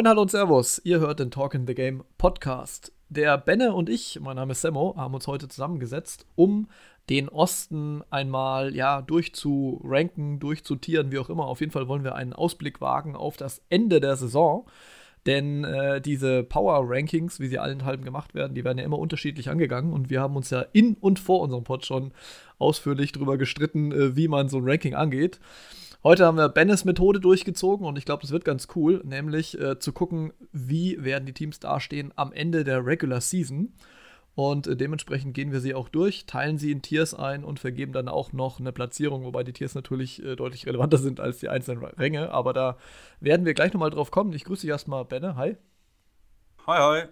Moin, hallo und Servus. Ihr hört den Talk in the Game Podcast. Der Benne und ich, mein Name ist Semmo, haben uns heute zusammengesetzt, um den Osten einmal ja durchzuranken, durchzutieren, wie auch immer. Auf jeden Fall wollen wir einen Ausblick wagen auf das Ende der Saison. Denn äh, diese Power Rankings, wie sie allenthalben gemacht werden, die werden ja immer unterschiedlich angegangen. Und wir haben uns ja in und vor unserem Pod schon ausführlich darüber gestritten, äh, wie man so ein Ranking angeht. Heute haben wir Bennes Methode durchgezogen und ich glaube, das wird ganz cool, nämlich äh, zu gucken, wie werden die Teams dastehen am Ende der Regular Season. Und äh, dementsprechend gehen wir sie auch durch, teilen sie in Tiers ein und vergeben dann auch noch eine Platzierung, wobei die Tiers natürlich äh, deutlich relevanter sind als die einzelnen Ränge. Aber da werden wir gleich nochmal drauf kommen. Ich grüße dich erstmal, Benne. Hi. Hi, hi.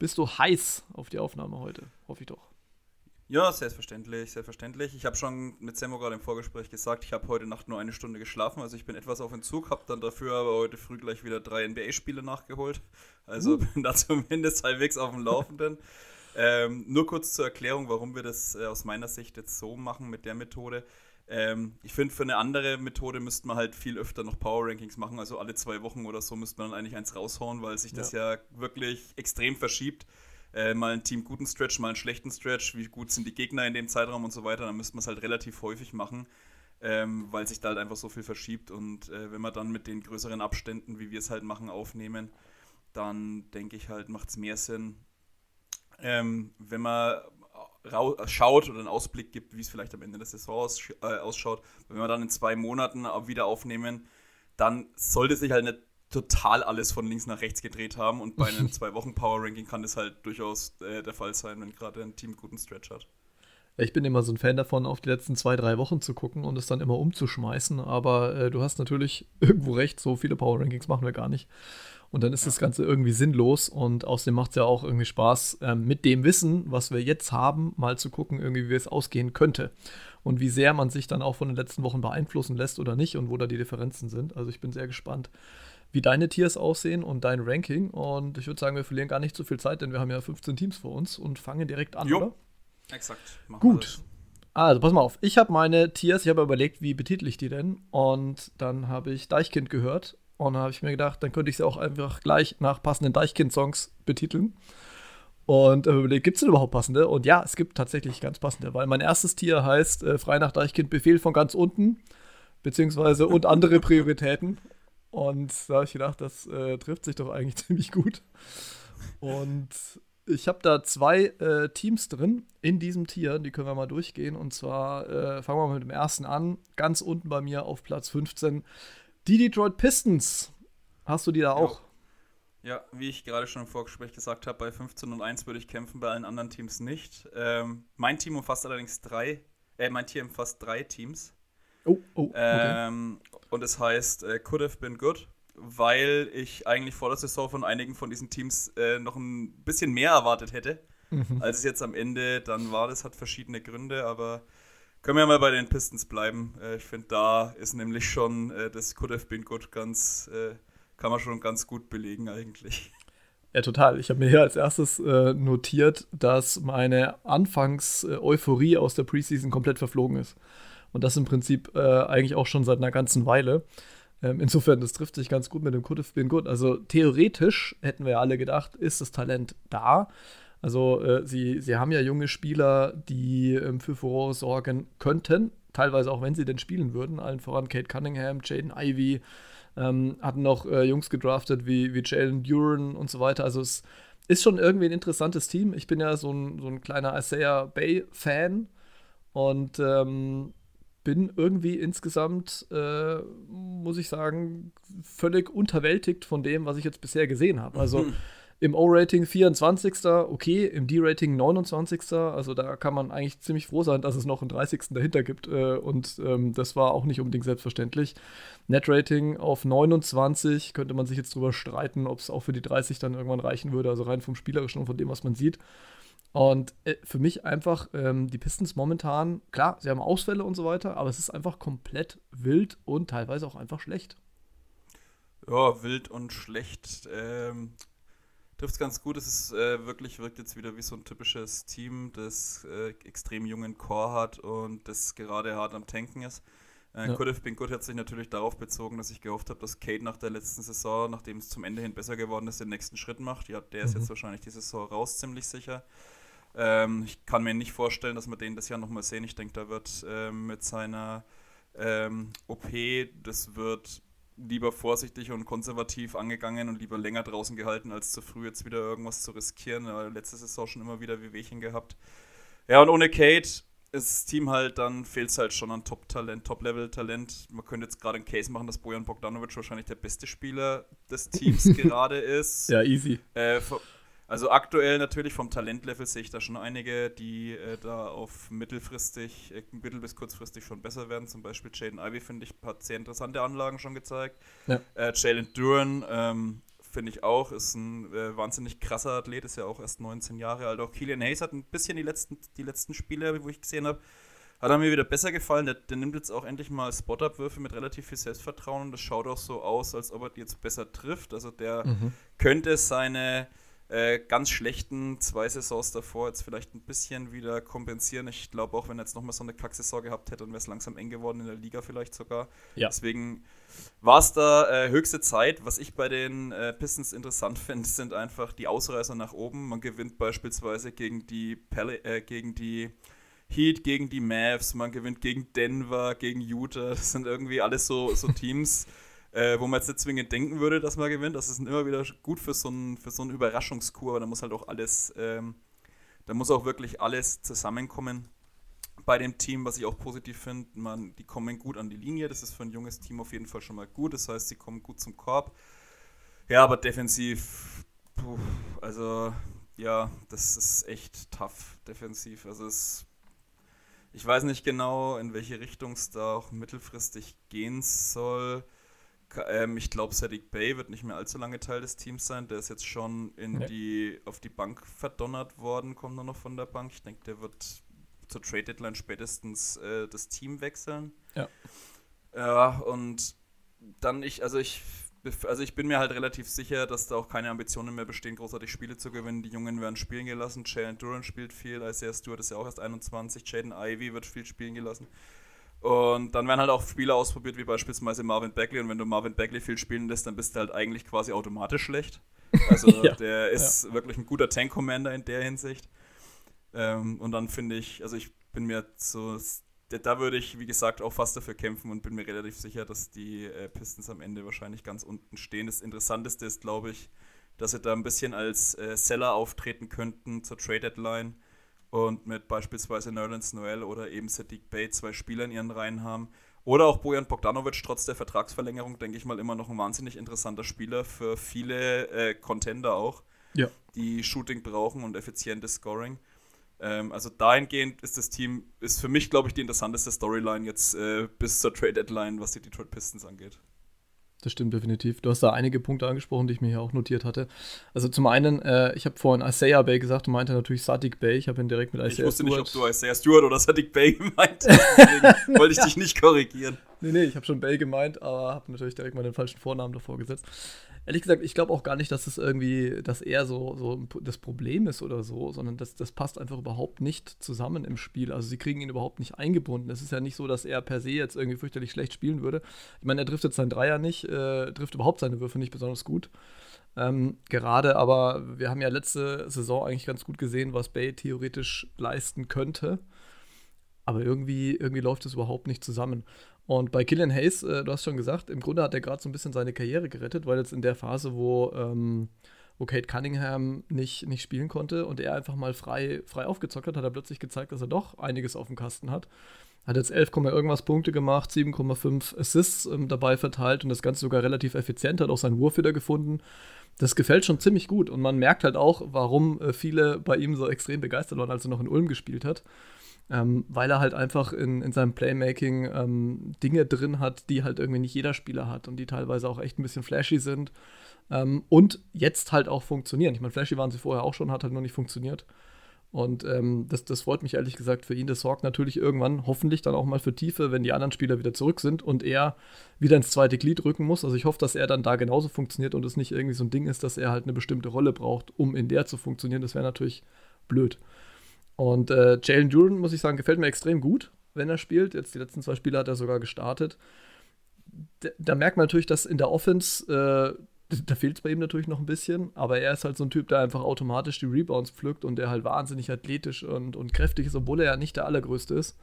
Bist du heiß auf die Aufnahme heute? Hoffe ich doch. Ja, selbstverständlich, selbstverständlich. Ich habe schon mit Semmo gerade im Vorgespräch gesagt, ich habe heute Nacht nur eine Stunde geschlafen, also ich bin etwas auf Entzug, habe dann dafür aber heute früh gleich wieder drei NBA-Spiele nachgeholt. Also uh. bin da zumindest halbwegs auf dem Laufenden. ähm, nur kurz zur Erklärung, warum wir das äh, aus meiner Sicht jetzt so machen mit der Methode. Ähm, ich finde, für eine andere Methode müsste man halt viel öfter noch Power Rankings machen, also alle zwei Wochen oder so müsste man dann eigentlich eins raushauen, weil sich das ja, ja wirklich extrem verschiebt äh, mal ein Team guten Stretch, mal einen schlechten Stretch, wie gut sind die Gegner in dem Zeitraum und so weiter, dann müsste man es halt relativ häufig machen, ähm, weil sich da halt einfach so viel verschiebt. Und äh, wenn wir dann mit den größeren Abständen, wie wir es halt machen, aufnehmen, dann denke ich halt, macht es mehr Sinn, ähm, wenn man schaut oder einen Ausblick gibt, wie es vielleicht am Ende der Saison aus, äh, ausschaut. Wenn wir dann in zwei Monaten wieder aufnehmen, dann sollte sich halt nicht total alles von links nach rechts gedreht haben. Und bei einem zwei Wochen Power Ranking kann das halt durchaus äh, der Fall sein, wenn gerade ein Team guten Stretch hat. Ich bin immer so ein Fan davon, auf die letzten zwei, drei Wochen zu gucken und es dann immer umzuschmeißen. Aber äh, du hast natürlich irgendwo recht, so viele Power Rankings machen wir gar nicht. Und dann ist ja. das Ganze irgendwie sinnlos und außerdem macht es ja auch irgendwie Spaß, ähm, mit dem Wissen, was wir jetzt haben, mal zu gucken, irgendwie, wie es ausgehen könnte. Und wie sehr man sich dann auch von den letzten Wochen beeinflussen lässt oder nicht und wo da die Differenzen sind. Also ich bin sehr gespannt wie deine Tiers aussehen und dein Ranking. Und ich würde sagen, wir verlieren gar nicht so viel Zeit, denn wir haben ja 15 Teams vor uns und fangen direkt an, jo. oder? Exakt. Gut. Also, pass mal auf. Ich habe meine Tiers, ich habe überlegt, wie betitel ich die denn? Und dann habe ich Deichkind gehört. Und dann habe ich mir gedacht, dann könnte ich sie auch einfach gleich nach passenden Deichkind-Songs betiteln. Und äh, überlegt, gibt es denn überhaupt passende? Und ja, es gibt tatsächlich ganz passende, weil mein erstes Tier heißt äh, Frei nach Deichkind Befehl von ganz unten, beziehungsweise und andere Prioritäten. Und da habe ich gedacht, das äh, trifft sich doch eigentlich ziemlich gut. Und ich habe da zwei äh, Teams drin in diesem Tier, die können wir mal durchgehen. Und zwar äh, fangen wir mal mit dem ersten an. Ganz unten bei mir auf Platz 15. Die Detroit Pistons. Hast du die da auch? Ja, wie ich gerade schon im Vorgespräch gesagt habe, bei 15 und 1 würde ich kämpfen, bei allen anderen Teams nicht. Ähm, mein Team umfasst allerdings drei, äh, mein Team umfasst drei Teams. Oh, oh. Okay. Ähm, und es heißt äh, Could Have Been Good, weil ich eigentlich vor der Saison von einigen von diesen Teams äh, noch ein bisschen mehr erwartet hätte, mhm. als es jetzt am Ende dann war. Das hat verschiedene Gründe, aber können wir mal bei den Pistons bleiben. Äh, ich finde, da ist nämlich schon äh, das Could Have Been Good ganz, äh, kann man schon ganz gut belegen eigentlich. Ja, total. Ich habe mir hier als erstes äh, notiert, dass meine Anfangs-Euphorie aus der Preseason komplett verflogen ist. Und das im Prinzip äh, eigentlich auch schon seit einer ganzen Weile. Ähm, insofern, das trifft sich ganz gut mit dem Could have been good. Also theoretisch hätten wir ja alle gedacht, ist das Talent da. Also äh, sie, sie haben ja junge Spieler, die ähm, für Furore sorgen könnten. Teilweise auch, wenn sie denn spielen würden. Allen voran Kate Cunningham, Jaden Ivey. Ähm, hatten noch äh, Jungs gedraftet wie, wie Jalen Duran und so weiter. Also es ist schon irgendwie ein interessantes Team. Ich bin ja so ein, so ein kleiner Isaiah Bay-Fan. Und ähm, bin irgendwie insgesamt, äh, muss ich sagen, völlig unterwältigt von dem, was ich jetzt bisher gesehen habe. Also mhm. im O-Rating 24. okay, im D-Rating 29. Also da kann man eigentlich ziemlich froh sein, dass es noch einen 30. dahinter gibt. Äh, und ähm, das war auch nicht unbedingt selbstverständlich. Net-Rating auf 29 könnte man sich jetzt drüber streiten, ob es auch für die 30 dann irgendwann reichen würde. Also rein vom Spielerischen und von dem, was man sieht. Und äh, für mich einfach ähm, die Pistons momentan, klar, sie haben Ausfälle und so weiter, aber es ist einfach komplett wild und teilweise auch einfach schlecht. Ja, wild und schlecht. Ähm, Trifft es ganz gut. Es ist äh, wirklich, wirkt jetzt wieder wie so ein typisches Team, das äh, extrem jungen Core hat und das gerade hart am Tanken ist. Äh, ja. Could have been good hat sich natürlich darauf bezogen, dass ich gehofft habe, dass Kate nach der letzten Saison, nachdem es zum Ende hin besser geworden ist, den nächsten Schritt macht. Ja, der ist mhm. jetzt wahrscheinlich die Saison raus, ziemlich sicher. Ähm, ich kann mir nicht vorstellen, dass wir den das Jahr nochmal sehen. Ich denke, da wird ähm, mit seiner ähm, OP, das wird lieber vorsichtig und konservativ angegangen und lieber länger draußen gehalten, als zu früh jetzt wieder irgendwas zu riskieren. Aber letzte Saison schon immer wieder Wehwehchen gehabt. Ja, und ohne Kate ist das Team halt, dann fehlt es halt schon an Top-Talent, Top-Level-Talent. Man könnte jetzt gerade einen Case machen, dass Bojan Bogdanovic wahrscheinlich der beste Spieler des Teams gerade ist. Ja, easy. Äh, also aktuell natürlich vom Talentlevel sehe ich da schon einige, die äh, da auf mittelfristig, äh, mittel- bis kurzfristig schon besser werden. Zum Beispiel Jaden Ivy, finde ich, hat sehr interessante Anlagen schon gezeigt. Ja. Äh, Jalen Duran, ähm, finde ich auch, ist ein äh, wahnsinnig krasser Athlet, ist ja auch erst 19 Jahre alt. Auch Killian Hayes hat ein bisschen die letzten, die letzten Spiele, wo ich gesehen habe, hat er mir wieder besser gefallen. Der, der nimmt jetzt auch endlich mal Spot-Up-Würfe mit relativ viel Selbstvertrauen und das schaut auch so aus, als ob er die jetzt besser trifft. Also der mhm. könnte seine äh, ganz schlechten zwei Saisons davor jetzt vielleicht ein bisschen wieder kompensieren. Ich glaube auch, wenn er jetzt nochmal so eine Kacksaison gehabt hätte, dann wäre es langsam eng geworden in der Liga vielleicht sogar. Ja. Deswegen war es da äh, höchste Zeit. Was ich bei den äh, Pistons interessant finde, sind einfach die Ausreißer nach oben. Man gewinnt beispielsweise gegen die, Pal äh, gegen die Heat, gegen die Mavs, man gewinnt gegen Denver, gegen Utah. Das sind irgendwie alles so, so Teams äh, wo man jetzt nicht zwingend denken würde, dass man gewinnt. Das ist immer wieder gut für so, ein, für so Überraschungskur, aber da muss halt auch alles, ähm, da muss auch wirklich alles zusammenkommen bei dem Team, was ich auch positiv finde. Die kommen gut an die Linie, das ist für ein junges Team auf jeden Fall schon mal gut. Das heißt, sie kommen gut zum Korb. Ja, aber defensiv, puh, also ja, das ist echt tough defensiv. Also es ich weiß nicht genau, in welche Richtung es da auch mittelfristig gehen soll. Ähm, ich glaube, Sadiq Bay wird nicht mehr allzu lange Teil des Teams sein. Der ist jetzt schon in nee. die, auf die Bank verdonnert worden, kommt nur noch von der Bank. Ich denke, der wird zur Trade Deadline spätestens äh, das Team wechseln. Ja. Ja, und dann ich, also ich, also ich bin mir halt relativ sicher, dass da auch keine Ambitionen mehr bestehen, großartig Spiele zu gewinnen. Die Jungen werden spielen gelassen. Jalen Duran spielt viel, Isaiah Stewart ist ja auch erst 21, Jaden Ivy wird viel spielen gelassen. Und dann werden halt auch Spieler ausprobiert, wie beispielsweise Marvin Bagley. Und wenn du Marvin Bagley viel spielen lässt, dann bist du halt eigentlich quasi automatisch schlecht. Also ja. der ist ja. wirklich ein guter Tank-Commander in der Hinsicht. Ähm, und dann finde ich, also ich bin mir so, da würde ich, wie gesagt, auch fast dafür kämpfen und bin mir relativ sicher, dass die äh, Pistons am Ende wahrscheinlich ganz unten stehen. Das Interessanteste ist, glaube ich, dass sie da ein bisschen als äh, Seller auftreten könnten zur Trade Deadline und mit beispielsweise Nerlens Noel oder eben Sadiq Bey zwei Spieler in ihren Reihen haben. Oder auch Bojan Bogdanovic, trotz der Vertragsverlängerung, denke ich mal, immer noch ein wahnsinnig interessanter Spieler für viele äh, Contender auch, ja. die Shooting brauchen und effizientes Scoring. Ähm, also dahingehend ist das Team, ist für mich, glaube ich, die interessanteste Storyline jetzt äh, bis zur Trade Deadline, was die Detroit Pistons angeht. Das stimmt definitiv. Du hast da einige Punkte angesprochen, die ich mir hier auch notiert hatte. Also zum einen, äh, ich habe vorhin Isaiah Bay gesagt und meinte natürlich Sadiq Bay. Ich habe ihn direkt mit Isaiah Ich wusste Stewart. nicht, ob du Isaiah Stewart oder Sadiq Bay gemeint hast. Deswegen wollte ich dich nicht korrigieren. Nee, nee, ich habe schon Bay gemeint, aber habe natürlich direkt mal den falschen Vornamen davor gesetzt. Ehrlich gesagt, ich glaube auch gar nicht, dass das irgendwie, dass er so, so das Problem ist oder so, sondern das, das passt einfach überhaupt nicht zusammen im Spiel. Also sie kriegen ihn überhaupt nicht eingebunden. Es ist ja nicht so, dass er per se jetzt irgendwie fürchterlich schlecht spielen würde. Ich meine, er trifft jetzt seinen Dreier nicht, äh, trifft überhaupt seine Würfe nicht besonders gut. Ähm, gerade, aber wir haben ja letzte Saison eigentlich ganz gut gesehen, was Bay theoretisch leisten könnte. Aber irgendwie, irgendwie läuft es überhaupt nicht zusammen. Und bei Killian Hayes, äh, du hast schon gesagt, im Grunde hat er gerade so ein bisschen seine Karriere gerettet, weil jetzt in der Phase, wo, ähm, wo Kate Cunningham nicht, nicht spielen konnte und er einfach mal frei, frei aufgezockt hat, hat er plötzlich gezeigt, dass er doch einiges auf dem Kasten hat. Hat jetzt 11, irgendwas Punkte gemacht, 7,5 Assists ähm, dabei verteilt und das Ganze sogar relativ effizient, hat auch seinen Wurf wieder gefunden. Das gefällt schon ziemlich gut und man merkt halt auch, warum äh, viele bei ihm so extrem begeistert waren, als er noch in Ulm gespielt hat ähm, weil er halt einfach in, in seinem Playmaking ähm, Dinge drin hat, die halt irgendwie nicht jeder Spieler hat und die teilweise auch echt ein bisschen flashy sind ähm, und jetzt halt auch funktionieren. Ich meine, flashy waren sie vorher auch schon, hat halt noch nicht funktioniert. Und ähm, das, das freut mich ehrlich gesagt für ihn. Das sorgt natürlich irgendwann hoffentlich dann auch mal für Tiefe, wenn die anderen Spieler wieder zurück sind und er wieder ins zweite Glied rücken muss. Also ich hoffe, dass er dann da genauso funktioniert und es nicht irgendwie so ein Ding ist, dass er halt eine bestimmte Rolle braucht, um in der zu funktionieren. Das wäre natürlich blöd. Und äh, Jalen Duran, muss ich sagen, gefällt mir extrem gut. wenn er spielt. Jetzt die letzten zwei Spiele hat er sogar gestartet. Da, da merkt man natürlich, dass in der Offense, äh, da fehlt es bei ihm natürlich noch ein bisschen, aber er ist halt so ein Typ, der einfach automatisch die Rebounds pflückt und der halt wahnsinnig athletisch und, und kräftig ist, obwohl er ja nicht der allergrößte ist.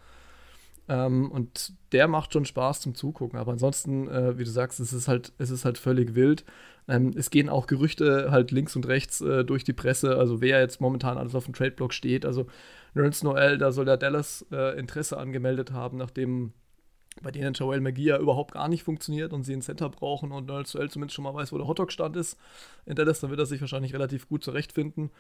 Ähm, und der macht schon Spaß zum Zugucken. Aber ansonsten, äh, wie du sagst, es ist halt, es ist halt völlig wild. Ähm, es gehen auch Gerüchte halt links und rechts äh, durch die Presse, also wer jetzt momentan alles auf dem Trade-Block steht. Also Nerds Noel, da soll der Dallas äh, Interesse angemeldet haben, nachdem bei denen Joel Magia überhaupt gar nicht funktioniert und sie einen Center brauchen und Nerds Noel zumindest schon mal weiß, wo der Hotdog-Stand ist in Dallas, dann wird er sich wahrscheinlich relativ gut zurechtfinden.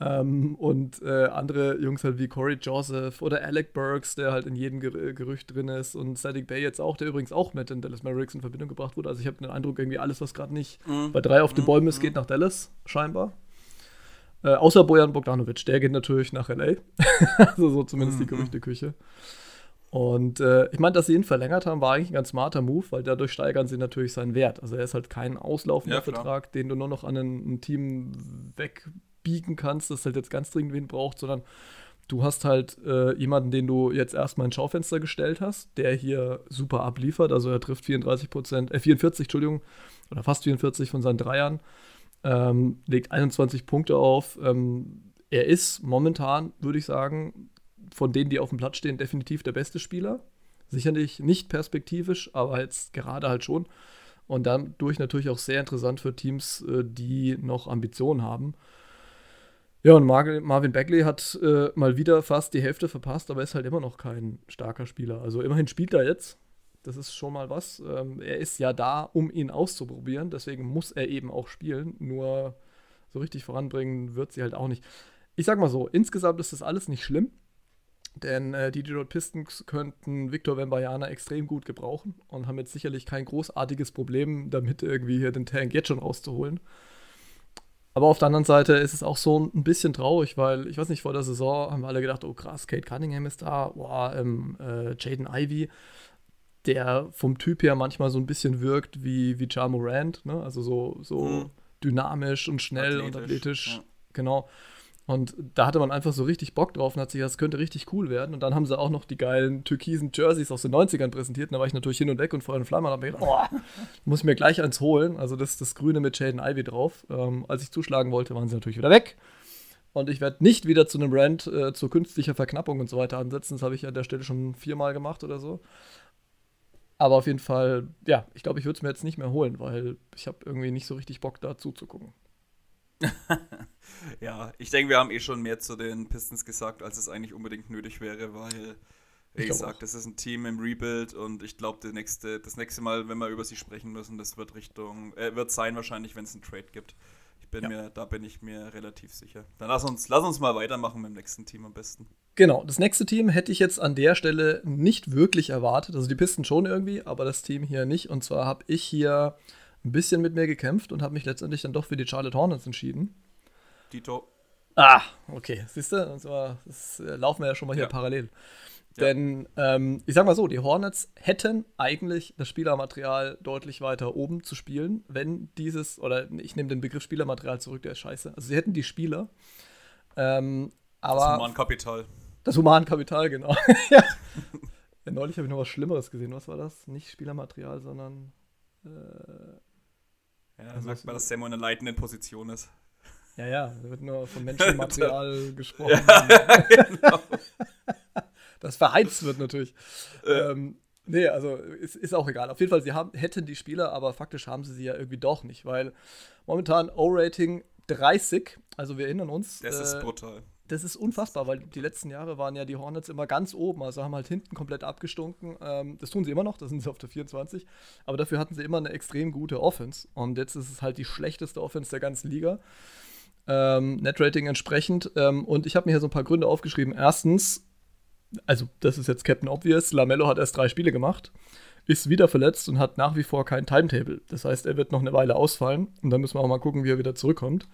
Ähm, und äh, andere Jungs halt wie Corey Joseph oder Alec Burks, der halt in jedem Ger Gerücht drin ist und Sadiq Bay jetzt auch, der übrigens auch mit den Dallas Mavericks in Verbindung gebracht wurde. Also ich habe den Eindruck, irgendwie alles, was gerade nicht mhm. bei drei auf den mhm. Bäumen ist, geht nach Dallas, scheinbar. Äh, außer Bojan Bogdanovic, der geht natürlich nach LA. also so zumindest mhm. die Gerüchteküche. Und äh, ich meine, dass sie ihn verlängert haben, war eigentlich ein ganz smarter Move, weil dadurch steigern sie natürlich seinen Wert. Also er ist halt kein auslaufender ja, Vertrag, den du nur noch an ein, ein Team wegbiegen kannst, das halt jetzt ganz dringend wen braucht, sondern du hast halt äh, jemanden, den du jetzt erstmal ins Schaufenster gestellt hast, der hier super abliefert. Also er trifft 34 Prozent, äh, 44, Entschuldigung, oder fast 44 von seinen Dreiern ähm, legt 21 Punkte auf. Ähm, er ist momentan, würde ich sagen, von denen, die auf dem Platz stehen, definitiv der beste Spieler. Sicherlich nicht perspektivisch, aber jetzt gerade halt schon. Und dadurch natürlich auch sehr interessant für Teams, äh, die noch Ambitionen haben. Ja, und Marvin Bagley hat äh, mal wieder fast die Hälfte verpasst, aber ist halt immer noch kein starker Spieler. Also immerhin spielt er jetzt. Das ist schon mal was. Ähm, er ist ja da, um ihn auszuprobieren. Deswegen muss er eben auch spielen. Nur so richtig voranbringen wird sie halt auch nicht. Ich sag mal so, insgesamt ist das alles nicht schlimm. Denn äh, die Detroit Pistons könnten Victor Wembanyama extrem gut gebrauchen und haben jetzt sicherlich kein großartiges Problem damit, irgendwie hier den Tank jetzt schon rauszuholen. Aber auf der anderen Seite ist es auch so ein bisschen traurig, weil ich weiß nicht, vor der Saison haben wir alle gedacht, oh krass, Kate Cunningham ist da, boah, ähm, äh, Jaden Ivey der vom Typ her manchmal so ein bisschen wirkt wie, wie Ja Morant, ne? Also so, so mhm. dynamisch und schnell athletisch, und athletisch. Ja. Genau. Und da hatte man einfach so richtig Bock drauf und hat sich das könnte richtig cool werden. Und dann haben sie auch noch die geilen türkisen Jerseys aus den 90ern präsentiert. Und da war ich natürlich hin und weg und Feuer und Flamme und habe gedacht, oh, muss ich mir gleich eins holen. Also das, das Grüne mit Jaden Ivy drauf. Ähm, als ich zuschlagen wollte, waren sie natürlich wieder weg. Und ich werde nicht wieder zu einem Rant äh, zur künstlicher Verknappung und so weiter ansetzen. Das habe ich an der Stelle schon viermal gemacht oder so. Aber auf jeden Fall, ja, ich glaube, ich würde es mir jetzt nicht mehr holen, weil ich habe irgendwie nicht so richtig Bock, da zuzugucken. ja, ich denke, wir haben eh schon mehr zu den Pistons gesagt, als es eigentlich unbedingt nötig wäre, weil, wie gesagt, das ist ein Team im Rebuild und ich glaube, das nächste, das nächste Mal, wenn wir über sie sprechen müssen, das wird Richtung, äh, wird sein wahrscheinlich, wenn es einen Trade gibt bin ja. mir, da bin ich mir relativ sicher. Dann lass uns, lass uns mal weitermachen mit dem nächsten Team am besten. Genau, das nächste Team hätte ich jetzt an der Stelle nicht wirklich erwartet. Also die Pisten schon irgendwie, aber das Team hier nicht. Und zwar habe ich hier ein bisschen mit mir gekämpft und habe mich letztendlich dann doch für die Charlotte Hornets entschieden. Dito. Ah, okay. Siehst du, das äh, laufen wir ja schon mal hier ja. parallel. Denn ähm, ich sag mal so, die Hornets hätten eigentlich das Spielermaterial deutlich weiter oben zu spielen, wenn dieses, oder ich nehme den Begriff Spielermaterial zurück, der ist scheiße. Also sie hätten die Spieler. Ähm, aber das Humankapital. Das Humankapital, genau. ja. Neulich habe ich noch was Schlimmeres gesehen. Was war das? Nicht Spielermaterial, sondern. Äh, ja, sagt man, dass Sam in einer leitenden Position ist. Ja, ja, da wird nur von Menschenmaterial gesprochen. Ja, genau das verheizt wird natürlich. Äh. Ähm, nee, also ist, ist auch egal. Auf jeden Fall, sie haben, hätten die Spieler, aber faktisch haben sie sie ja irgendwie doch nicht, weil momentan O-Rating 30, also wir erinnern uns. Das äh, ist brutal. Das ist unfassbar, weil die letzten Jahre waren ja die Hornets immer ganz oben, also haben halt hinten komplett abgestunken. Ähm, das tun sie immer noch, da sind sie auf der 24. Aber dafür hatten sie immer eine extrem gute Offense. Und jetzt ist es halt die schlechteste Offense der ganzen Liga. Ähm, Net-Rating entsprechend. Ähm, und ich habe mir hier so ein paar Gründe aufgeschrieben. Erstens, also das ist jetzt Captain Obvious, Lamello hat erst drei Spiele gemacht, ist wieder verletzt und hat nach wie vor kein Timetable. Das heißt, er wird noch eine Weile ausfallen und dann müssen wir auch mal gucken, wie er wieder zurückkommt.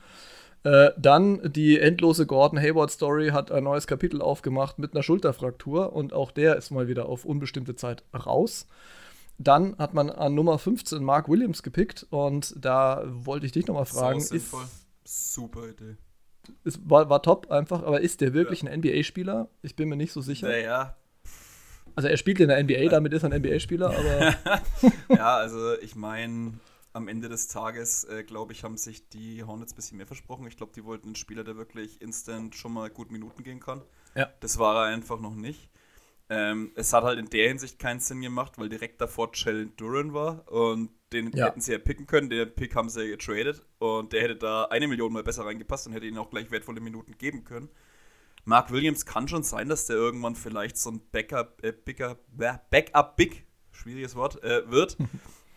Äh, dann die endlose Gordon Hayward Story hat ein neues Kapitel aufgemacht mit einer Schulterfraktur und auch der ist mal wieder auf unbestimmte Zeit raus. Dann hat man an Nummer 15 Mark Williams gepickt und da wollte ich dich nochmal fragen. So ist Super Idee ist, war, war top einfach, aber ist der wirklich ja. ein NBA-Spieler? Ich bin mir nicht so sicher. Naja. Also er spielt in der NBA, damit ist er ein NBA-Spieler, aber. ja, also ich meine, am Ende des Tages, äh, glaube ich, haben sich die Hornets ein bisschen mehr versprochen. Ich glaube, die wollten einen Spieler, der wirklich instant schon mal gut Minuten gehen kann. Ja. Das war er einfach noch nicht. Ähm, es hat halt in der Hinsicht keinen Sinn gemacht, weil direkt davor Jalen Duran war und den ja. hätten sie ja picken können. Den Pick haben sie ja getradet und der hätte da eine Million mal besser reingepasst und hätte ihnen auch gleich wertvolle Minuten geben können. Mark Williams kann schon sein, dass der irgendwann vielleicht so ein Backup, äh, Backup, Backup Big, schwieriges Wort, äh, wird.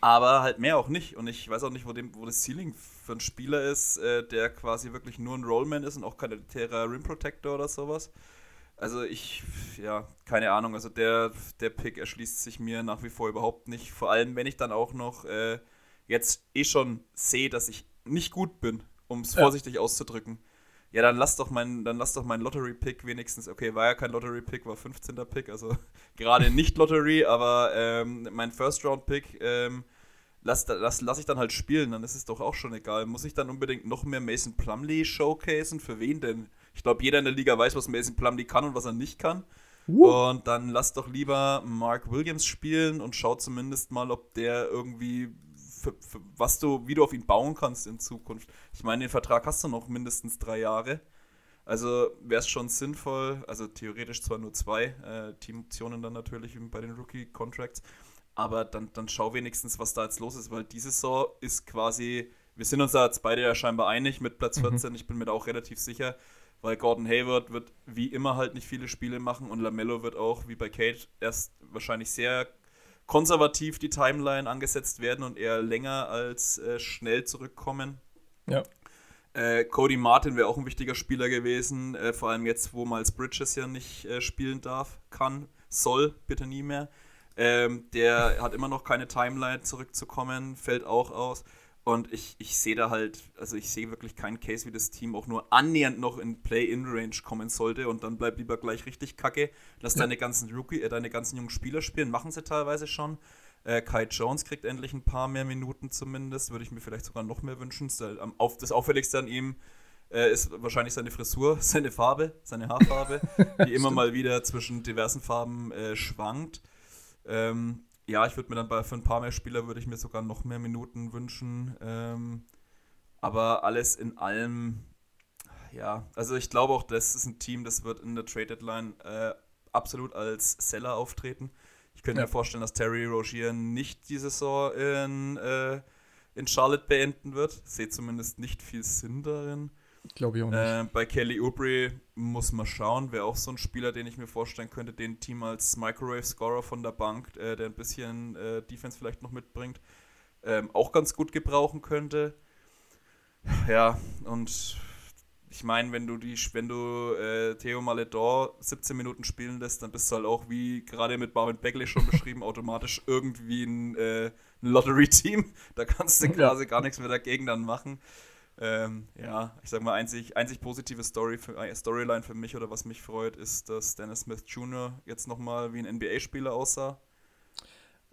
aber halt mehr auch nicht. Und ich weiß auch nicht, wo, dem, wo das Ceiling für einen Spieler ist, äh, der quasi wirklich nur ein Rollman ist und auch kein elitärer Rim Protector oder sowas. Also ich, ja, keine Ahnung. Also der, der Pick erschließt sich mir nach wie vor überhaupt nicht. Vor allem, wenn ich dann auch noch äh, jetzt eh schon sehe, dass ich nicht gut bin, um es ja. vorsichtig auszudrücken. Ja, dann lass doch mein, dann lass doch mein Lottery-Pick wenigstens, okay, war ja kein Lottery-Pick, war 15. Pick, also gerade nicht Lottery, aber ähm, mein First-Round-Pick, ähm, lass, lass, lass ich dann halt spielen, dann ist es doch auch schon egal. Muss ich dann unbedingt noch mehr Mason Plumley showcasen? Für wen denn? Ich glaube, jeder in der Liga weiß, was Mason Plumlee kann und was er nicht kann. Uh. Und dann lass doch lieber Mark Williams spielen und schau zumindest mal, ob der irgendwie für, für, was du, wie du auf ihn bauen kannst in Zukunft. Ich meine, den Vertrag hast du noch mindestens drei Jahre. Also wäre es schon sinnvoll, also theoretisch zwar nur zwei äh, Teamoptionen dann natürlich bei den Rookie-Contracts, aber dann, dann schau wenigstens, was da jetzt los ist, weil diese Saison ist quasi, wir sind uns da jetzt beide ja scheinbar einig mit Platz 14, mhm. ich bin mir da auch relativ sicher, weil Gordon Hayward wird wie immer halt nicht viele Spiele machen und Lamello wird auch, wie bei Kate, erst wahrscheinlich sehr konservativ die Timeline angesetzt werden und eher länger als äh, schnell zurückkommen. Ja. Äh, Cody Martin wäre auch ein wichtiger Spieler gewesen, äh, vor allem jetzt, wo Miles Bridges ja nicht äh, spielen darf, kann, soll, bitte nie mehr. Ähm, der hat immer noch keine Timeline zurückzukommen, fällt auch aus. Und ich, ich sehe da halt, also ich sehe wirklich keinen Case, wie das Team auch nur annähernd noch in Play-In-Range kommen sollte und dann bleib lieber gleich richtig kacke. Lass ja. deine ganzen Rookie, äh, deine ganzen jungen Spieler spielen, machen sie teilweise schon. Äh, Kai Jones kriegt endlich ein paar mehr Minuten zumindest, würde ich mir vielleicht sogar noch mehr wünschen. Das, das Auffälligste an ihm äh, ist wahrscheinlich seine Frisur, seine Farbe, seine Haarfarbe, die immer mal wieder zwischen diversen Farben äh, schwankt. Ähm, ja, ich würde mir dann bei für ein paar mehr Spieler würde ich mir sogar noch mehr Minuten wünschen. Ähm, aber alles in allem, ja, also ich glaube auch, das ist ein Team, das wird in der Trade Deadline äh, absolut als Seller auftreten. Ich könnte ja. mir vorstellen, dass Terry Rogier nicht die Saison in, äh, in Charlotte beenden wird. Sehe zumindest nicht viel Sinn darin. Glaube ich auch nicht. Äh, bei Kelly Oubre muss man schauen. Wäre auch so ein Spieler, den ich mir vorstellen könnte, den Team als Microwave-Scorer von der Bank, äh, der ein bisschen äh, Defense vielleicht noch mitbringt, ähm, auch ganz gut gebrauchen könnte. Ja, und ich meine, wenn du die, wenn du äh, Theo Maledor 17 Minuten spielen lässt, dann bist du halt auch, wie gerade mit Marvin Beckley schon beschrieben, automatisch irgendwie ein, äh, ein Lottery-Team. Da kannst du quasi gar nichts mehr dagegen dann machen. Ähm, ja, ich sag mal, einzig, einzig positive Story für, äh, Storyline für mich oder was mich freut, ist, dass Dennis Smith Jr. jetzt nochmal wie ein NBA-Spieler aussah.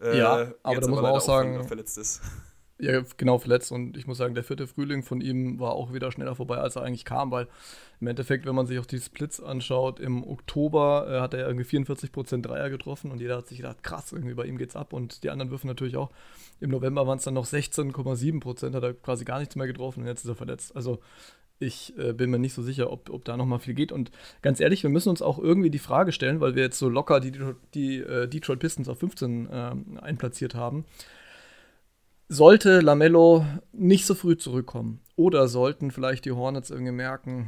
Äh, ja, aber da muss man auch sagen, verletzt ist. Ja, genau, verletzt. Und ich muss sagen, der vierte Frühling von ihm war auch wieder schneller vorbei, als er eigentlich kam, weil im Endeffekt, wenn man sich auch die Splits anschaut, im Oktober äh, hat er irgendwie 44% Dreier getroffen und jeder hat sich gedacht, krass, irgendwie bei ihm geht's ab. Und die anderen würfen natürlich auch. Im November waren es dann noch 16,7%, hat er quasi gar nichts mehr getroffen und jetzt ist er verletzt. Also ich äh, bin mir nicht so sicher, ob, ob da noch mal viel geht. Und ganz ehrlich, wir müssen uns auch irgendwie die Frage stellen, weil wir jetzt so locker die, die äh, Detroit Pistons auf 15 äh, einplatziert haben sollte Lamello nicht so früh zurückkommen oder sollten vielleicht die Hornets irgendwie merken,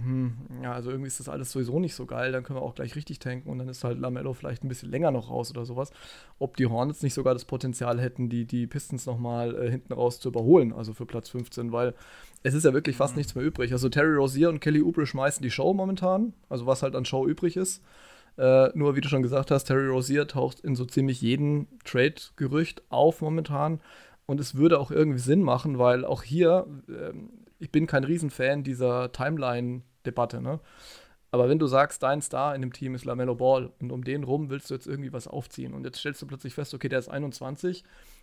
hm, ja, also irgendwie ist das alles sowieso nicht so geil, dann können wir auch gleich richtig tanken und dann ist halt Lamello vielleicht ein bisschen länger noch raus oder sowas. Ob die Hornets nicht sogar das Potenzial hätten, die, die Pistons nochmal äh, hinten raus zu überholen, also für Platz 15, weil es ist ja wirklich fast mhm. nichts mehr übrig. Also Terry Rozier und Kelly Oubre schmeißen die Show momentan, also was halt an Show übrig ist. Äh, nur wie du schon gesagt hast, Terry Rozier taucht in so ziemlich jedem Trade-Gerücht auf momentan. Und es würde auch irgendwie Sinn machen, weil auch hier, ähm, ich bin kein Riesenfan dieser Timeline-Debatte, ne? Aber wenn du sagst, dein Star in dem Team ist LaMelo Ball und um den rum willst du jetzt irgendwie was aufziehen und jetzt stellst du plötzlich fest, okay, der ist 21,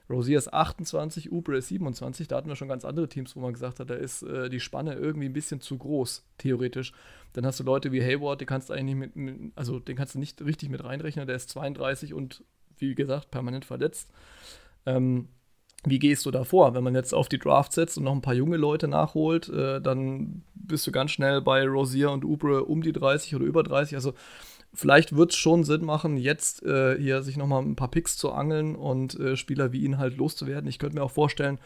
Rosier ist 28, Ubre ist 27, da hatten wir schon ganz andere Teams, wo man gesagt hat, da ist äh, die Spanne irgendwie ein bisschen zu groß, theoretisch. Dann hast du Leute wie Hayward, die kannst du eigentlich nicht mit, also den kannst du nicht richtig mit reinrechnen, der ist 32 und wie gesagt, permanent verletzt. Ähm, wie gehst du da vor? Wenn man jetzt auf die Draft setzt und noch ein paar junge Leute nachholt, äh, dann bist du ganz schnell bei Rosier und Ubre um die 30 oder über 30. Also vielleicht wird es schon Sinn machen, jetzt äh, hier sich nochmal ein paar Picks zu angeln und äh, Spieler wie ihn halt loszuwerden. Ich könnte mir auch vorstellen,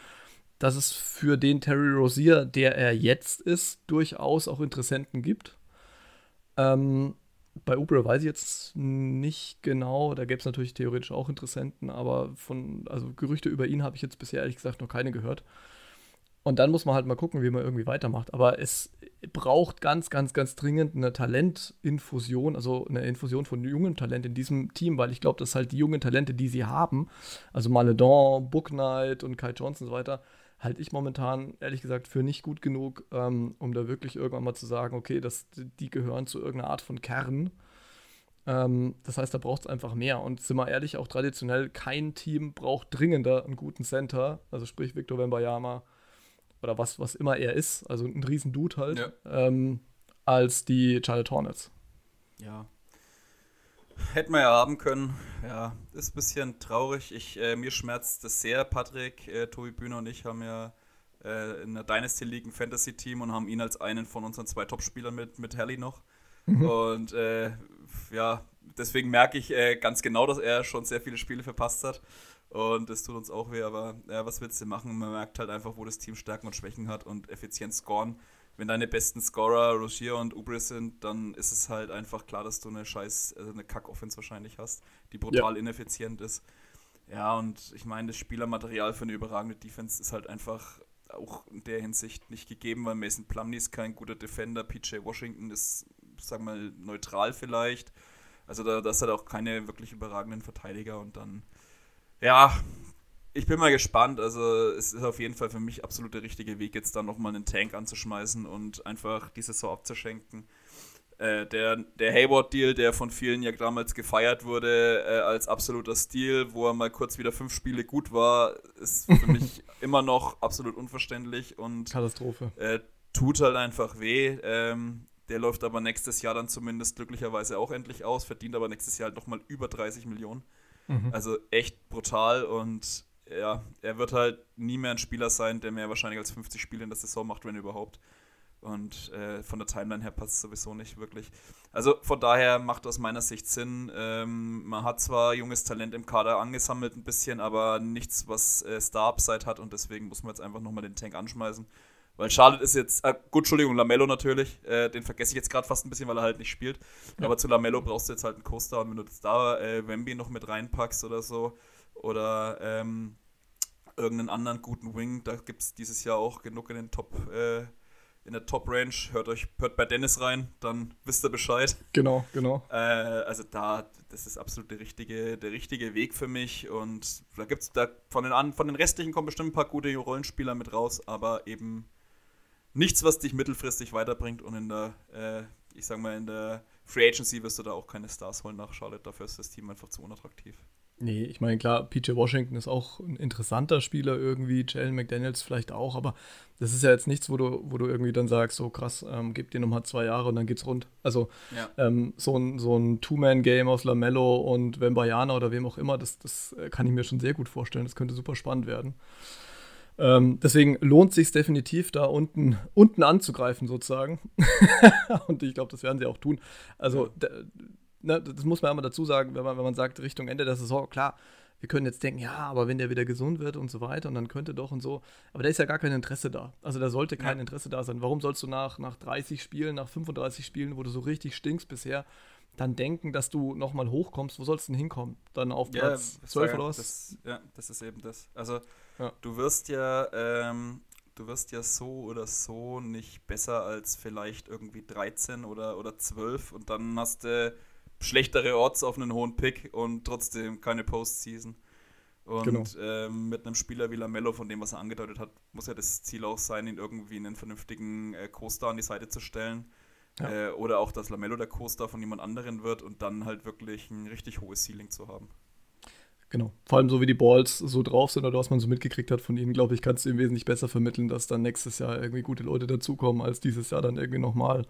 dass es für den Terry Rosier, der er jetzt ist, durchaus auch Interessenten gibt. Ähm, bei Uber weiß ich jetzt nicht genau. Da gäbe es natürlich theoretisch auch Interessenten, aber von, also Gerüchte über ihn habe ich jetzt bisher ehrlich gesagt noch keine gehört. Und dann muss man halt mal gucken, wie man irgendwie weitermacht. Aber es braucht ganz, ganz, ganz dringend eine Talentinfusion, also eine Infusion von jungen Talent in diesem Team, weil ich glaube, dass halt die jungen Talente, die sie haben, also Maledon, Book Knight und Kai Johnson und so weiter, halte ich momentan ehrlich gesagt für nicht gut genug, ähm, um da wirklich irgendwann mal zu sagen, okay, das, die gehören zu irgendeiner Art von Kern. Ähm, das heißt, da braucht es einfach mehr. Und sind wir ehrlich, auch traditionell, kein Team braucht dringender einen guten Center, also sprich Victor Wembayama oder was, was immer er ist, also ein riesen Dude halt, ja. ähm, als die Charlotte Hornets. Ja, Hätten wir ja haben können. Ja, ist ein bisschen traurig. Ich, äh, mir schmerzt das sehr. Patrick, äh, Tobi Bühner und ich haben ja äh, in der Dynasty League ein Fantasy-Team und haben ihn als einen von unseren zwei Topspielern mit, mit Hallie noch. Mhm. Und äh, ja, deswegen merke ich äh, ganz genau, dass er schon sehr viele Spiele verpasst hat. Und das tut uns auch weh, aber ja, was willst du machen? Man merkt halt einfach, wo das Team Stärken und Schwächen hat und effizient scoren wenn deine besten Scorer Rozier und Ubris sind, dann ist es halt einfach klar, dass du eine scheiß, also eine Kack-Offense wahrscheinlich hast, die brutal ja. ineffizient ist. Ja, und ich meine, das Spielermaterial für eine überragende Defense ist halt einfach auch in der Hinsicht nicht gegeben, weil Mason Plumlee ist kein guter Defender, PJ Washington ist, sagen wir mal, neutral vielleicht. Also da, das hat auch keine wirklich überragenden Verteidiger und dann, ja, ich bin mal gespannt. Also, es ist auf jeden Fall für mich absolut der richtige Weg, jetzt dann nochmal einen Tank anzuschmeißen und einfach die Saison abzuschenken. Äh, der der Hayward-Deal, der von vielen ja damals gefeiert wurde äh, als absoluter Stil, wo er mal kurz wieder fünf Spiele gut war, ist für mich immer noch absolut unverständlich und Katastrophe. Äh, tut halt einfach weh. Ähm, der läuft aber nächstes Jahr dann zumindest glücklicherweise auch endlich aus, verdient aber nächstes Jahr halt nochmal über 30 Millionen. Mhm. Also echt brutal und ja, er wird halt nie mehr ein Spieler sein, der mehr wahrscheinlich als 50 Spiele in der Saison macht, wenn überhaupt. Und äh, von der Timeline her passt es sowieso nicht wirklich. Also von daher macht aus meiner Sicht Sinn. Ähm, man hat zwar junges Talent im Kader angesammelt ein bisschen, aber nichts, was äh, Star-Upside hat und deswegen muss man jetzt einfach nochmal den Tank anschmeißen. Weil Charlotte ist jetzt, äh, gut, Entschuldigung, Lamello natürlich, äh, den vergesse ich jetzt gerade fast ein bisschen, weil er halt nicht spielt. Ja. Aber zu Lamello brauchst du jetzt halt einen Coaster und wenn du jetzt da äh, Wemby noch mit reinpackst oder so, oder ähm, irgendeinen anderen guten Wing. Da gibt es dieses Jahr auch genug in den Top, äh, in der Top-Range. Hört euch, hört bei Dennis rein, dann wisst ihr Bescheid. Genau, genau. Äh, also da, das ist absolut der richtige, der richtige Weg für mich. Und da gibt es da von den, von den restlichen kommen bestimmt ein paar gute Rollenspieler mit raus, aber eben nichts, was dich mittelfristig weiterbringt. Und in der, äh, ich sag mal, in der Free Agency wirst du da auch keine Stars holen nach Charlotte. Dafür ist das Team einfach zu unattraktiv. Nee, ich meine, klar, PJ Washington ist auch ein interessanter Spieler irgendwie, Jalen McDaniels vielleicht auch, aber das ist ja jetzt nichts, wo du, wo du irgendwie dann sagst, so krass, ähm, gib dir nochmal zwei Jahre und dann geht's rund. Also ja. ähm, so ein, so ein Two-Man-Game aus Lamello und Wembayana oder wem auch immer, das, das äh, kann ich mir schon sehr gut vorstellen. Das könnte super spannend werden. Ähm, deswegen lohnt sich definitiv, da unten, unten anzugreifen, sozusagen. und ich glaube, das werden sie auch tun. Also, ne, das muss man immer dazu sagen, wenn man, wenn man sagt, Richtung Ende der Saison, klar, wir können jetzt denken, ja, aber wenn der wieder gesund wird und so weiter und dann könnte doch und so. Aber da ist ja gar kein Interesse da. Also da sollte kein ja. Interesse da sein. Warum sollst du nach, nach 30 Spielen, nach 35 Spielen, wo du so richtig stinkst bisher, dann denken, dass du nochmal hochkommst? Wo sollst du denn hinkommen? Dann auf Platz ja, 12 oder was? Das, ja, das ist eben das. Also ja. du wirst ja, ähm, du wirst ja so oder so nicht besser als vielleicht irgendwie 13 oder, oder 12 und dann hast du schlechtere Orts auf einen hohen Pick und trotzdem keine Postseason. Und genau. ähm, mit einem Spieler wie Lamello, von dem, was er angedeutet hat, muss ja das Ziel auch sein, ihn irgendwie einen vernünftigen äh, Co-Star an die Seite zu stellen. Ja. Äh, oder auch, dass Lamello der Co-Star von jemand anderen wird und dann halt wirklich ein richtig hohes Ceiling zu haben. Genau. Vor allem so wie die Balls so drauf sind oder was man so mitgekriegt hat von ihnen, glaube ich, kannst du ihm wesentlich besser vermitteln, dass dann nächstes Jahr irgendwie gute Leute dazukommen, als dieses Jahr dann irgendwie nochmal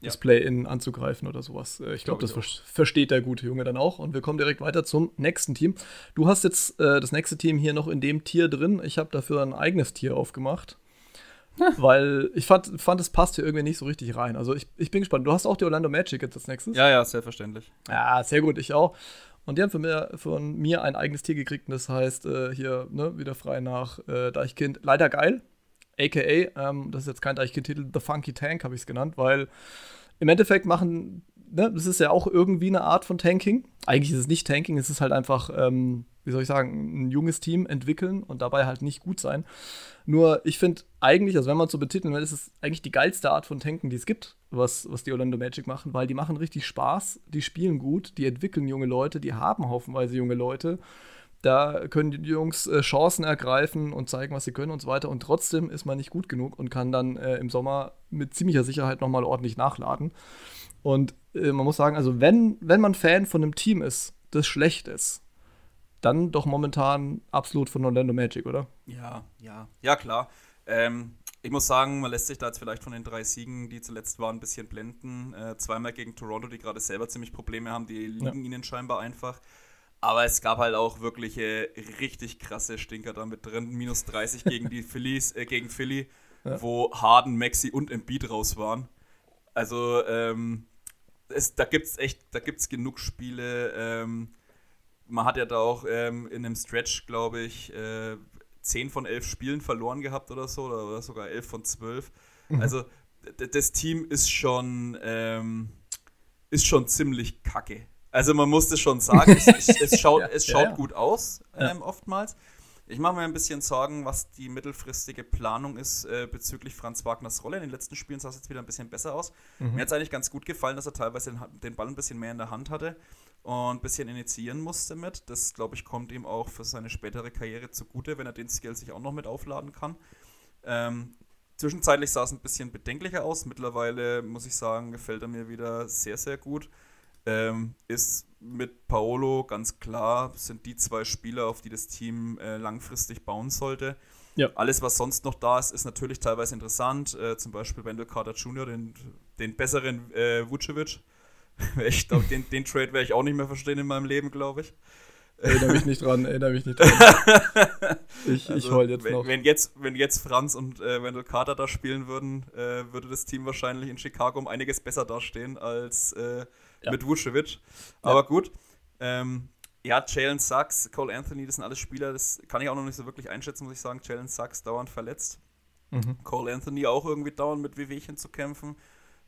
ja. das Play-In anzugreifen oder sowas. Äh, ich glaube, glaub, das ver versteht der gute Junge dann auch. Und wir kommen direkt weiter zum nächsten Team. Du hast jetzt äh, das nächste Team hier noch in dem Tier drin. Ich habe dafür ein eigenes Tier aufgemacht. Weil ich fand, fand, es passt hier irgendwie nicht so richtig rein. Also ich, ich bin gespannt. Du hast auch die Orlando Magic jetzt als nächstes? Ja, ja, selbstverständlich. Ja, sehr gut, ich auch. Und die haben von mir, von mir ein eigenes Tier gekriegt und das heißt äh, hier ne, wieder frei nach äh, Deichkind. Leider geil. AKA, ähm, das ist jetzt kein Deichkind-Titel, The Funky Tank habe ich es genannt, weil im Endeffekt machen, ne, das ist ja auch irgendwie eine Art von Tanking. Eigentlich ist es nicht Tanking, es ist halt einfach ähm, wie soll ich sagen, ein junges Team entwickeln und dabei halt nicht gut sein. Nur ich finde eigentlich, also wenn man so betiteln will, ist es eigentlich die geilste Art von Tanken, die es gibt, was, was die Orlando Magic machen, weil die machen richtig Spaß, die spielen gut, die entwickeln junge Leute, die haben haufenweise junge Leute. Da können die Jungs äh, Chancen ergreifen und zeigen, was sie können und so weiter. Und trotzdem ist man nicht gut genug und kann dann äh, im Sommer mit ziemlicher Sicherheit nochmal ordentlich nachladen. Und äh, man muss sagen, also wenn, wenn man Fan von einem Team ist, das schlecht ist, dann doch momentan absolut von Orlando Magic, oder? Ja, ja, ja, klar. Ähm, ich muss sagen, man lässt sich da jetzt vielleicht von den drei Siegen, die zuletzt waren, ein bisschen blenden. Äh, zweimal gegen Toronto, die gerade selber ziemlich Probleme haben, die liegen ja. ihnen scheinbar einfach. Aber es gab halt auch wirklich richtig krasse Stinker da mit drin. Minus 30 gegen die Phillies, äh, gegen Philly, ja. wo Harden, Maxi und Embiid raus waren. Also, ähm, es, da gibt es echt, da gibt es genug Spiele, ähm, man hat ja da auch ähm, in einem Stretch, glaube ich, äh, 10 von 11 Spielen verloren gehabt oder so, oder sogar 11 von 12. Mhm. Also das Team ist schon, ähm, ist schon ziemlich kacke. Also man muss das schon sagen, es, es, es schaut, ja, es schaut ja. gut aus, ähm, oftmals. Ich mache mir ein bisschen Sorgen, was die mittelfristige Planung ist äh, bezüglich Franz Wagners Rolle. In den letzten Spielen sah es jetzt wieder ein bisschen besser aus. Mhm. Mir hat es eigentlich ganz gut gefallen, dass er teilweise den, den Ball ein bisschen mehr in der Hand hatte und ein bisschen initiieren musste mit. Das, glaube ich, kommt ihm auch für seine spätere Karriere zugute, wenn er den Skill sich auch noch mit aufladen kann. Ähm, zwischenzeitlich sah es ein bisschen bedenklicher aus. Mittlerweile, muss ich sagen, gefällt er mir wieder sehr, sehr gut. Ähm, ist mit Paolo ganz klar, sind die zwei Spieler, auf die das Team äh, langfristig bauen sollte. Ja. Alles, was sonst noch da ist, ist natürlich teilweise interessant. Äh, zum Beispiel Wendell Carter Jr., den, den besseren äh, Vucevic Ich glaube, den, den Trade werde ich auch nicht mehr verstehen in meinem Leben, glaube ich. Erinnere mich nicht dran, erinnere mich nicht dran. Ich, also, ich heul jetzt wenn, noch. Wenn jetzt, wenn jetzt Franz und äh, Wendell Carter da spielen würden, äh, würde das Team wahrscheinlich in Chicago um einiges besser dastehen als äh, ja. mit Vucevic. Aber ja. gut. Ähm, ja, Jalen Sachs, Cole Anthony, das sind alles Spieler, das kann ich auch noch nicht so wirklich einschätzen, muss ich sagen. Jalen Sachs dauernd verletzt. Mhm. Cole Anthony auch irgendwie dauernd mit Wehwehchen zu kämpfen.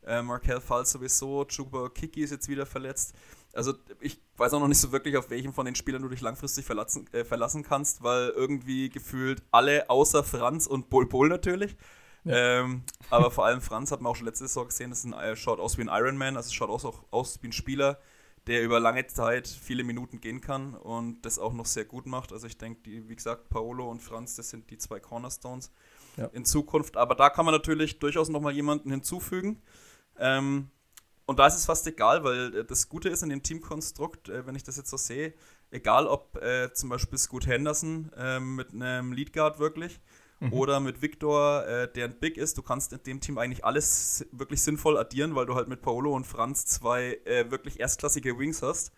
Äh, Markel Fall sowieso, Chuba Kiki ist jetzt wieder verletzt. Also ich weiß auch noch nicht so wirklich, auf welchen von den Spielern du dich langfristig verlassen, äh, verlassen kannst, weil irgendwie gefühlt alle außer Franz und Bol Bol natürlich. Ähm, aber vor allem Franz hat man auch schon letzte Saison gesehen, das ein, äh, schaut aus wie ein Ironman, also es schaut aus, auch aus wie ein Spieler, der über lange Zeit viele Minuten gehen kann und das auch noch sehr gut macht. Also ich denke, wie gesagt, Paolo und Franz, das sind die zwei Cornerstones ja. in Zukunft. Aber da kann man natürlich durchaus nochmal jemanden hinzufügen. Ähm, und da ist es fast egal, weil äh, das Gute ist in dem Teamkonstrukt, äh, wenn ich das jetzt so sehe, egal ob äh, zum Beispiel Scoot Henderson äh, mit einem Leadguard wirklich mhm. oder mit Victor, äh, der ein Big ist, du kannst in dem Team eigentlich alles wirklich sinnvoll addieren, weil du halt mit Paolo und Franz zwei äh, wirklich erstklassige Wings hast.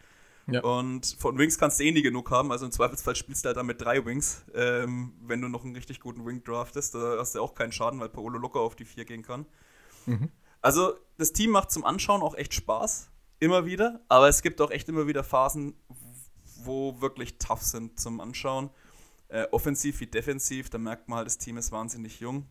Ja. Und von Wings kannst du eh nie genug haben. Also im Zweifelsfall spielst du halt dann mit drei Wings. Ähm, wenn du noch einen richtig guten Wing draftest, da hast du auch keinen Schaden, weil Paolo locker auf die vier gehen kann. Mhm. Also, das Team macht zum Anschauen auch echt Spaß. Immer wieder. Aber es gibt auch echt immer wieder Phasen, wo wirklich tough sind zum Anschauen. Äh, offensiv wie defensiv, da merkt man halt, das Team ist wahnsinnig jung.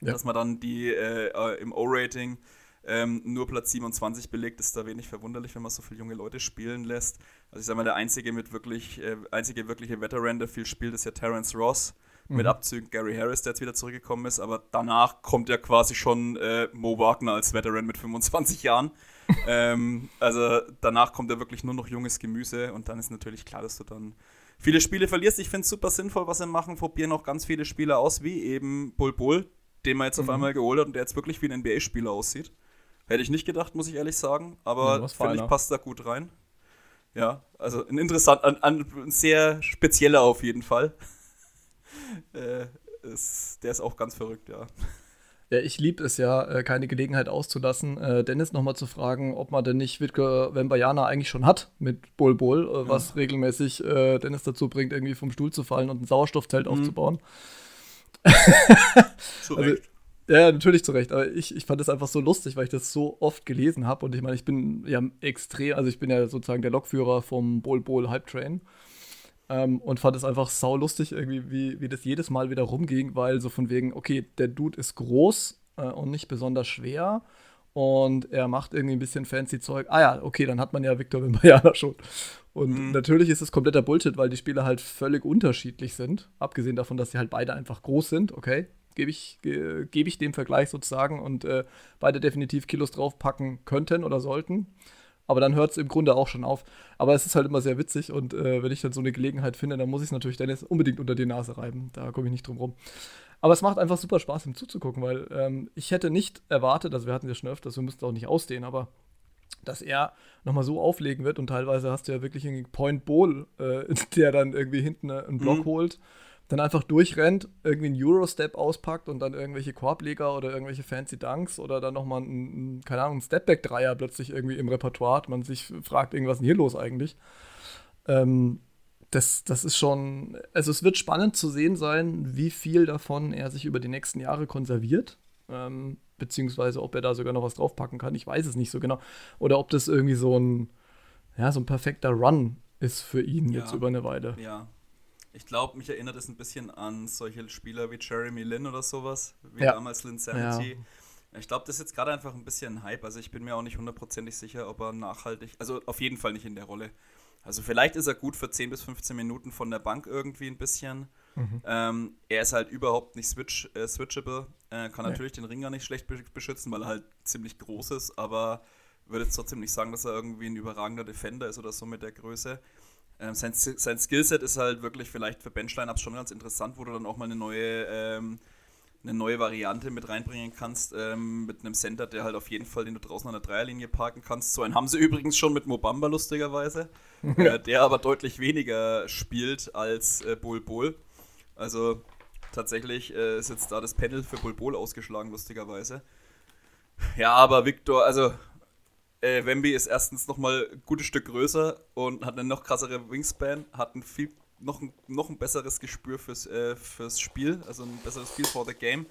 Ja. Dass man dann die äh, äh im O-Rating ähm, nur Platz 27 belegt, ist da wenig verwunderlich, wenn man so viele junge Leute spielen lässt. Also ich sag mal, der einzige mit wirklich, äh, einzige wirkliche Veteran, der viel spielt, ist ja Terence Ross mhm. mit Abzügen Gary Harris, der jetzt wieder zurückgekommen ist, aber danach kommt ja quasi schon äh, Mo Wagner als Veteran mit 25 Jahren. ähm, also danach kommt ja wirklich nur noch junges Gemüse und dann ist natürlich klar, dass du dann viele Spiele verlierst. Ich finde es super sinnvoll, was sie machen, probieren auch ganz viele Spieler aus, wie eben Bull Bull, den man jetzt mhm. auf einmal geholt hat und der jetzt wirklich wie ein NBA-Spieler aussieht. Hätte ich nicht gedacht, muss ich ehrlich sagen, aber ja, finde ich passt da gut rein. Ja, also ein interessant, ein, ein sehr spezieller auf jeden Fall. äh, ist, der ist auch ganz verrückt, ja. Ja, ich liebe es ja, äh, keine Gelegenheit auszulassen, äh, Dennis nochmal zu fragen, ob man denn nicht Witke Wembayana eigentlich schon hat mit Bol Bol, äh, was ja. regelmäßig Dennis dazu bringt, irgendwie vom Stuhl zu fallen und ein Sauerstoffzelt mhm. aufzubauen. zu also, ja, natürlich zu Recht. Aber ich, ich fand es einfach so lustig, weil ich das so oft gelesen habe. Und ich meine, ich bin ja extrem, also ich bin ja sozusagen der Lokführer vom Bol Bol Hype Train. Ähm, und fand es einfach sau lustig, irgendwie, wie, wie das jedes Mal wieder rumging, weil so von wegen, okay, der Dude ist groß äh, und nicht besonders schwer und er macht irgendwie ein bisschen fancy Zeug. Ah ja, okay, dann hat man ja Victor Wembanyama schon. Und mhm. natürlich ist es kompletter Bullshit, weil die Spieler halt völlig unterschiedlich sind. Abgesehen davon, dass sie halt beide einfach groß sind, okay, gebe ich, ge, geb ich dem Vergleich sozusagen und äh, beide definitiv Kilos draufpacken könnten oder sollten. Aber dann hört es im Grunde auch schon auf. Aber es ist halt immer sehr witzig und äh, wenn ich dann so eine Gelegenheit finde, dann muss ich es natürlich Dennis unbedingt unter die Nase reiben. Da komme ich nicht drum rum. Aber es macht einfach super Spaß, ihm zuzugucken, weil ähm, ich hätte nicht erwartet, also wir hatten ja schon öfters, wir müssten auch nicht ausdehnen, aber dass er nochmal so auflegen wird und teilweise hast du ja wirklich einen Point Bowl, äh, der dann irgendwie hinten einen Block mhm. holt dann einfach durchrennt, irgendwie einen Eurostep auspackt und dann irgendwelche Korbleger oder irgendwelche fancy Dunks oder dann nochmal ein, keine Ahnung, ein Stepback-Dreier plötzlich irgendwie im Repertoire hat. Man sich fragt, irgendwas denn hier los eigentlich? Ähm, das, das ist schon, also es wird spannend zu sehen sein, wie viel davon er sich über die nächsten Jahre konserviert. Ähm, beziehungsweise ob er da sogar noch was draufpacken kann. Ich weiß es nicht so genau. Oder ob das irgendwie so ein, ja, so ein perfekter Run ist für ihn ja. jetzt über eine Weile. Ja, ich glaube, mich erinnert es ein bisschen an solche Spieler wie Jeremy Lin oder sowas, wie ja. damals Lin Sanity. Ja. Ich glaube, das ist jetzt gerade einfach ein bisschen Hype. Also ich bin mir auch nicht hundertprozentig sicher, ob er nachhaltig, also auf jeden Fall nicht in der Rolle. Also vielleicht ist er gut für 10 bis 15 Minuten von der Bank irgendwie ein bisschen. Mhm. Ähm, er ist halt überhaupt nicht switch, äh, switchable. Äh, kann nee. natürlich den Ringer nicht schlecht beschützen, weil er halt ziemlich groß ist, aber würde jetzt trotzdem nicht sagen, dass er irgendwie ein überragender Defender ist oder so mit der Größe. Ähm, sein, sein Skillset ist halt wirklich vielleicht für Benchline-Ups schon ganz interessant, wo du dann auch mal eine neue, ähm, eine neue Variante mit reinbringen kannst, ähm, mit einem Center, der halt auf jeden Fall, den du draußen an der Dreierlinie parken kannst. So einen haben sie übrigens schon mit Mobamba, lustigerweise, äh, der aber deutlich weniger spielt als äh, Bol Bol. Also tatsächlich äh, ist jetzt da das Panel für Bol Bol ausgeschlagen, lustigerweise. Ja, aber Victor, also äh, Wemby ist erstens nochmal ein gutes Stück größer und hat eine noch krassere Wingspan, hat ein viel, noch, ein, noch ein besseres Gespür fürs, äh, fürs Spiel, also ein besseres Feel for the Game.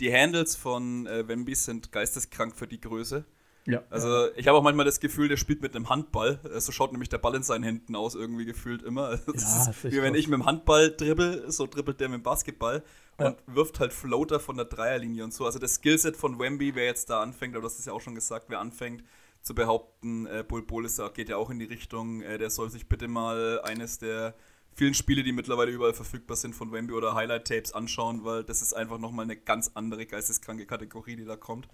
Die Handles von äh, Wemby sind geisteskrank für die Größe. Ja. Also ich habe auch manchmal das Gefühl, der spielt mit einem Handball. So schaut nämlich der Ball in seinen Händen aus, irgendwie gefühlt immer. Ja, wie wenn ich mit dem Handball dribbel, so dribbelt der mit dem Basketball ja. und wirft halt Floater von der Dreierlinie und so. Also das Skillset von Wemby, wer jetzt da anfängt, aber das ist ja auch schon gesagt, wer anfängt, zu behaupten, äh, Bull Bolis geht ja auch in die Richtung, äh, der soll sich bitte mal eines der vielen Spiele, die mittlerweile überall verfügbar sind, von Wemby oder Highlight-Tapes anschauen, weil das ist einfach nochmal eine ganz andere geisteskranke Kategorie, die da kommt.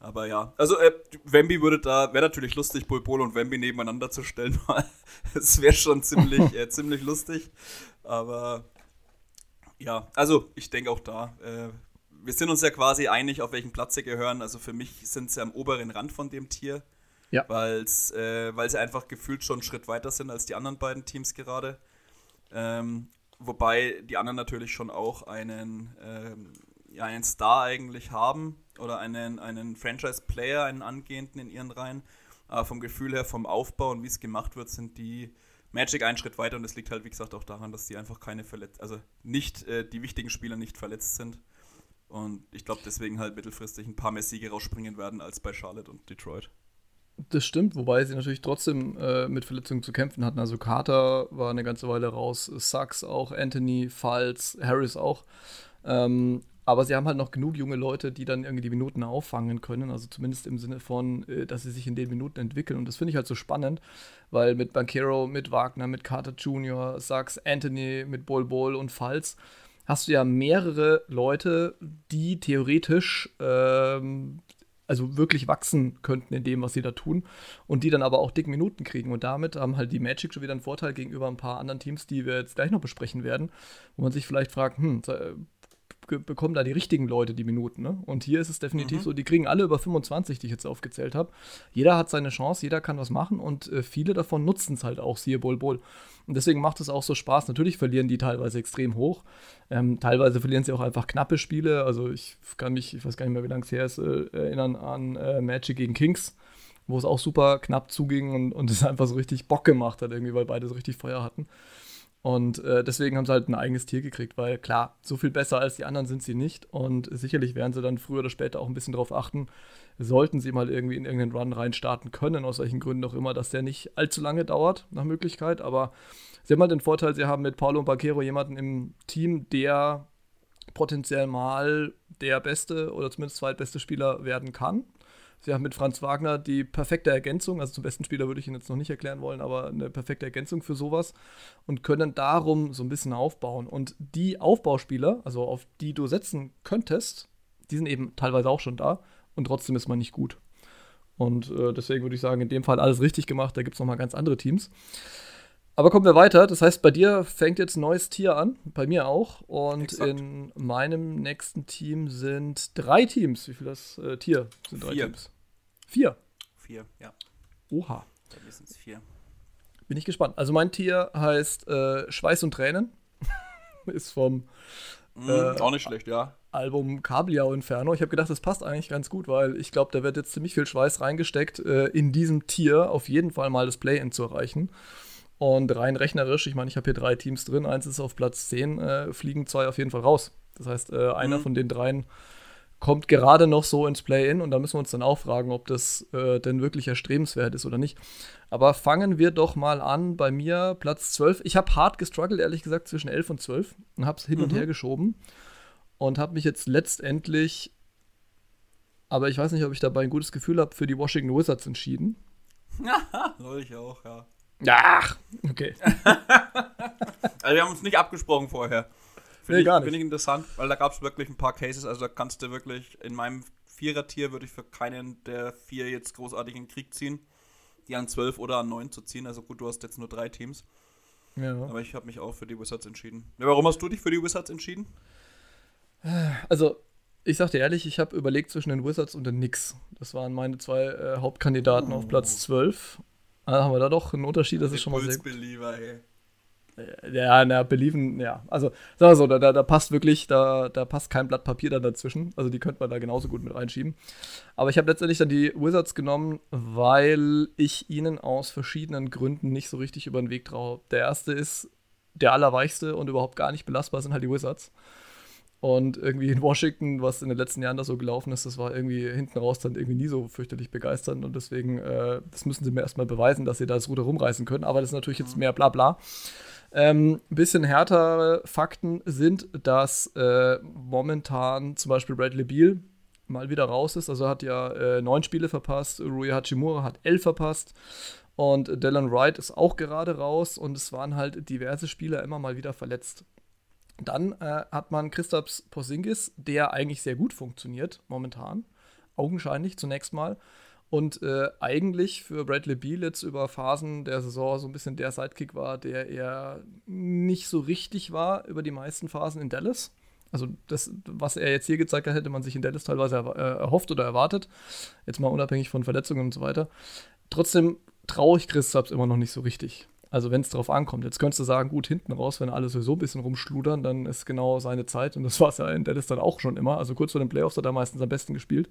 Aber ja, also äh, Wemby würde da, wäre natürlich lustig, Bulbol und Wemby nebeneinander zu stellen, es wäre schon ziemlich, äh, ziemlich lustig. Aber ja, also ich denke auch da, äh, wir sind uns ja quasi einig, auf welchen Platz sie gehören. Also für mich sind sie am oberen Rand von dem Tier. Ja. Weil's, äh, weil sie einfach gefühlt schon einen Schritt weiter sind als die anderen beiden Teams gerade. Ähm, wobei die anderen natürlich schon auch einen, ähm, ja, einen Star eigentlich haben oder einen, einen Franchise-Player, einen angehenden in ihren Reihen. Aber vom Gefühl her, vom Aufbau und wie es gemacht wird, sind die Magic einen Schritt weiter und es liegt halt, wie gesagt, auch daran, dass die einfach keine verletzt, also nicht äh, die wichtigen Spieler nicht verletzt sind. Und ich glaube, deswegen halt mittelfristig ein paar mehr Siege rausspringen werden als bei Charlotte und Detroit. Das stimmt, wobei sie natürlich trotzdem äh, mit Verletzungen zu kämpfen hatten. Also Carter war eine ganze Weile raus, Sachs auch, Anthony, Falls, Harris auch. Ähm, aber sie haben halt noch genug junge Leute, die dann irgendwie die Minuten auffangen können. Also zumindest im Sinne von, äh, dass sie sich in den Minuten entwickeln. Und das finde ich halt so spannend, weil mit Banquero, mit Wagner, mit Carter Jr., Sachs, Anthony, mit Bol Bol und Falls hast du ja mehrere Leute, die theoretisch ähm, also wirklich wachsen könnten in dem, was sie da tun und die dann aber auch dick Minuten kriegen. Und damit haben halt die Magic schon wieder einen Vorteil gegenüber ein paar anderen Teams, die wir jetzt gleich noch besprechen werden, wo man sich vielleicht fragt, hm, bekommen da die richtigen Leute die Minuten. Ne? Und hier ist es definitiv mhm. so, die kriegen alle über 25, die ich jetzt aufgezählt habe. Jeder hat seine Chance, jeder kann was machen und äh, viele davon nutzen es halt auch, siehe Bol Bol. Und deswegen macht es auch so Spaß. Natürlich verlieren die teilweise extrem hoch. Ähm, teilweise verlieren sie auch einfach knappe Spiele. Also ich kann mich, ich weiß gar nicht mehr, wie lange es her ist, äh, erinnern an äh, Magic gegen Kings, wo es auch super knapp zuging und, und es einfach so richtig Bock gemacht hat, irgendwie, weil beide so richtig Feuer hatten. Und äh, deswegen haben sie halt ein eigenes Tier gekriegt, weil klar, so viel besser als die anderen sind sie nicht. Und sicherlich werden sie dann früher oder später auch ein bisschen darauf achten, sollten sie mal irgendwie in irgendeinen Run reinstarten können, aus welchen Gründen auch immer, dass der nicht allzu lange dauert, nach Möglichkeit. Aber sie haben halt den Vorteil, sie haben mit Paulo und Baquero jemanden im Team, der potenziell mal der beste oder zumindest zweitbeste Spieler werden kann. Sie haben mit Franz Wagner die perfekte Ergänzung, also zum besten Spieler würde ich ihn jetzt noch nicht erklären wollen, aber eine perfekte Ergänzung für sowas und können darum so ein bisschen aufbauen. Und die Aufbauspieler, also auf die du setzen könntest, die sind eben teilweise auch schon da und trotzdem ist man nicht gut. Und äh, deswegen würde ich sagen, in dem Fall alles richtig gemacht, da gibt es nochmal ganz andere Teams. Aber kommen wir weiter. Das heißt, bei dir fängt jetzt ein neues Tier an, bei mir auch. Und Exakt. in meinem nächsten Team sind drei Teams. Wie viel das äh, Tier sind drei Vier. Teams? Vier. Vier, ja. Oha. Bei mir sind es vier. Bin ich gespannt. Also mein Tier heißt äh, Schweiß und Tränen. Ist vom mm, äh, auch nicht schlecht, ja. Album Kabeljau Inferno. Ich habe gedacht, das passt eigentlich ganz gut, weil ich glaube, da wird jetzt ziemlich viel Schweiß reingesteckt, äh, in diesem Tier auf jeden Fall mal das Play-In zu erreichen. Und rein rechnerisch, ich meine, ich habe hier drei Teams drin, eins ist auf Platz 10, äh, fliegen zwei auf jeden Fall raus. Das heißt, äh, einer mhm. von den dreien kommt gerade noch so ins Play-In und da müssen wir uns dann auch fragen, ob das äh, denn wirklich erstrebenswert ist oder nicht. Aber fangen wir doch mal an bei mir, Platz 12. Ich habe hart gestruggelt, ehrlich gesagt, zwischen 11 und 12 und habe es hin mhm. und her geschoben und habe mich jetzt letztendlich, aber ich weiß nicht, ob ich dabei ein gutes Gefühl habe, für die Washington Wizards entschieden. Soll ich auch, ja. Ach, okay. also wir haben uns nicht abgesprochen vorher. Finde nee, ich, find ich interessant, weil da gab es wirklich ein paar Cases, also da kannst du wirklich in meinem Vierer-Tier würde ich für keinen der vier jetzt großartig in den Krieg ziehen, die an zwölf oder an neun zu ziehen. Also gut, du hast jetzt nur drei Teams. Ja. Aber ich habe mich auch für die Wizards entschieden. warum hast du dich für die Wizards entschieden? Also, ich sag dir ehrlich, ich habe überlegt zwischen den Wizards und den Knicks. Das waren meine zwei äh, Hauptkandidaten oh. auf Platz 12. Also haben wir da doch einen Unterschied, das ist schon mal sehr gut. Ey. Äh, ja, na, Believen, ja. Also, sagen wir so, da, da, da passt wirklich, da, da passt kein Blatt Papier dann dazwischen. Also, die könnte man da genauso gut mit reinschieben. Aber ich habe letztendlich dann die Wizards genommen, weil ich ihnen aus verschiedenen Gründen nicht so richtig über den Weg traue. Der erste ist, der allerweichste und überhaupt gar nicht belastbar sind halt die Wizards. Und irgendwie in Washington, was in den letzten Jahren da so gelaufen ist, das war irgendwie hinten raus dann irgendwie nie so fürchterlich begeisternd. Und deswegen, äh, das müssen sie mir erstmal beweisen, dass sie da das Ruder rumreißen können. Aber das ist natürlich jetzt mehr Blabla. Ähm, ein bisschen härtere Fakten sind, dass äh, momentan zum Beispiel Bradley Beal mal wieder raus ist. Also hat ja äh, neun Spiele verpasst. Rui Hachimura hat elf verpasst. Und Dylan Wright ist auch gerade raus. Und es waren halt diverse Spieler immer mal wieder verletzt. Dann äh, hat man Christaps Porzingis, der eigentlich sehr gut funktioniert momentan, augenscheinlich zunächst mal. Und äh, eigentlich für Bradley Beal jetzt über Phasen der Saison so ein bisschen der Sidekick war, der eher nicht so richtig war über die meisten Phasen in Dallas. Also das, was er jetzt hier gezeigt hat, hätte man sich in Dallas teilweise er, äh, erhofft oder erwartet. Jetzt mal unabhängig von Verletzungen und so weiter. Trotzdem traue ich Christaps immer noch nicht so richtig. Also wenn es darauf ankommt. Jetzt könntest du sagen, gut, hinten raus, wenn alle so ein bisschen rumschludern, dann ist genau seine Zeit. Und das war es ja in Dallas dann auch schon immer. Also kurz vor den Playoffs hat er meistens am besten gespielt.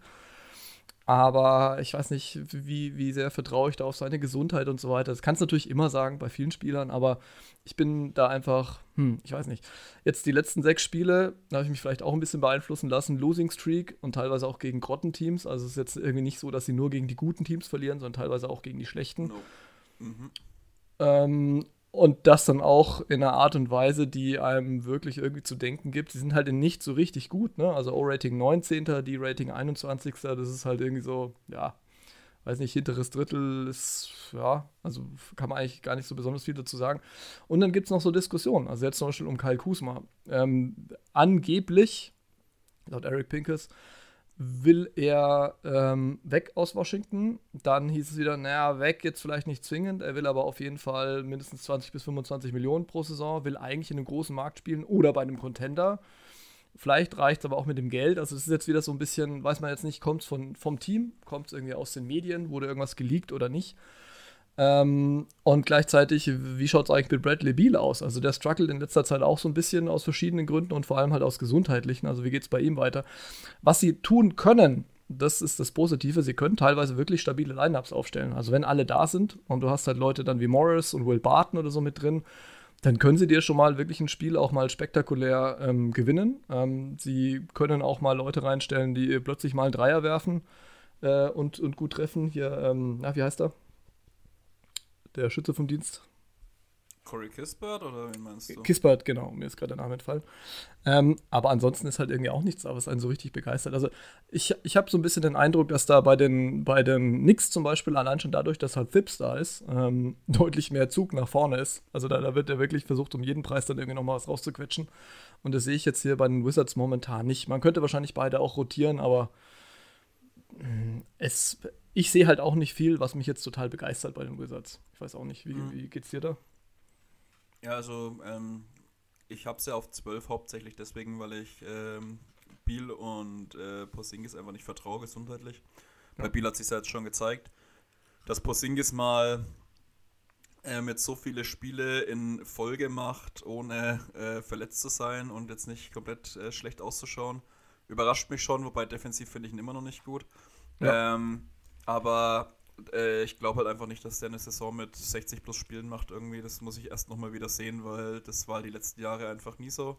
Aber ich weiß nicht, wie, wie sehr vertraue ich da auf seine Gesundheit und so weiter. Das kannst du natürlich immer sagen bei vielen Spielern, aber ich bin da einfach, hm, ich weiß nicht. Jetzt die letzten sechs Spiele, da habe ich mich vielleicht auch ein bisschen beeinflussen lassen. Losing Streak und teilweise auch gegen Grottenteams. Also es ist jetzt irgendwie nicht so, dass sie nur gegen die guten Teams verlieren, sondern teilweise auch gegen die schlechten. No. Mhm. Ähm, und das dann auch in einer Art und Weise, die einem wirklich irgendwie zu denken gibt. Sie sind halt nicht so richtig gut, ne? Also O-Rating 19., die Rating 21. Das ist halt irgendwie so, ja, weiß nicht, hinteres Drittel ist, ja, also kann man eigentlich gar nicht so besonders viel dazu sagen. Und dann gibt es noch so Diskussionen. Also jetzt zum Beispiel um Kyle Kusma. Ähm, angeblich, laut Eric Pinkes, will er ähm, weg aus Washington. Dann hieß es wieder, naja, weg jetzt vielleicht nicht zwingend. Er will aber auf jeden Fall mindestens 20 bis 25 Millionen pro Saison, will eigentlich in einem großen Markt spielen oder bei einem Contender. Vielleicht reicht es aber auch mit dem Geld. Also, das ist jetzt wieder so ein bisschen, weiß man jetzt nicht, kommt es vom Team, kommt es irgendwie aus den Medien, wurde irgendwas geleakt oder nicht. Ähm, und gleichzeitig, wie schaut es eigentlich mit Bradley Beal aus? Also der struggelt in letzter Zeit auch so ein bisschen aus verschiedenen Gründen und vor allem halt aus gesundheitlichen. Also wie geht es bei ihm weiter? Was sie tun können, das ist das Positive, sie können teilweise wirklich stabile Lineups aufstellen. Also wenn alle da sind und du hast halt Leute dann wie Morris und Will Barton oder so mit drin, dann können sie dir schon mal wirklich ein Spiel auch mal spektakulär ähm, gewinnen. Ähm, sie können auch mal Leute reinstellen, die plötzlich mal einen Dreier werfen äh, und, und gut treffen. Hier, ähm, na, wie heißt er? Der Schütze vom Dienst. Corey Kispert oder wen meinst du? Kispert, genau, mir ist gerade der Name entfallen. Ähm, aber ansonsten ist halt irgendwie auch nichts, was einen so richtig begeistert. Also ich, ich habe so ein bisschen den Eindruck, dass da bei den, bei den Knicks zum Beispiel allein schon dadurch, dass halt Thips da ist, ähm, deutlich mehr Zug nach vorne ist. Also da, da wird er wirklich versucht, um jeden Preis dann irgendwie nochmal was rauszuquetschen. Und das sehe ich jetzt hier bei den Wizards momentan nicht. Man könnte wahrscheinlich beide auch rotieren, aber mm, es, ich sehe halt auch nicht viel, was mich jetzt total begeistert bei den Wizards. Ich weiß auch nicht, wie, mhm. wie geht's dir da? Ja, also ähm, ich habe es ja auf 12 hauptsächlich deswegen, weil ich ähm, Biel und äh, Porzingis einfach nicht vertraue gesundheitlich. Ja. Bei Biel hat sich ja jetzt schon gezeigt, dass Porzingis mal ähm, jetzt so viele Spiele in Folge macht, ohne äh, verletzt zu sein und jetzt nicht komplett äh, schlecht auszuschauen. Überrascht mich schon, wobei defensiv finde ich ihn immer noch nicht gut. Ja. Ähm, aber äh, ich glaube halt einfach nicht, dass der eine Saison mit 60 plus Spielen macht irgendwie. Das muss ich erst nochmal wieder sehen, weil das war die letzten Jahre einfach nie so.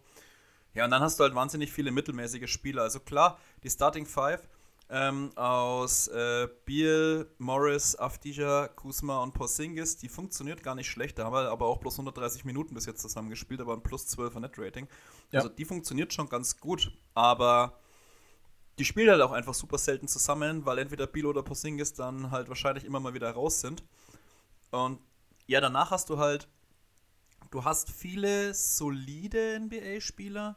Ja, und dann hast du halt wahnsinnig viele mittelmäßige Spieler. Also klar, die Starting Five ähm, aus äh, Biel, Morris, Afdija, Kusma und Porzingis, die funktioniert gar nicht schlecht. Da haben wir aber auch bloß 130 Minuten bis jetzt zusammen gespielt, aber ein plus 12er Net-Rating. Ja. Also die funktioniert schon ganz gut, aber die spielen halt auch einfach super selten zusammen, weil entweder Biel oder Porzingis dann halt wahrscheinlich immer mal wieder raus sind. Und ja, danach hast du halt, du hast viele solide NBA-Spieler,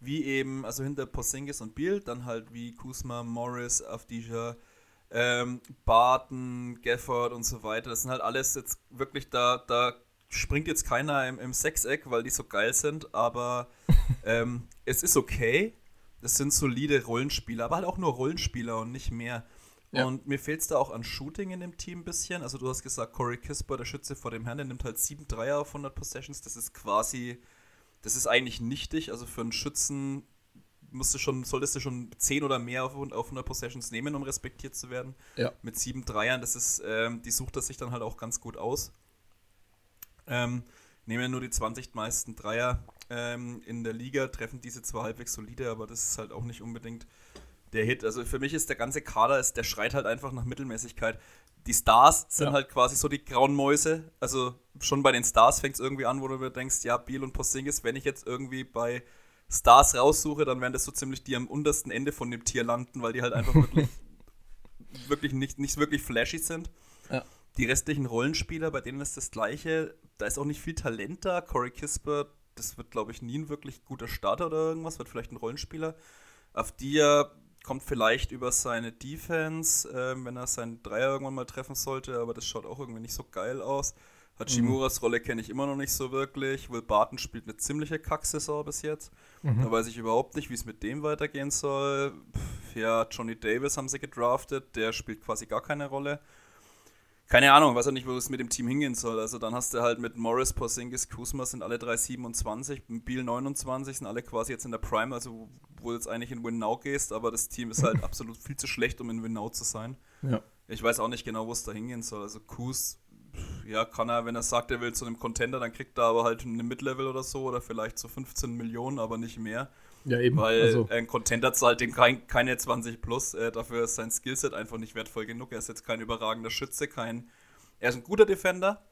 wie eben, also hinter Porzingis und Biel, dann halt wie Kuzma, Morris, Avdija, ähm, Barton, Gafford und so weiter. Das sind halt alles jetzt wirklich da, da springt jetzt keiner im, im Sechseck, weil die so geil sind, aber ähm, es ist okay das sind solide Rollenspieler, aber halt auch nur Rollenspieler und nicht mehr. Ja. Und mir fehlt es da auch an Shooting in dem Team ein bisschen. Also du hast gesagt, Corey Kisper, der Schütze vor dem Herrn, der nimmt halt 7 Dreier auf 100 Possessions. Das ist quasi, das ist eigentlich nichtig. Also für einen Schützen musst du schon, solltest du schon 10 oder mehr auf, auf 100 Possessions nehmen, um respektiert zu werden. Ja. Mit 7 Dreiern, das ist, ähm, die sucht er sich dann halt auch ganz gut aus. Ähm, nehmen wir nur die 20 meisten Dreier ähm, in der Liga, treffen diese zwar halbwegs solide, aber das ist halt auch nicht unbedingt der Hit. Also für mich ist der ganze Kader, ist, der schreit halt einfach nach Mittelmäßigkeit. Die Stars sind ja. halt quasi so die grauen Mäuse. Also schon bei den Stars fängt es irgendwie an, wo du dir denkst, ja, Biel und Porzingis, wenn ich jetzt irgendwie bei Stars raussuche, dann werden das so ziemlich die am untersten Ende von dem Tier landen, weil die halt einfach wirklich, wirklich nicht, nicht wirklich flashy sind. Ja. Die restlichen Rollenspieler, bei denen ist das gleiche. Da ist auch nicht viel Talent da. Corey Kispert das wird, glaube ich, nie ein wirklich guter Starter oder irgendwas, wird vielleicht ein Rollenspieler. Auf die er kommt vielleicht über seine Defense, äh, wenn er seinen Dreier irgendwann mal treffen sollte, aber das schaut auch irgendwie nicht so geil aus. Hachimuras mhm. Rolle kenne ich immer noch nicht so wirklich. Will Barton spielt eine ziemliche Kacksaison bis jetzt. Mhm. Da weiß ich überhaupt nicht, wie es mit dem weitergehen soll. Pff, ja, Johnny Davis haben sie gedraftet, der spielt quasi gar keine Rolle keine Ahnung, weiß auch nicht, wo es mit dem Team hingehen soll. Also dann hast du halt mit Morris, Porzingis, Kuzma sind alle drei 27, Biel 29, sind alle quasi jetzt in der Prime, also wo du jetzt eigentlich in Win Now gehst, aber das Team ist halt absolut viel zu schlecht, um in Win Now zu sein. Ja. Ich weiß auch nicht genau, wo es da hingehen soll. Also Kuz, ja, kann er, wenn er sagt, er will zu einem Contender, dann kriegt er aber halt eine Mid-Level oder so oder vielleicht so 15 Millionen, aber nicht mehr. Ja, eben. Weil also. ein Contender zahlt dem kein, keine 20 plus. Äh, dafür ist sein Skillset einfach nicht wertvoll genug. Er ist jetzt kein überragender Schütze, kein. Er ist ein guter Defender,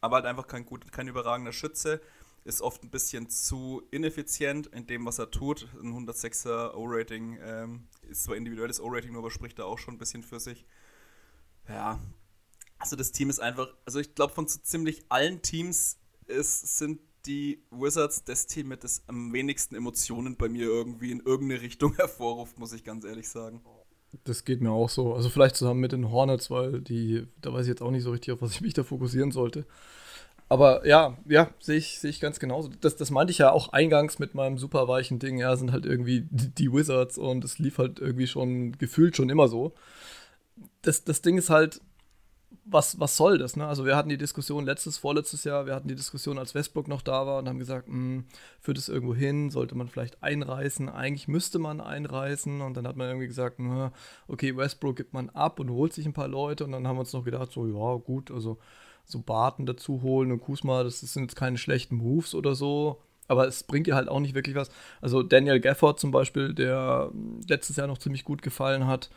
aber halt einfach kein, gut, kein überragender Schütze. Ist oft ein bisschen zu ineffizient in dem, was er tut. Ein 106er O-Rating ähm, ist zwar individuelles O-Rating, aber spricht da auch schon ein bisschen für sich. Ja. Also das Team ist einfach, also ich glaube, von so ziemlich allen Teams ist, sind die Wizards das Team mit das am wenigsten Emotionen bei mir irgendwie in irgendeine Richtung hervorruft, muss ich ganz ehrlich sagen. Das geht mir auch so. Also vielleicht zusammen mit den Hornets, weil die, da weiß ich jetzt auch nicht so richtig, auf was ich mich da fokussieren sollte. Aber ja, ja, sehe ich, seh ich ganz genauso. Das, das meinte ich ja auch eingangs mit meinem super weichen Ding. Ja, sind halt irgendwie die, die Wizards und es lief halt irgendwie schon gefühlt schon immer so. Das, das Ding ist halt, was, was soll das? Ne? Also wir hatten die Diskussion letztes, vorletztes Jahr, wir hatten die Diskussion, als Westbrook noch da war und haben gesagt, mh, hm, führt es irgendwo hin, sollte man vielleicht einreißen, eigentlich müsste man einreißen und dann hat man irgendwie gesagt, na, okay, Westbrook gibt man ab und holt sich ein paar Leute und dann haben wir uns noch gedacht, so ja gut, also so Barten dazu holen und Kusma, das sind jetzt keine schlechten Moves oder so, aber es bringt ihr halt auch nicht wirklich was. Also Daniel Gafford zum Beispiel, der letztes Jahr noch ziemlich gut gefallen hat,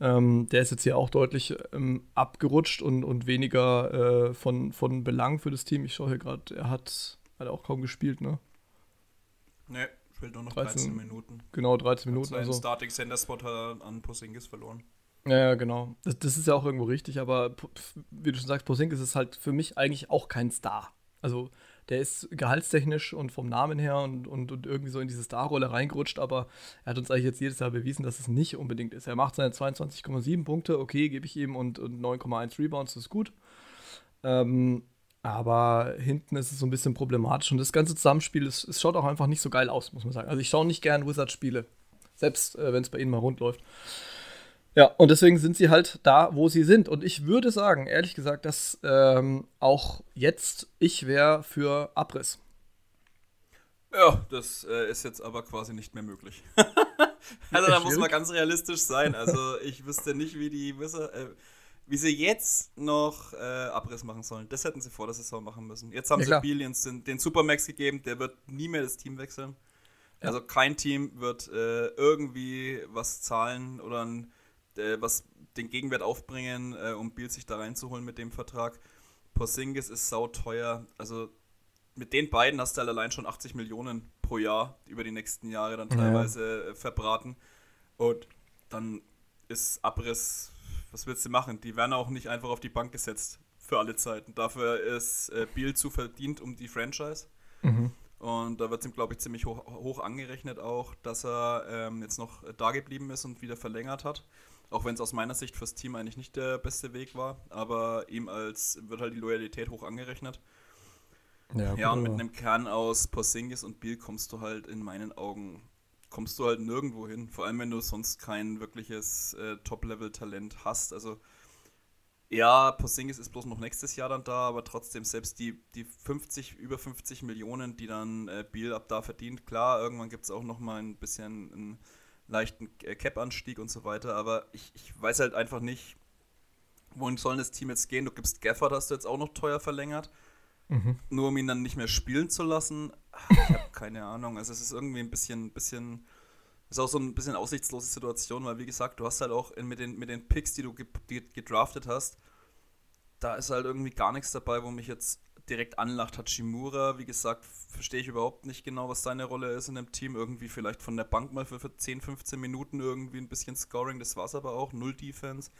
ähm, der ist jetzt hier auch deutlich ähm, abgerutscht und, und weniger äh, von, von Belang für das Team. Ich schaue hier gerade, er hat, hat auch kaum gespielt, ne? Ne, spielt nur noch 13, 13 Minuten. Genau, 13 Minuten. Seinen also. Starting Center Spot hat er an Posingis verloren. Ja, ja, genau. Das, das, ist ja auch irgendwo richtig, aber wie du schon sagst, Posingis ist halt für mich eigentlich auch kein Star. Also der ist gehaltstechnisch und vom Namen her und, und, und irgendwie so in diese Starrolle reingerutscht, aber er hat uns eigentlich jetzt jedes Jahr bewiesen, dass es nicht unbedingt ist. Er macht seine 22,7 Punkte, okay, gebe ich ihm und, und 9,1 Rebounds, das ist gut. Ähm, aber hinten ist es so ein bisschen problematisch und das ganze Zusammenspiel, es, es schaut auch einfach nicht so geil aus, muss man sagen. Also ich schaue nicht gern Wizards-Spiele, selbst äh, wenn es bei ihnen mal rund läuft. Ja, und deswegen sind sie halt da, wo sie sind. Und ich würde sagen, ehrlich gesagt, dass ähm, auch jetzt ich wäre für Abriss. Ja, das äh, ist jetzt aber quasi nicht mehr möglich. also da muss man ganz realistisch sein. Also ich wüsste nicht, wie die Wisser, äh, wie sie jetzt noch äh, Abriss machen sollen. Das hätten sie vor der Saison machen müssen. Jetzt haben ja, sie Billions den, den, Supermax gegeben, der wird nie mehr das Team wechseln. Ja. Also kein Team wird äh, irgendwie was zahlen oder ein was den Gegenwert aufbringen, äh, um Biel sich da reinzuholen mit dem Vertrag. Porzingis ist sauteuer. Also mit den beiden hast du halt allein schon 80 Millionen pro Jahr über die nächsten Jahre dann teilweise ja. Äh, verbraten. Und dann ist Abriss, was willst du machen? Die werden auch nicht einfach auf die Bank gesetzt für alle Zeiten. Dafür ist äh, Biel zu verdient um die Franchise. Mhm. Und da wird es ihm, glaube ich, ziemlich hoch, hoch, angerechnet auch, dass er ähm, jetzt noch da geblieben ist und wieder verlängert hat. Auch wenn es aus meiner Sicht fürs Team eigentlich nicht der beste Weg war, aber ihm als wird halt die Loyalität hoch angerechnet. Ja, ja und mit einem Kern aus Porzingis und Biel kommst du halt in meinen Augen kommst du halt nirgendwo hin. Vor allem, wenn du sonst kein wirkliches äh, Top-Level-Talent hast. Also, ja, Porzingis ist bloß noch nächstes Jahr dann da, aber trotzdem, selbst die, die 50, über 50 Millionen, die dann äh, Biel ab da verdient, klar, irgendwann gibt es auch noch mal ein bisschen ein leichten Cap-Anstieg und so weiter, aber ich, ich weiß halt einfach nicht, wohin soll das Team jetzt gehen? Du gibst Gafford, hast du jetzt auch noch teuer verlängert. Mhm. Nur um ihn dann nicht mehr spielen zu lassen. Ich habe keine Ahnung. Also es ist irgendwie ein bisschen, bisschen, ist auch so ein bisschen aussichtslose Situation, weil wie gesagt, du hast halt auch in, mit, den, mit den Picks, die du ge gedraftet hast, da ist halt irgendwie gar nichts dabei, wo mich jetzt direkt anlacht. Hachimura, wie gesagt, verstehe ich überhaupt nicht genau, was seine Rolle ist in dem Team. Irgendwie vielleicht von der Bank mal für, für 10, 15 Minuten irgendwie ein bisschen Scoring, das war es aber auch. Null Defense.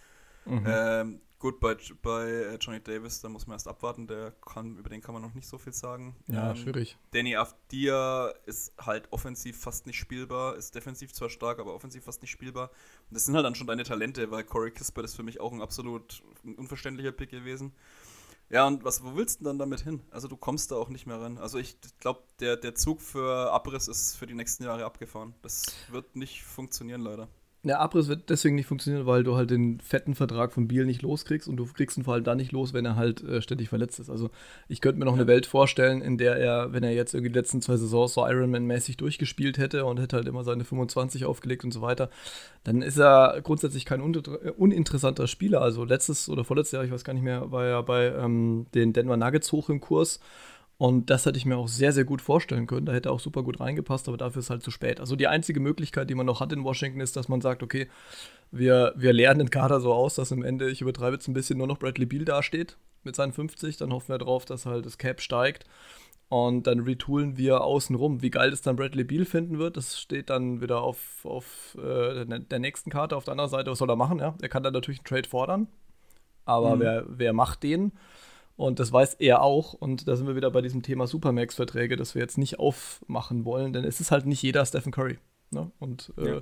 Mhm. Ähm, gut, bei, bei äh, Johnny Davis, da muss man erst abwarten, der kann, über den kann man noch nicht so viel sagen. Ja, ähm, schwierig. Danny Afdia ist halt offensiv fast nicht spielbar, ist defensiv zwar stark, aber offensiv fast nicht spielbar. Und das sind halt dann schon deine Talente, weil Corey Kispert ist für mich auch ein absolut unverständlicher Pick gewesen. Ja, und was, wo willst du denn dann damit hin? Also du kommst da auch nicht mehr ran. Also ich glaube, der, der Zug für Abriss ist für die nächsten Jahre abgefahren. Das wird nicht funktionieren, leider. Der Abriss wird deswegen nicht funktionieren, weil du halt den fetten Vertrag von Biel nicht loskriegst und du kriegst ihn vor allem dann nicht los, wenn er halt äh, ständig verletzt ist. Also ich könnte mir noch ja. eine Welt vorstellen, in der er, wenn er jetzt irgendwie die letzten zwei Saisons so Ironman-mäßig durchgespielt hätte und hätte halt immer seine 25 aufgelegt und so weiter, dann ist er grundsätzlich kein äh, uninteressanter Spieler. Also letztes oder vorletztes Jahr, ich weiß gar nicht mehr, war er bei ähm, den Denver Nuggets hoch im Kurs und das hätte ich mir auch sehr, sehr gut vorstellen können. Da hätte er auch super gut reingepasst, aber dafür ist halt zu spät. Also die einzige Möglichkeit, die man noch hat in Washington, ist, dass man sagt, okay, wir, wir lernen den Kader so aus, dass am Ende, ich übertreibe jetzt ein bisschen, nur noch Bradley Beal dasteht mit seinen 50. Dann hoffen wir darauf, dass halt das Cap steigt. Und dann retoolen wir außenrum. Wie geil das dann Bradley Beal finden wird, das steht dann wieder auf, auf äh, der nächsten Karte. Auf der anderen Seite, was soll er machen? Ja? Er kann dann natürlich einen Trade fordern. Aber mhm. wer, wer macht den? Und das weiß er auch. Und da sind wir wieder bei diesem Thema Supermax-Verträge, das wir jetzt nicht aufmachen wollen, denn es ist halt nicht jeder Stephen Curry. Ne? Und äh, ja.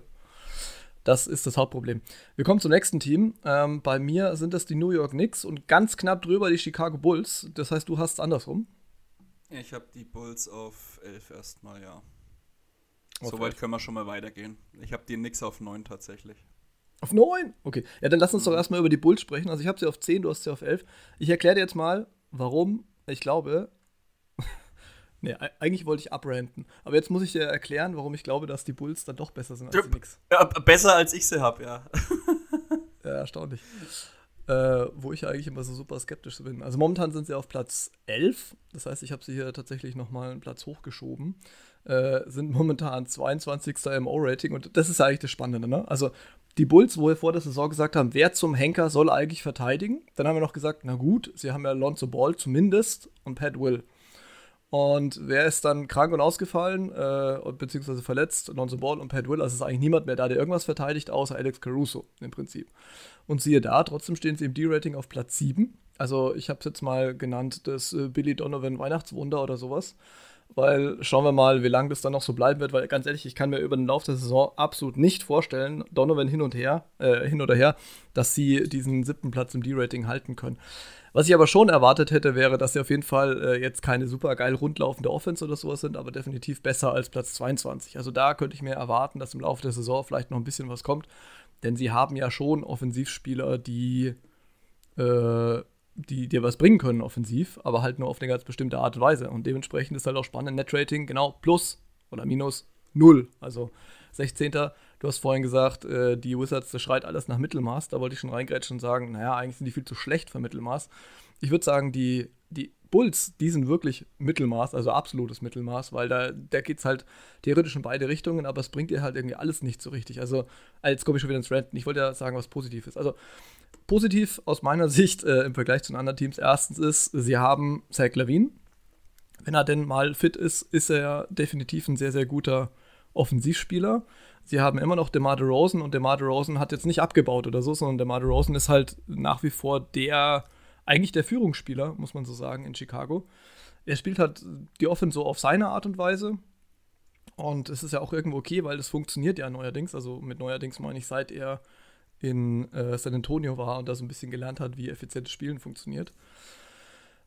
das ist das Hauptproblem. Wir kommen zum nächsten Team. Ähm, bei mir sind das die New York Knicks und ganz knapp drüber die Chicago Bulls. Das heißt, du hast es andersrum. Ich habe die Bulls auf 11 erstmal, ja. Soweit können wir schon mal weitergehen. Ich habe die nix auf 9 tatsächlich. Auf 9? Okay. Ja, dann lass uns doch erstmal über die Bulls sprechen. Also ich habe sie auf 10, du hast sie auf 11. Ich erkläre dir jetzt mal, warum ich glaube. nee, eigentlich wollte ich abranten. Aber jetzt muss ich dir erklären, warum ich glaube, dass die Bulls dann doch besser sind als die. Knicks. Ja, besser als ich sie habe, ja. Ja, erstaunlich. Äh, wo ich eigentlich immer so super skeptisch bin. Also momentan sind sie auf Platz 11. Das heißt, ich habe sie hier tatsächlich nochmal einen Platz hochgeschoben. Äh, sind momentan 22. MO-Rating und das ist ja eigentlich das Spannende. Ne? Also die Bulls, wo wir vor der Saison gesagt haben, wer zum Henker soll eigentlich verteidigen. Dann haben wir noch gesagt, na gut, sie haben ja Lonzo Ball zumindest und Pat Will. Und wer ist dann krank und ausgefallen, äh, beziehungsweise verletzt? Lonzo Ball und Pat Will. Also ist eigentlich niemand mehr da, der irgendwas verteidigt, außer Alex Caruso im Prinzip. Und siehe da, trotzdem stehen sie im D-Rating auf Platz 7. Also ich habe es jetzt mal genannt, das äh, Billy Donovan Weihnachtswunder oder sowas. Weil schauen wir mal, wie lange das dann noch so bleiben wird, weil ganz ehrlich, ich kann mir über den Lauf der Saison absolut nicht vorstellen, Donovan hin und her, äh, hin oder her, dass sie diesen siebten Platz im D-Rating halten können. Was ich aber schon erwartet hätte, wäre, dass sie auf jeden Fall äh, jetzt keine super geil rundlaufende Offense oder sowas sind, aber definitiv besser als Platz 22. Also da könnte ich mir erwarten, dass im Laufe der Saison vielleicht noch ein bisschen was kommt, denn sie haben ja schon Offensivspieler, die äh, die dir was bringen können offensiv, aber halt nur auf eine ganz bestimmte Art und Weise. Und dementsprechend ist halt auch spannend. Netrating, genau, plus oder minus null. Also 16. Du hast vorhin gesagt, äh, die Wizards, das schreit alles nach Mittelmaß. Da wollte ich schon reingrätschen und sagen, naja, eigentlich sind die viel zu schlecht für Mittelmaß. Ich würde sagen, die, die Bulls, die sind wirklich Mittelmaß, also absolutes Mittelmaß, weil da, da geht es halt theoretisch in beide Richtungen, aber es bringt dir halt irgendwie alles nicht so richtig. Also, jetzt komme ich schon wieder ins Ranten. Ich wollte ja sagen, was positiv ist. Also, positiv aus meiner Sicht äh, im Vergleich zu den anderen Teams erstens ist, sie haben Zach Levine. Wenn er denn mal fit ist, ist er definitiv ein sehr, sehr guter Offensivspieler. Sie haben immer noch DeMar DeRozan und DeMar DeRozan hat jetzt nicht abgebaut oder so, sondern DeMar DeRozan ist halt nach wie vor der, eigentlich der Führungsspieler, muss man so sagen, in Chicago. Er spielt halt die Offense so auf seine Art und Weise. Und es ist ja auch irgendwo okay, weil das funktioniert ja neuerdings. Also mit neuerdings meine ich, seit er in äh, San Antonio war und da so ein bisschen gelernt hat, wie effizientes Spielen funktioniert.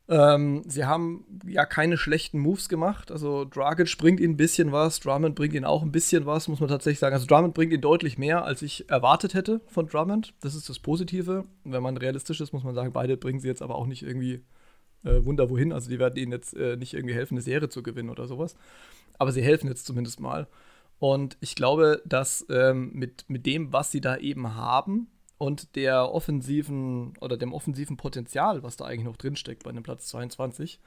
Ähm, sie haben ja keine schlechten Moves gemacht. Also Dragic bringt ihnen ein bisschen was, Drummond bringt ihnen auch ein bisschen was, muss man tatsächlich sagen. Also Drummond bringt ihnen deutlich mehr, als ich erwartet hätte von Drummond. Das ist das Positive. Wenn man realistisch ist, muss man sagen, beide bringen sie jetzt aber auch nicht irgendwie äh, Wunder wohin. Also die werden ihnen jetzt äh, nicht irgendwie helfen, eine Serie zu gewinnen oder sowas. Aber sie helfen jetzt zumindest mal. Und ich glaube, dass ähm, mit, mit dem, was sie da eben haben und der offensiven oder dem offensiven Potenzial, was da eigentlich noch drinsteckt bei einem Platz 22,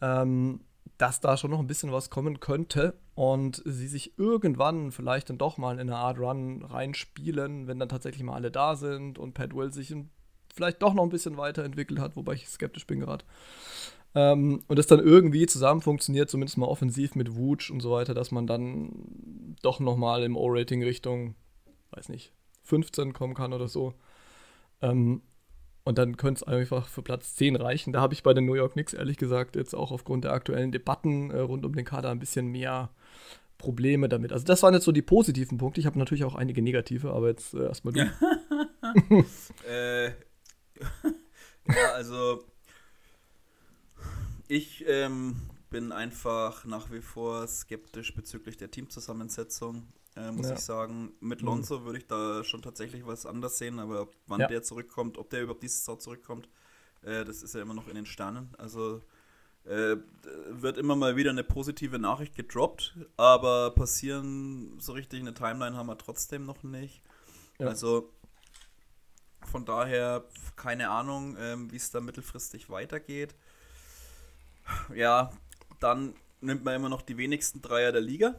ähm, dass da schon noch ein bisschen was kommen könnte und sie sich irgendwann vielleicht dann doch mal in eine Art Run reinspielen, wenn dann tatsächlich mal alle da sind und Pat Will sich vielleicht doch noch ein bisschen weiterentwickelt hat, wobei ich skeptisch bin gerade. Ähm, und es dann irgendwie zusammen funktioniert, zumindest mal offensiv mit Wutsch und so weiter, dass man dann doch noch mal im O-Rating Richtung, weiß nicht, 15 kommen kann oder so. Ähm, und dann könnte es einfach für Platz 10 reichen. Da habe ich bei den New York Knicks ehrlich gesagt jetzt auch aufgrund der aktuellen Debatten äh, rund um den Kader ein bisschen mehr Probleme damit. Also das waren jetzt so die positiven Punkte. Ich habe natürlich auch einige negative, aber jetzt äh, erstmal du. Äh, ja, also ich ähm, bin einfach nach wie vor skeptisch bezüglich der Teamzusammensetzung, äh, muss Ja. ich sagen. Mit Mhm. Lonzo würde ich da schon tatsächlich was anders sehen, aber wann Ja. der zurückkommt, ob der überhaupt dieses Jahr zurückkommt, äh, das ist ja immer noch in den Sternen. Also äh, wird immer mal wieder eine positive Nachricht gedroppt, aber passieren so richtig eine Timeline haben wir trotzdem noch nicht. Ja. Also von daher keine Ahnung, ähm, wie es da mittelfristig weitergeht. Ja, dann nimmt man immer noch die wenigsten Dreier der Liga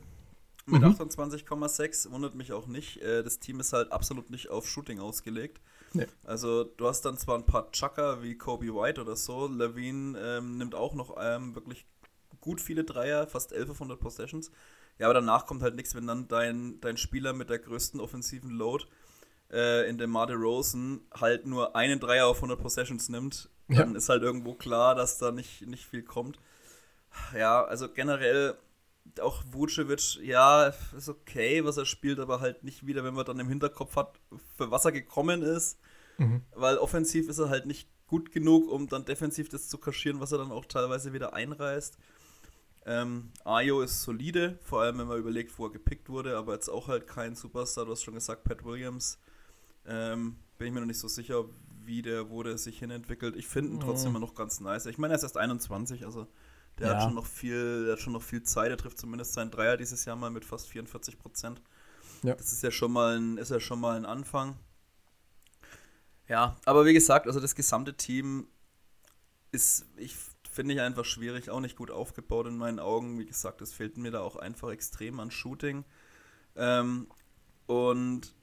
mit Mhm. 28,6. Wundert mich auch nicht. Äh, das Team ist halt absolut nicht auf Shooting ausgelegt. Nee. Also du hast dann zwar ein paar Chucker wie Kobe White oder so. Levine ähm, nimmt auch noch ähm, wirklich gut viele Dreier, fast 11 auf 100 Possessions. Ja, aber danach kommt halt nichts, wenn dann dein, dein Spieler mit der größten offensiven Load äh, in dem Made Rosen halt nur einen Dreier auf 100 Possessions nimmt, Ja. dann ist halt irgendwo klar, dass da nicht, nicht viel kommt. Ja, also generell auch Vucevic, ja, ist okay, was er spielt, aber halt nicht wieder, wenn man dann im Hinterkopf hat, für was er gekommen ist, Mhm. weil offensiv ist er halt nicht gut genug, um dann defensiv das zu kaschieren, was er dann auch teilweise wieder einreißt. Ähm, Ayo ist solide, vor allem wenn man überlegt, wo er gepickt wurde, aber jetzt auch halt kein Superstar. Du hast schon gesagt, Pat Williams. Ähm, bin ich mir noch nicht so sicher, wie der, wo der sich hinentwickelt. Ich finde ihn trotzdem mhm. immer noch ganz nice. Ich meine, er ist erst 21, also der ja. hat schon noch viel, der hat schon noch viel Zeit. Er trifft zumindest seinen Dreier dieses Jahr mal mit fast 44 Prozent. Ja. Das ist ja schon mal ein, ist ja schon mal ein Anfang. Ja, aber wie gesagt, also das gesamte Team ist, ich finde ich einfach schwierig, auch nicht gut aufgebaut in meinen Augen. Wie gesagt, es fehlt mir da auch einfach extrem an Shooting. Ähm, und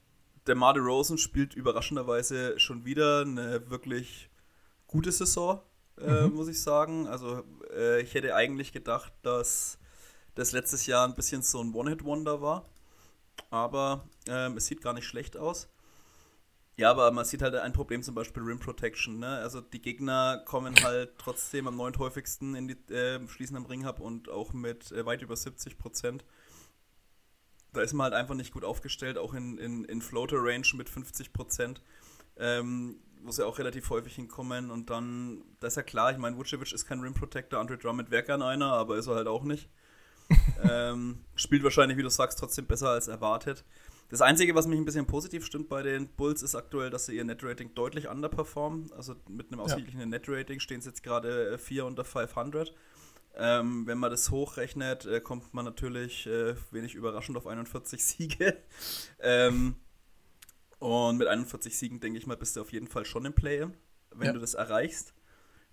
der Marde Rosen spielt überraschenderweise schon wieder eine wirklich gute Saison, äh, mhm. muss ich sagen. Also äh, ich hätte eigentlich gedacht, dass das letztes Jahr ein bisschen so ein One-Hit-Wonder war. Aber ähm, es sieht gar nicht schlecht aus. Ja, aber man sieht halt ein Problem zum Beispiel Rim Protection. Ne? Also die Gegner kommen halt trotzdem am neunt in die äh, Schließen am Ring Hub und auch mit äh, weit über 70 Prozent. Da ist man halt einfach nicht gut aufgestellt, auch in, in, in Floater Range mit 50 Prozent, ähm, wo sie auch relativ häufig hinkommen. Und dann, das ist ja klar, ich meine, Vucevic ist kein Rim Protector, Andre Drummond wäre gern einer, aber ist er halt auch nicht. ähm, spielt wahrscheinlich, wie du sagst, trotzdem besser als erwartet. Das Einzige, was mich ein bisschen positiv stimmt bei den Bulls, ist aktuell, dass sie ihr Netrating deutlich underperformen. Also mit einem ausgeglichenen ja. Netrating stehen sie jetzt gerade 4 unter 500. Ähm, wenn man das hochrechnet, äh, kommt man natürlich äh, wenig überraschend auf 41 Siege. ähm, und mit 41 Siegen, denke ich mal, bist du auf jeden Fall schon im Play-In, wenn ja. du das erreichst.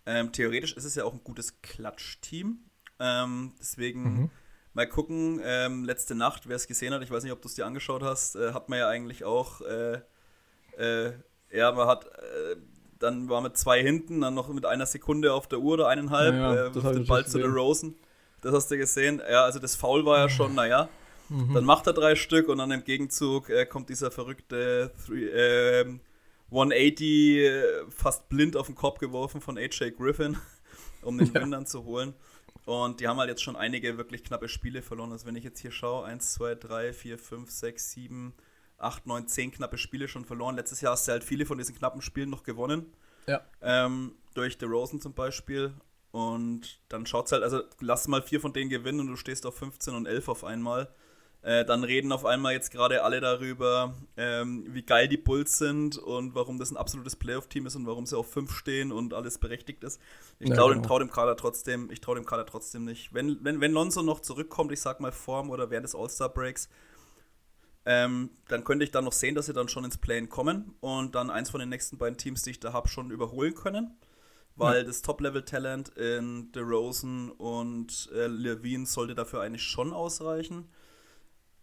Ähm, theoretisch ist es ja auch ein gutes Klatsch-Team. Ähm, deswegen mhm. Mal gucken, ähm, letzte Nacht, wer es gesehen hat, ich weiß nicht, ob du es dir angeschaut hast, äh, hat man ja eigentlich auch, äh, äh, ja, man hat, äh, dann war mit zwei hinten, dann noch mit einer Sekunde auf der Uhr oder eineinhalb, ja, äh, den Ball zu der Rosen. Das hast du gesehen. Ja, also das Foul war ja schon, naja. Mhm. Dann macht er drei Stück und dann im Gegenzug äh, kommt dieser verrückte three, 180 fast blind auf den Kopf geworfen von AJ Griffin, um den ja. Win dann zu holen. Und die haben halt jetzt schon einige wirklich knappe Spiele verloren. Also wenn ich jetzt hier schaue, 1, 2, 3, 4, 5, 6, 7, 8, 9, 10 knappe Spiele schon verloren. Letztes Jahr hast du halt viele von diesen knappen Spielen noch gewonnen. Ja. Ähm, durch The Rosen zum Beispiel. Und dann schaut es halt, also lass mal vier von denen gewinnen und du stehst auf 15 und 11 auf einmal. Äh, dann reden auf einmal jetzt gerade alle darüber, ähm, wie geil die Bulls sind und warum das ein absolutes Playoff-Team ist und warum sie auf 5 stehen und alles berechtigt ist. Ich ja, traue genau. trau dem Kader trotzdem, ich traue dem Kader trotzdem nicht. Wenn, wenn, wenn Lonzo noch zurückkommt, ich sag mal Form oder während des All-Star-Breaks, ähm, dann könnte ich dann noch sehen, dass sie dann schon ins Play kommen und dann eins von den nächsten beiden Teams, die ich da habe, schon überholen können. Weil ja. das Top-Level-Talent in DeRozan und äh, Levine sollte dafür eigentlich schon ausreichen.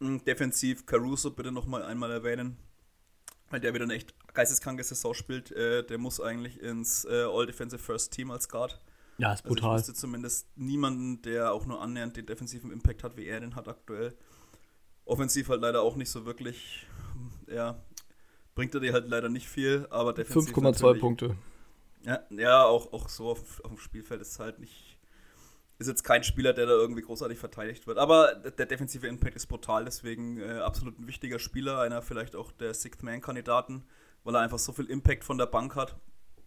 Hm, defensiv Caruso bitte nochmal einmal erwähnen, weil der wieder eine echt geisteskranke Saison spielt. Äh, der muss eigentlich ins äh, All-Defensive First Team als Guard. Ja, ist brutal. Also ich wüsste zumindest niemanden, der auch nur annähernd den defensiven Impact hat, wie er den hat aktuell. Offensiv halt leider auch nicht so wirklich. Ja, bringt er dir halt leider nicht viel, aber defensiv. 5,2 Punkte. Ja, ja auch, auch so auf, auf dem Spielfeld ist halt nicht ist jetzt kein Spieler, der da irgendwie großartig verteidigt wird. Aber der defensive Impact ist brutal, deswegen äh, absolut ein wichtiger Spieler, einer vielleicht auch der Sixth-Man-Kandidaten, weil er einfach so viel Impact von der Bank hat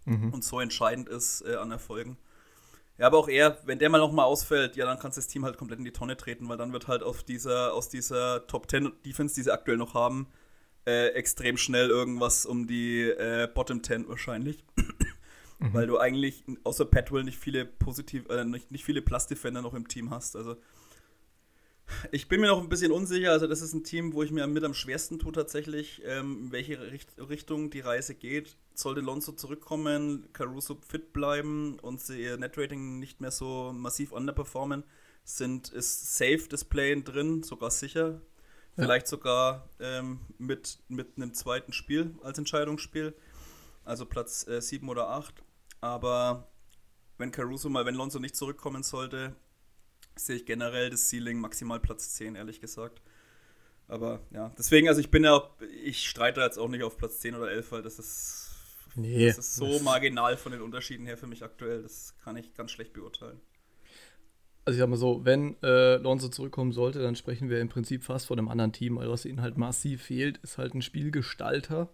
mhm. und so entscheidend ist äh, an Erfolgen. Ja, aber auch er, wenn der mal nochmal ausfällt, ja, dann kannst du das Team halt komplett in die Tonne treten, weil dann wird halt auf dieser, aus dieser Top 10 Defense, die sie aktuell noch haben, äh, extrem schnell irgendwas um die äh, Bottom 10 wahrscheinlich mhm. weil du eigentlich außer Petwell nicht viele positiv, äh, nicht, nicht viele Plus-Defender noch im Team hast. Also ich bin mir noch ein bisschen unsicher. Also das ist ein Team, wo ich mir mit am schwersten tue tatsächlich, ähm, in welche Richt Richtung die Reise geht. Sollte Lonzo zurückkommen, Caruso fit bleiben und sie ihr Netrating nicht mehr so massiv underperformen, sind ist safe das Play drin, sogar sicher. Vielleicht sogar ähm, mit, mit einem zweiten Spiel als Entscheidungsspiel. Also Platz äh, 7 oder 8. Aber wenn Caruso mal, wenn Lonzo nicht zurückkommen sollte, sehe ich generell das Ceiling maximal Platz 10, ehrlich gesagt. Aber ja, deswegen, also ich bin ja, ich streite jetzt auch nicht auf Platz 10 oder 11, weil das ist, nee, das ist so das marginal von den Unterschieden her für mich aktuell, das kann ich ganz schlecht beurteilen. Also ich sag mal so, wenn äh, Lonzo zurückkommen sollte, dann sprechen wir im Prinzip fast von einem anderen Team, weil was ihnen halt massiv fehlt, ist halt ein Spielgestalter.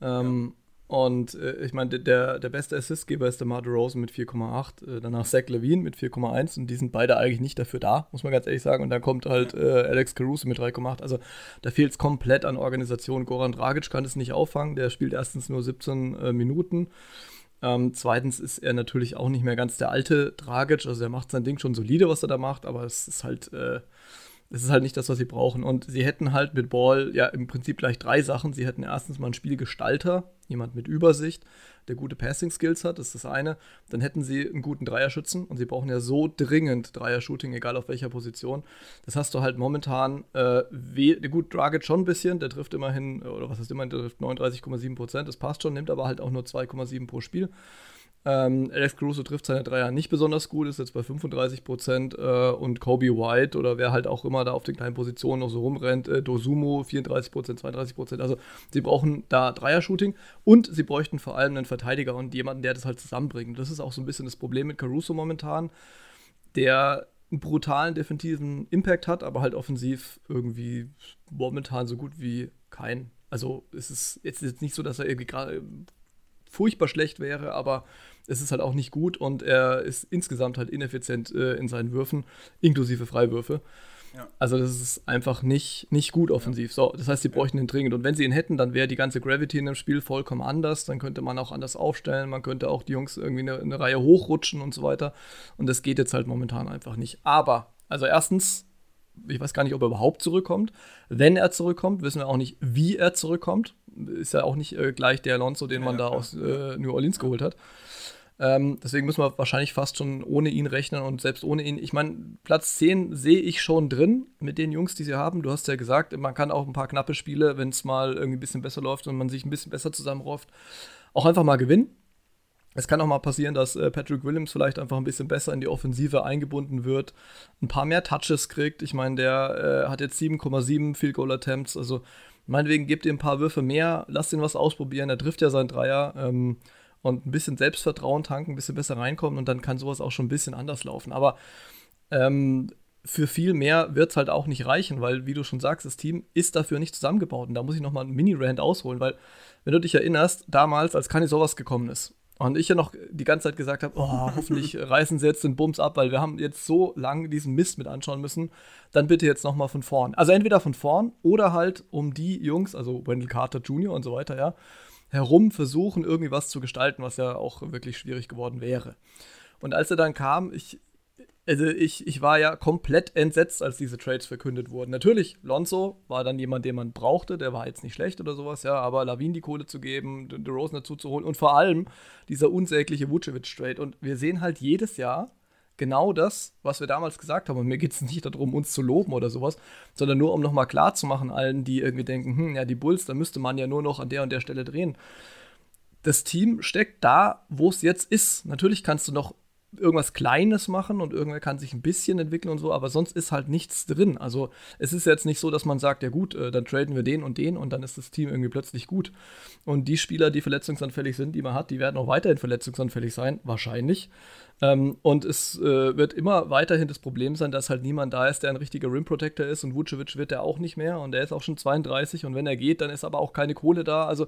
Ähm, Und äh, ich meine, der, der beste Assistgeber ist der Martin Rosen mit 4,8, äh, danach Zach Levine mit 4,1 und die sind beide eigentlich nicht dafür da, muss man ganz ehrlich sagen. Und dann kommt halt äh, Alex Caruso mit 3,8. Also da fehlt es komplett an Organisation. Goran Dragic kann es nicht auffangen, der spielt erstens nur 17 äh, Minuten. Ähm, zweitens ist er natürlich auch nicht mehr ganz der alte Dragic, also er macht sein Ding schon solide, was er da macht, aber es ist halt äh, das ist halt nicht das, was sie brauchen. Und sie hätten halt mit Ball ja im Prinzip gleich drei Sachen. Sie hätten erstens mal einen Spielgestalter, jemand mit Übersicht, der gute Passing-Skills hat, das ist das eine. Dann hätten sie einen guten Dreierschützen und sie brauchen ja so dringend Dreier-Shooting, egal auf welcher Position. Das hast du halt momentan, äh, gut, Dragic schon ein bisschen, der trifft immerhin, oder was heißt immer, der trifft 39,7 Prozent, das passt schon, nimmt aber halt auch nur 2,7 pro Spiel. Ähm, Alex Caruso trifft seine Dreier nicht besonders gut, ist jetzt bei 35 Prozent. Äh, und Kobe White oder wer halt auch immer da auf den kleinen Positionen noch so rumrennt, äh, Dosumo 34 Prozent, 32 Prozent. Also sie brauchen da Dreier-Shooting und sie bräuchten vor allem einen Verteidiger und jemanden, der das halt zusammenbringt. Das ist auch so ein bisschen das Problem mit Caruso momentan, der einen brutalen defensiven Impact hat, aber halt offensiv irgendwie momentan so gut wie kein. Also es ist jetzt nicht so, dass er irgendwie gerade furchtbar schlecht wäre, aber es ist halt auch nicht gut und er ist insgesamt halt ineffizient äh, in seinen Würfen, inklusive Freiwürfe. Ja. Also das ist einfach nicht, nicht gut offensiv. Ja. So, das heißt, sie bräuchten ihn dringend. Und wenn sie ihn hätten, dann wäre die ganze Gravity in dem Spiel vollkommen anders. Dann könnte man auch anders aufstellen. Man könnte auch die Jungs irgendwie eine, eine Reihe hochrutschen und so weiter. Und das geht jetzt halt momentan einfach nicht. Aber, also erstens, ich weiß gar nicht, ob er überhaupt zurückkommt. Wenn er zurückkommt, wissen wir auch nicht, wie er zurückkommt. Ist ja auch nicht äh, gleich der Alonso, den ja, man da klar. aus äh, New Orleans geholt hat. Ähm, deswegen müssen wir wahrscheinlich fast schon ohne ihn rechnen und selbst ohne ihn. Ich meine, Platz 10 sehe ich schon drin mit den Jungs, die sie haben. Du hast ja gesagt, man kann auch ein paar knappe Spiele, wenn es mal irgendwie ein bisschen besser läuft und man sich ein bisschen besser zusammenrauft, auch einfach mal gewinnen. Es kann auch mal passieren, dass äh, Patrick Williams vielleicht einfach ein bisschen besser in die Offensive eingebunden wird, ein paar mehr Touches kriegt. Ich meine, der äh, hat jetzt 7,7 Field Goal Attempts. Also meinetwegen gebt ihr ein paar Würfe mehr, lasst ihn was ausprobieren. Er trifft ja seinen Dreier. Ähm, und ein bisschen Selbstvertrauen tanken, ein bisschen besser reinkommen und dann kann sowas auch schon ein bisschen anders laufen. Aber ähm, für viel mehr wird es halt auch nicht reichen, weil, wie du schon sagst, das Team ist dafür nicht zusammengebaut. Und da muss ich nochmal einen Mini-Rand ausholen, weil, wenn du dich erinnerst, damals, als Kani sowas gekommen ist, und ich ja noch die ganze Zeit gesagt habe, oh, hoffentlich reißen sie jetzt den Bums ab, weil wir haben jetzt so lange diesen Mist mit anschauen müssen. Dann bitte jetzt nochmal von vorn. Also entweder von vorn oder halt um die Jungs, also Wendell Carter Jr. und so weiter, ja, herum versuchen, irgendwie was zu gestalten, was ja auch wirklich schwierig geworden wäre. Und als er dann kam, ich, also ich, ich war ja komplett entsetzt, als diese Trades verkündet wurden. Natürlich, Lonzo war dann jemand, den man brauchte, der war jetzt nicht schlecht oder sowas, ja, aber Lavin die Kohle zu geben, DeRozan dazu zu holen und vor allem dieser unsägliche Vucevic-Trade. Und wir sehen halt jedes Jahr, genau das, was wir damals gesagt haben. Und mir geht es nicht darum, uns zu loben oder sowas, sondern nur, um nochmal klarzumachen, allen, die irgendwie denken, hm, ja, die Bulls, da müsste man ja nur noch an der und der Stelle drehen. Das Team steckt da, wo es jetzt ist. Natürlich kannst du noch irgendwas Kleines machen und irgendwer kann sich ein bisschen entwickeln und so, aber sonst ist halt nichts drin. Also es ist jetzt nicht so, dass man sagt, ja gut, äh, dann traden wir den und den und dann ist das Team irgendwie plötzlich gut. Und die Spieler, die verletzungsanfällig sind, die man hat, die werden auch weiterhin verletzungsanfällig sein, wahrscheinlich. Ähm, und es äh, wird immer weiterhin das Problem sein, dass halt niemand da ist, der ein richtiger Rim Protector ist und Vucevic wird er auch nicht mehr und er ist auch schon 32 und wenn er geht, dann ist aber auch keine Kohle da. Also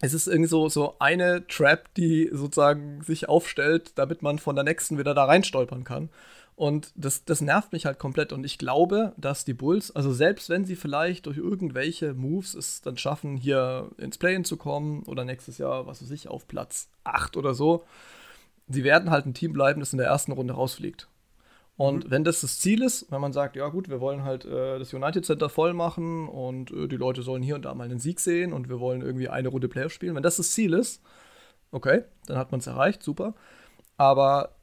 es ist irgendwie so, so eine Trap, die sozusagen sich aufstellt, damit man von der nächsten wieder da reinstolpern kann. Und das, das nervt mich halt komplett. Und ich glaube, dass die Bulls, also selbst wenn sie vielleicht durch irgendwelche Moves es dann schaffen, hier ins Play-In zu kommen oder nächstes Jahr, was weiß ich, auf Platz 8 oder so, sie werden halt ein Team bleiben, das in der ersten Runde rausfliegt. Und mhm. wenn das das Ziel ist, wenn man sagt, ja gut, wir wollen halt äh, das United Center voll machen und äh, die Leute sollen hier und da mal einen Sieg sehen und wir wollen irgendwie eine Runde Playoff spielen, wenn das das Ziel ist, okay, dann hat man es erreicht, super. Aber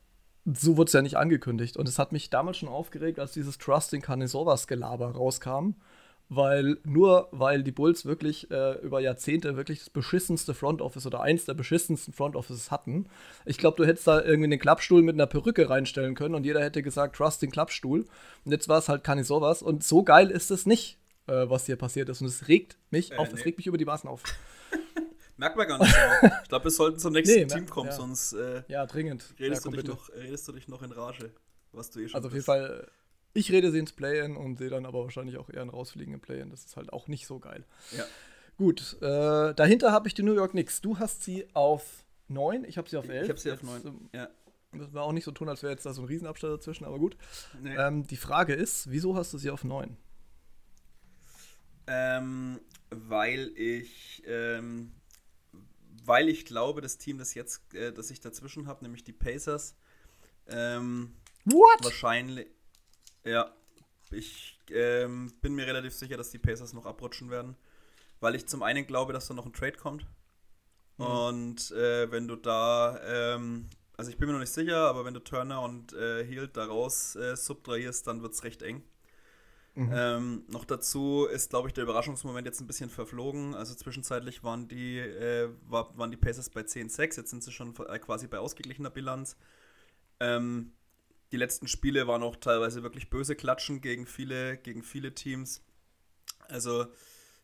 so wurde es ja nicht angekündigt. Und es hat mich damals schon aufgeregt, als dieses Trusting Kanisovas Gelaber rauskam weil nur weil die Bulls wirklich äh, über Jahrzehnte wirklich das beschissenste Front Office oder eins der beschissensten Front Offices hatten. Ich glaube, du hättest da irgendwie den Klappstuhl mit einer Perücke reinstellen können und jeder hätte gesagt, trust den Klappstuhl. Und jetzt war es halt ich sowas. Und so geil ist es nicht, äh, was hier passiert ist. Und es regt mich äh, auf, nee. es regt mich über die Maßen auf. Merkt man gar nicht. ich glaube, wir sollten zum nächsten nee, Team kommen, ja. sonst äh, ja, dringend. Redest, ja, du dich noch, redest du dich noch in Rage, was du eh schon Also auf jeden Fall ich rede sie ins Play-In und sehe dann aber wahrscheinlich auch eher ein Rausfliegen im Play-In. Das ist halt auch nicht so geil. Ja. Gut, äh, dahinter habe ich die New York Knicks. Du hast sie auf 9, ich habe sie auf 11. Ich habe sie auf 9, ähm, ja. Müssen wir auch nicht so tun, als wäre jetzt da so ein Riesenabstand dazwischen, aber gut. Nee. Ähm, die Frage ist, wieso hast du sie auf 9? Ähm, weil ich ähm, weil ich glaube, das Team, das jetzt, äh, das ich dazwischen habe, nämlich die Pacers, ähm, What? wahrscheinlich, ja, ich ähm, bin mir relativ sicher, dass die Pacers noch abrutschen werden, weil ich zum einen glaube, dass da noch ein Trade kommt. Mhm. Und äh, wenn du da, ähm, also ich bin mir noch nicht sicher, aber wenn du Turner und äh, Hield daraus äh, subtrahierst, dann wird es recht eng. Mhm. Ähm, noch dazu ist, glaube ich, der Überraschungsmoment jetzt ein bisschen verflogen. Also zwischenzeitlich waren die, äh, war, waren die Pacers bei 10-6, jetzt sind sie schon äh, quasi bei ausgeglichener Bilanz. Ähm, die letzten Spiele waren auch teilweise wirklich böse Klatschen gegen viele, gegen viele Teams. Also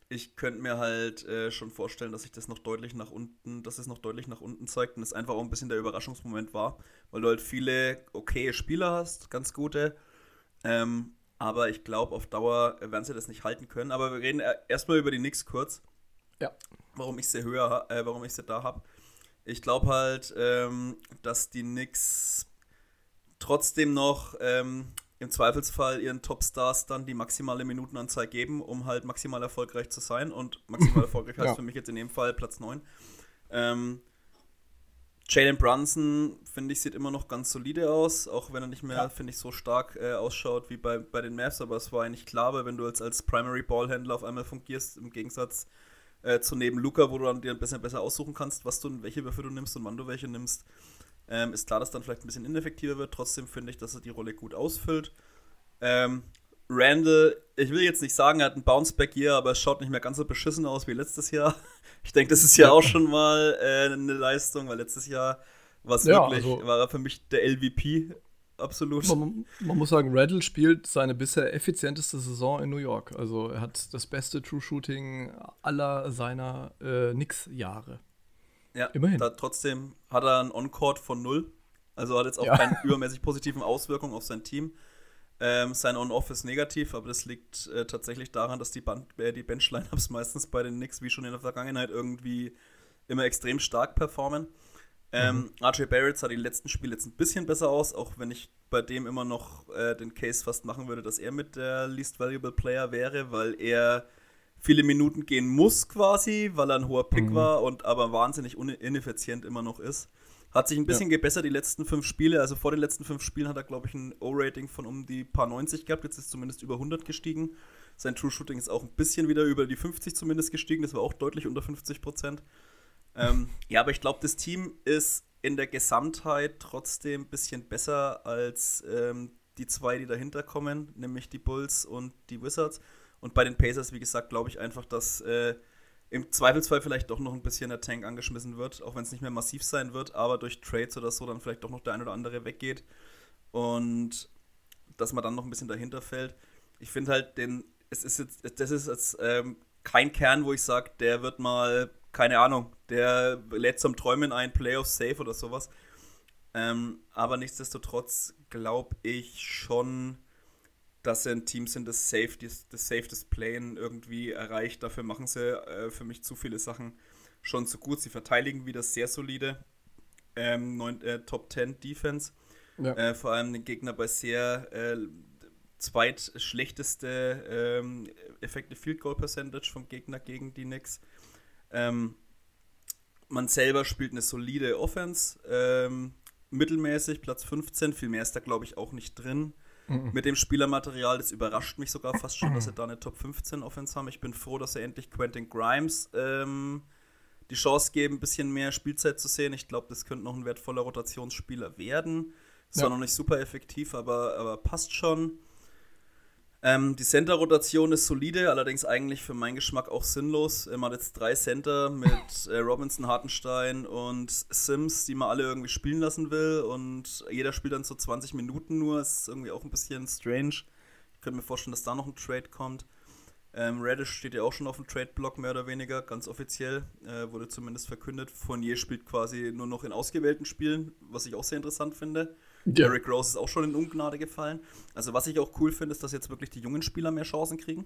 ich könnte mir halt äh, schon vorstellen, dass sich das noch deutlich nach unten, dass es noch deutlich nach unten zeigt und es einfach auch ein bisschen der Überraschungsmoment war, weil du halt viele okaye Spieler hast, ganz gute. Ähm, aber ich glaube, auf Dauer werden sie das nicht halten können. Aber wir reden erstmal über die Knicks kurz. Ja. Warum ich sie höher, äh, warum ich sie da habe. Ich glaube halt, ähm, dass die Knicks trotzdem noch ähm, im Zweifelsfall ihren Topstars dann die maximale Minutenanzahl geben, um halt maximal erfolgreich zu sein. Und maximal erfolgreich heißt ja. für mich jetzt in dem Fall Platz 9. Ähm, Jalen Brunson, finde ich, sieht immer noch ganz solide aus, auch wenn er nicht mehr, ja. finde ich, so stark äh, ausschaut wie bei, bei den Mavs, aber es war eigentlich klar, weil wenn du als, als Primary Ballhändler auf einmal fungierst, im Gegensatz äh, zu neben Luca, wo du dann dir ein bisschen besser aussuchen kannst, was du, welche Würfe du nimmst und wann du welche nimmst, ähm, ist klar, dass dann vielleicht ein bisschen ineffektiver wird. Trotzdem finde ich, dass er die Rolle gut ausfüllt. Ähm, Randall, ich will jetzt nicht sagen, er hat ein Bounceback hier, aber es schaut nicht mehr ganz so beschissen aus wie letztes Jahr. Ich denke, das ist ja auch schon mal äh, eine Leistung, weil letztes Jahr war ja, wirklich, also, war er für mich der LVP absolut. Man, man, muss sagen, Randall spielt seine bisher effizienteste Saison in New York. Also er hat das beste True Shooting aller seiner äh, Nix-Jahre. Ja, immerhin. Da, trotzdem hat er einen On-Court von null. Also hat jetzt auch ja. keine übermäßig positiven Auswirkungen auf sein Team. Ähm, sein On-Off ist negativ, aber das liegt äh, tatsächlich daran, dass die, äh, die Bench-Lineups meistens bei den Knicks, wie schon in der Vergangenheit, irgendwie immer extrem stark performen. Ähm, mhm. RJ Barrett sah die letzten Spiele jetzt ein bisschen besser aus, auch wenn ich bei dem immer noch äh, den Case fast machen würde, dass er mit der Least Valuable Player wäre, weil er viele Minuten gehen muss quasi, weil er ein hoher Pick mhm. war und aber wahnsinnig ineffizient immer noch ist. Hat sich ein bisschen ja. gebessert die letzten fünf Spiele. Also vor den letzten fünf Spielen hat er, glaube ich, ein O-Rating von um die paar 90 gehabt. Jetzt ist zumindest über 100 gestiegen. Sein True Shooting ist auch ein bisschen wieder über die 50 zumindest gestiegen. Das war auch deutlich unter 50 Prozent. Ähm, ja, aber ich glaube, das Team ist in der Gesamtheit trotzdem ein bisschen besser als ähm, die zwei, die dahinter kommen, nämlich die Bulls und die Wizards. Und bei den Pacers, wie gesagt, glaube ich einfach, dass äh, im Zweifelsfall vielleicht doch noch ein bisschen der Tank angeschmissen wird, auch wenn es nicht mehr massiv sein wird, aber durch Trades oder so dann vielleicht doch noch der ein oder andere weggeht und dass man dann noch ein bisschen dahinter fällt. Ich finde halt, den, es ist jetzt, das ist jetzt ähm, kein Kern, wo ich sage, der wird mal, keine Ahnung, der lädt zum Träumen ein, Playoff safe oder sowas. Ähm, aber nichtsdestotrotz glaube ich schon, dass sie ein Team sind, das safe, das, das safe irgendwie erreicht. Dafür machen sie äh, für mich zu viele Sachen schon zu gut. Sie verteidigen wieder sehr solide. Ähm, neun, äh, Top 10 Defense. Ja. Äh, vor allem den Gegner bei sehr äh, zweitschlechteste ähm, Effective Field Goal Percentage vom Gegner gegen die Knicks. Ähm, man selber spielt eine solide Offense. Ähm, mittelmäßig, Platz 15. Viel mehr ist da, glaube ich, auch nicht drin. Mhm. Mit dem Spielermaterial, das überrascht mich sogar fast schon, dass sie da eine Top 15 Offense haben. Ich bin froh, dass sie endlich Quentin Grimes ähm, die Chance geben, ein bisschen mehr Spielzeit zu sehen. Ich glaube, das könnte noch ein wertvoller Rotationsspieler werden. Ist ja. zwar noch nicht super effektiv, aber, aber passt schon. Ähm, die Center-Rotation ist solide, allerdings eigentlich für meinen Geschmack auch sinnlos. Man hat jetzt drei Center mit äh, Robinson, Hartenstein und Sims, die man alle irgendwie spielen lassen will. Und jeder spielt dann so 20 Minuten nur. Das ist irgendwie auch ein bisschen strange. Ich könnte mir vorstellen, dass da noch ein Trade kommt. Ähm, Reddish steht ja auch schon auf dem Trade-Block, mehr oder weniger, ganz offiziell. Äh, wurde zumindest verkündet. Fournier spielt quasi nur noch in ausgewählten Spielen, was ich auch sehr interessant finde. Derrick Rose ist auch schon in Ungnade gefallen. Also, was ich auch cool finde, ist, dass jetzt wirklich die jungen Spieler mehr Chancen kriegen.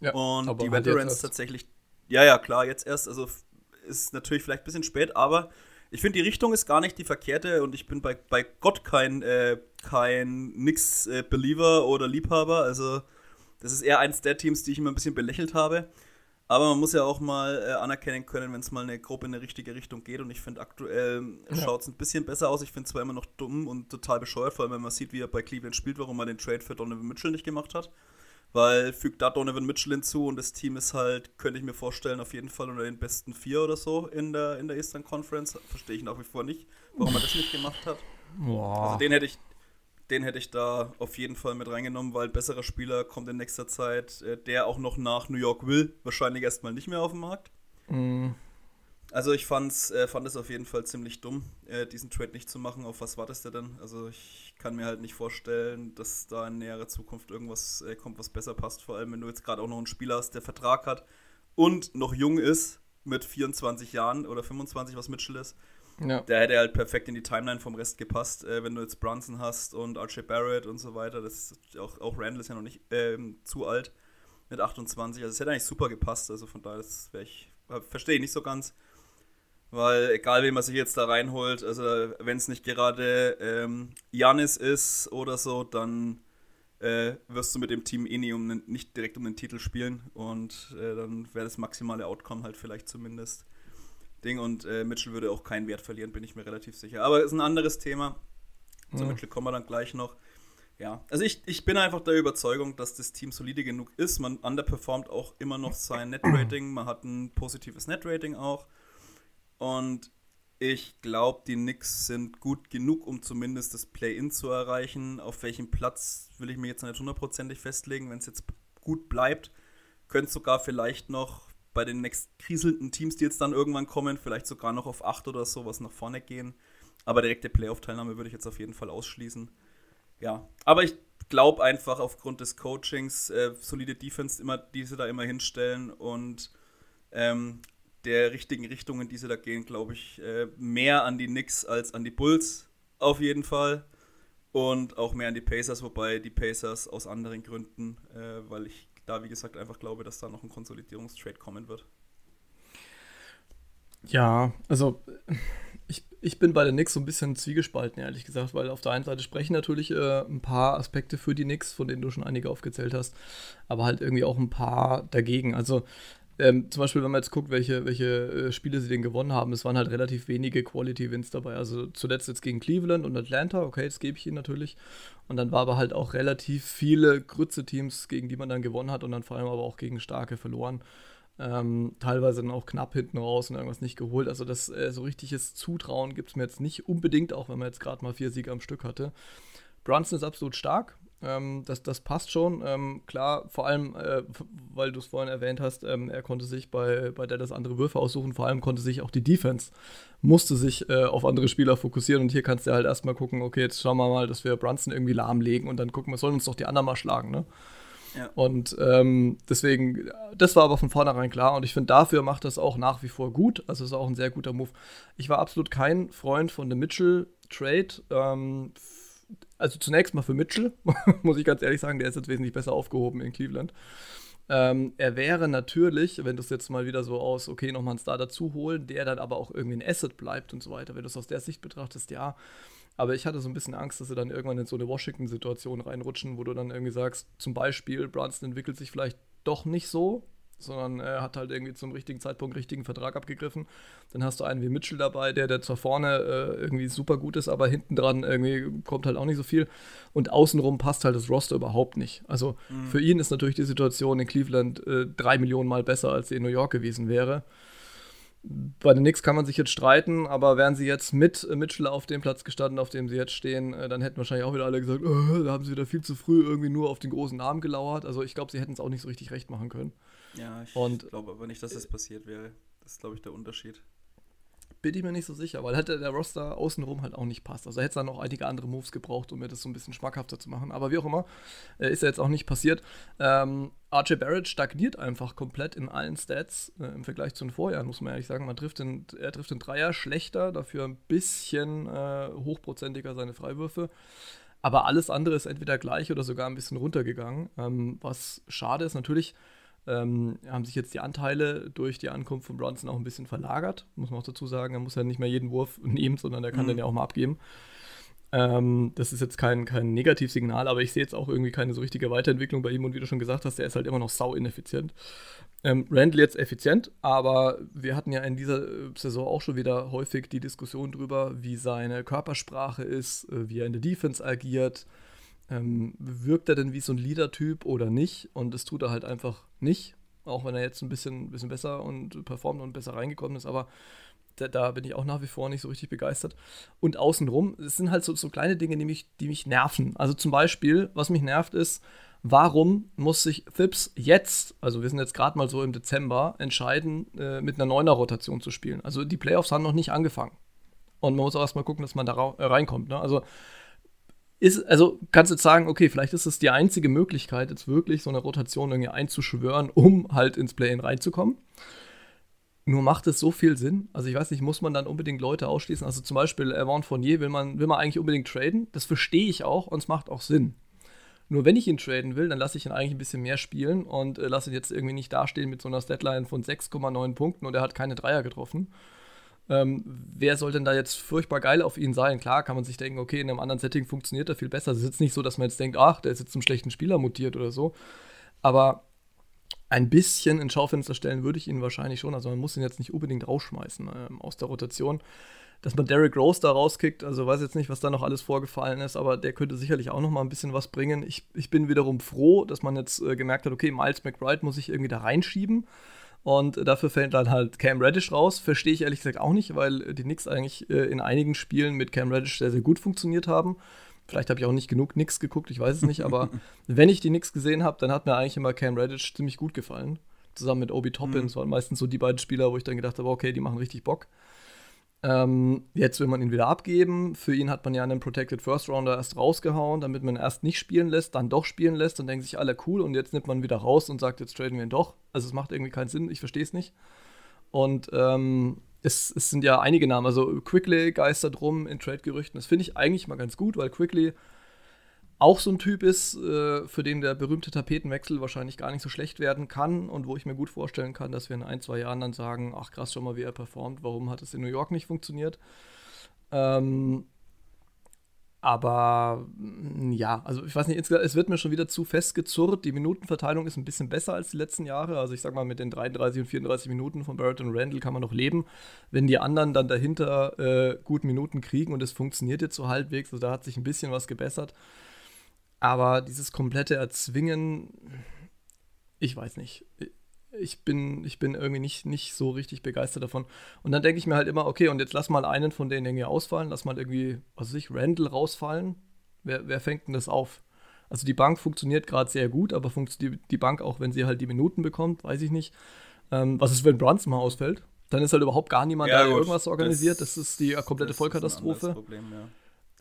Ja, und die Veterans tatsächlich Ja, ja, klar, jetzt erst. Also ist natürlich vielleicht ein bisschen spät, aber ich finde, die Richtung ist gar nicht die verkehrte und ich bin bei, bei Gott kein, äh, kein Nix-Believer oder Liebhaber. Also, das ist eher eins der Teams, die ich immer ein bisschen belächelt habe. Aber man muss ja auch mal äh, anerkennen können, wenn es mal eine Gruppe in eine richtige Richtung geht. Und ich finde, aktuell ja. schaut es ein bisschen besser aus. Ich finde es zwar immer noch dumm und total bescheuert, vor allem wenn man sieht, wie er bei Cleveland spielt, warum er den Trade für Donovan Mitchell nicht gemacht hat. Weil fügt da Donovan Mitchell hinzu und das Team ist halt, könnte ich mir vorstellen, auf jeden Fall unter den besten vier oder so in der, in der Eastern Conference. Verstehe ich nach wie vor nicht, warum er das nicht gemacht hat. Boah. Also den hätte ich, den hätte ich da auf jeden Fall mit reingenommen, weil besserer Spieler kommt in nächster Zeit, äh, der auch noch nach New York will, wahrscheinlich erstmal nicht mehr auf dem Markt. Mm. Also ich fand's, äh, fand es auf jeden Fall ziemlich dumm, äh, diesen Trade nicht zu machen. Auf was wartest du denn? Also ich kann mir halt nicht vorstellen, dass da in näherer Zukunft irgendwas äh, kommt, was besser passt. Vor allem, wenn du jetzt gerade auch noch einen Spieler hast, der Vertrag hat und noch jung ist, mit 24 Jahren oder 25, was Mitchell ist. Ja. Der hätte halt perfekt in die Timeline vom Rest gepasst, äh, wenn du jetzt Brunson hast und RJ Barrett und so weiter. Das auch, auch Randall ist ja noch nicht ähm, zu alt mit 28. Also es hätte eigentlich super gepasst. Also von daher ich, verstehe ich nicht so ganz. Weil egal, wen man sich jetzt da reinholt, also wenn es nicht gerade ähm, Janis ist oder so, dann äh, wirst du mit dem Team eh nie um den, nicht direkt um den Titel spielen. Und äh, dann wäre das maximale Outcome halt vielleicht zumindest Ding. Und äh, Mitchell würde auch keinen Wert verlieren, bin ich mir relativ sicher. Aber ist ein anderes Thema. Zu mhm. Mitchell kommen wir dann gleich noch. Ja, also ich, ich bin einfach der Überzeugung, dass das Team solide genug ist. Man underperformt auch immer noch sein Net-Rating. Man hat ein positives Net-Rating auch. Und ich glaube, die Knicks sind gut genug, um zumindest das Play-In zu erreichen. Auf welchem Platz will ich mir jetzt nicht hundertprozentig festlegen. Wenn es jetzt gut bleibt, könnte es sogar vielleicht noch bei den nächst kriselnden Teams, die jetzt dann irgendwann kommen, vielleicht sogar noch auf 8 oder so was nach vorne gehen. Aber direkte Playoff-Teilnahme würde ich jetzt auf jeden Fall ausschließen. Ja, aber ich glaube einfach aufgrund des Coachings, äh, solide Defense, immer, die sie da immer hinstellen und ähm, der richtigen Richtung, in die sie da gehen, glaube ich, äh, mehr an die Knicks als an die Bulls auf jeden Fall. Und auch mehr an die Pacers, wobei die Pacers aus anderen Gründen, äh, weil ich da, wie gesagt, einfach glaube, dass da noch ein Konsolidierungstrade kommen wird. Ja, also ich, ich bin bei den Knicks so ein bisschen zwiegespalten, ehrlich gesagt, weil auf der einen Seite sprechen natürlich äh, ein paar Aspekte für die Knicks, von denen du schon einige aufgezählt hast, aber halt irgendwie auch ein paar dagegen. Also ähm, zum Beispiel, wenn man jetzt guckt, welche, welche äh, Spiele sie denn gewonnen haben, es waren halt relativ wenige Quality-Wins dabei. Also zuletzt jetzt gegen Cleveland und Atlanta, okay, das gebe ich ihnen natürlich. Und dann war aber halt auch relativ viele Grütze-Teams, gegen die man dann gewonnen hat und dann vor allem aber auch gegen starke verloren. Ähm, teilweise dann auch knapp hinten raus und irgendwas nicht geholt. Also das äh, so richtiges Zutrauen gibt es mir jetzt nicht unbedingt, auch wenn man jetzt gerade mal vier Siege am Stück hatte. Brunson ist absolut stark, ähm, das, das passt schon. Ähm, klar, vor allem, äh, weil du es vorhin erwähnt hast, ähm, er konnte sich bei, bei Dallas andere Würfe aussuchen. Vor allem konnte sich auch die Defense, musste sich äh, auf andere Spieler fokussieren. Und hier kannst du halt erstmal gucken, okay, jetzt schauen wir mal, dass wir Brunson irgendwie lahmlegen und dann gucken wir, sollen uns doch die anderen mal schlagen, ne? Ja. Und ähm, deswegen, das war aber von vornherein klar und ich finde, dafür macht das auch nach wie vor gut. Also ist auch ein sehr guter Move. Ich war absolut kein Freund von dem Mitchell-Trade. Ähm, also zunächst mal für Mitchell, muss ich ganz ehrlich sagen, der ist jetzt wesentlich besser aufgehoben in Cleveland. Ähm, er wäre natürlich, wenn du es jetzt mal wieder so aus, okay, nochmal einen Star dazu holen, der dann aber auch irgendwie ein Asset bleibt und so weiter. Wenn du es aus der Sicht betrachtest, ja. Aber ich hatte so ein bisschen Angst, dass sie dann irgendwann in so eine Washington-Situation reinrutschen, wo du dann irgendwie sagst, zum Beispiel, Brunson entwickelt sich vielleicht doch nicht so, sondern er hat halt irgendwie zum richtigen Zeitpunkt richtigen Vertrag abgegriffen. Dann hast du einen wie Mitchell dabei, der, der zwar vorne äh, irgendwie super gut ist, aber hinten dran irgendwie kommt halt auch nicht so viel. Und außenrum passt halt das Roster überhaupt nicht. Also mhm. für ihn ist natürlich die Situation in Cleveland äh, drei Millionen Mal besser, als sie in New York gewesen wäre. Bei den Knicks kann man sich jetzt streiten, aber wären sie jetzt mit Mitchell auf dem Platz gestanden, auf dem sie jetzt stehen, äh, dann hätten wahrscheinlich auch wieder alle gesagt, oh, da haben sie wieder viel zu früh irgendwie nur auf den großen Namen gelauert. Also ich glaube, sie hätten es auch nicht so richtig recht machen können. Ja, ich glaube aber nicht, dass das passiert wäre. Das ist, glaube ich, der Unterschied. Bin ich mir nicht so sicher, weil hätte der Roster außenrum halt auch nicht passt. Also hätte es dann noch einige andere Moves gebraucht, um mir das so ein bisschen schmackhafter zu machen. Aber wie auch immer, äh, ist ja jetzt auch nicht passiert. Ähm, RJ Barrett stagniert einfach komplett in allen Stats äh, im Vergleich zu den Vorjahren, muss man ehrlich sagen. Man trifft den, er trifft den Dreier schlechter, dafür ein bisschen äh, hochprozentiger seine Freiwürfe. Aber alles andere ist entweder gleich oder sogar ein bisschen runtergegangen. Ähm, was schade ist, natürlich ähm, haben sich jetzt die Anteile durch die Ankunft von Bronson auch ein bisschen verlagert, muss man auch dazu sagen. Er muss ja nicht mehr jeden Wurf nehmen, sondern er kann mhm. den ja auch mal abgeben. Ähm, das ist jetzt kein, kein Negativsignal, aber ich sehe jetzt auch irgendwie keine so richtige Weiterentwicklung bei ihm und wie du schon gesagt hast, der ist halt immer noch sau ineffizient. Ähm, Randall jetzt effizient, aber wir hatten ja in dieser äh, Saison auch schon wieder häufig die Diskussion darüber, wie seine Körpersprache ist, äh, wie er in der Defense agiert. Ähm, wirkt er denn wie so ein Leader-Typ oder nicht? Und das tut er halt einfach nicht, auch wenn er jetzt ein bisschen, bisschen besser und performt und besser reingekommen ist, aber da, da, bin ich auch nach wie vor nicht so richtig begeistert. Und außenrum, es sind halt so, so kleine Dinge, die mich, die mich nerven. Also zum Beispiel, was mich nervt, ist, warum muss sich Phipps jetzt, also wir sind jetzt gerade mal so im Dezember, entscheiden, äh, mit einer Neuner-Rotation zu spielen? Also die Playoffs haben noch nicht angefangen. Und man muss auch erstmal gucken, dass man da äh, reinkommt. Ne? Also ist, also kannst du jetzt sagen, okay, vielleicht ist es die einzige Möglichkeit, jetzt wirklich so eine Rotation irgendwie einzuschwören, um halt ins Play-In reinzukommen. Nur macht es so viel Sinn. Also ich weiß nicht, muss man dann unbedingt Leute ausschließen? Also zum Beispiel Evan Fournier will man, will man eigentlich unbedingt traden. Das verstehe ich auch und es macht auch Sinn. Nur wenn ich ihn traden will, dann lasse ich ihn eigentlich ein bisschen mehr spielen und äh, lasse ihn jetzt irgendwie nicht dastehen mit so einer Deadline von 6,9 Punkten und er hat keine Dreier getroffen. Ähm, wer soll denn da jetzt furchtbar geil auf ihn sein? Klar kann man sich denken, okay, in einem anderen Setting funktioniert er viel besser. Es ist jetzt nicht so, dass man jetzt denkt, ach, der ist jetzt zum schlechten Spieler mutiert oder so. Aber ein bisschen ins Schaufenster stellen würde ich ihn wahrscheinlich schon. Also man muss ihn jetzt nicht unbedingt rausschmeißen ähm, aus der Rotation. Dass man Derrick Rose da rauskickt, also weiß jetzt nicht, was da noch alles vorgefallen ist, aber der könnte sicherlich auch noch mal ein bisschen was bringen. Ich, ich bin wiederum froh, dass man jetzt äh, gemerkt hat, okay, Miles McBride muss ich irgendwie da reinschieben. Und dafür fällt dann halt Cam Reddish raus. Verstehe ich ehrlich gesagt auch nicht, weil die Knicks eigentlich äh, in einigen Spielen mit Cam Reddish sehr, sehr gut funktioniert haben. Vielleicht habe ich auch nicht genug Nix geguckt, ich weiß es nicht, aber wenn ich die Nix gesehen habe, dann hat mir eigentlich immer Cam Reddish ziemlich gut gefallen. Zusammen mit Obi Toppin, mhm. waren meistens so die beiden Spieler, wo ich dann gedacht habe, okay, die machen richtig Bock. Ähm, jetzt will man ihn wieder abgeben. Für ihn hat man ja einen Protected First Rounder erst rausgehauen, damit man ihn erst nicht spielen lässt, dann doch spielen lässt. Dann denken sich alle cool und jetzt nimmt man ihn wieder raus und sagt, jetzt traden wir ihn doch. Also es macht irgendwie keinen Sinn, ich verstehe es nicht. Und ähm, es, es, sind ja einige Namen, also Quickly geistert rum in Trade-Gerüchten. Das finde ich eigentlich mal ganz gut, weil Quickly auch so ein Typ ist, äh, für den der berühmte Tapetenwechsel wahrscheinlich gar nicht so schlecht werden kann und wo ich mir gut vorstellen kann, dass wir in ein, zwei Jahren dann sagen, ach krass, schon mal, wie er performt, warum hat es in New York nicht funktioniert. Ähm, aber mm, ja, also ich weiß nicht, es wird mir schon wieder zu festgezurrt. Die Minutenverteilung ist ein bisschen besser als die letzten Jahre. Also ich sag mal, mit den 33 und 34 Minuten von Barrett und Randall kann man noch leben. Wenn die anderen dann dahinter äh, gut Minuten kriegen und es funktioniert jetzt so halbwegs, also da hat sich ein bisschen was gebessert. Aber dieses komplette Erzwingen, ich weiß nicht ich bin, ich bin irgendwie nicht, nicht so richtig begeistert davon. Und dann denke ich mir halt immer, okay, und jetzt lass mal einen von denen irgendwie ausfallen, lass mal irgendwie, was weiß ich, Randall rausfallen. Wer, wer fängt denn das auf? Also die Bank funktioniert gerade sehr gut, aber funktioniert die Bank auch, wenn sie halt die Minuten bekommt, weiß ich nicht. Ähm, was ist, wenn Brunson mal ausfällt? Dann ist halt überhaupt gar niemand, ja, der gut, irgendwas organisiert. Das, das, ist die komplette Vollkatastrophe. Problem, ja.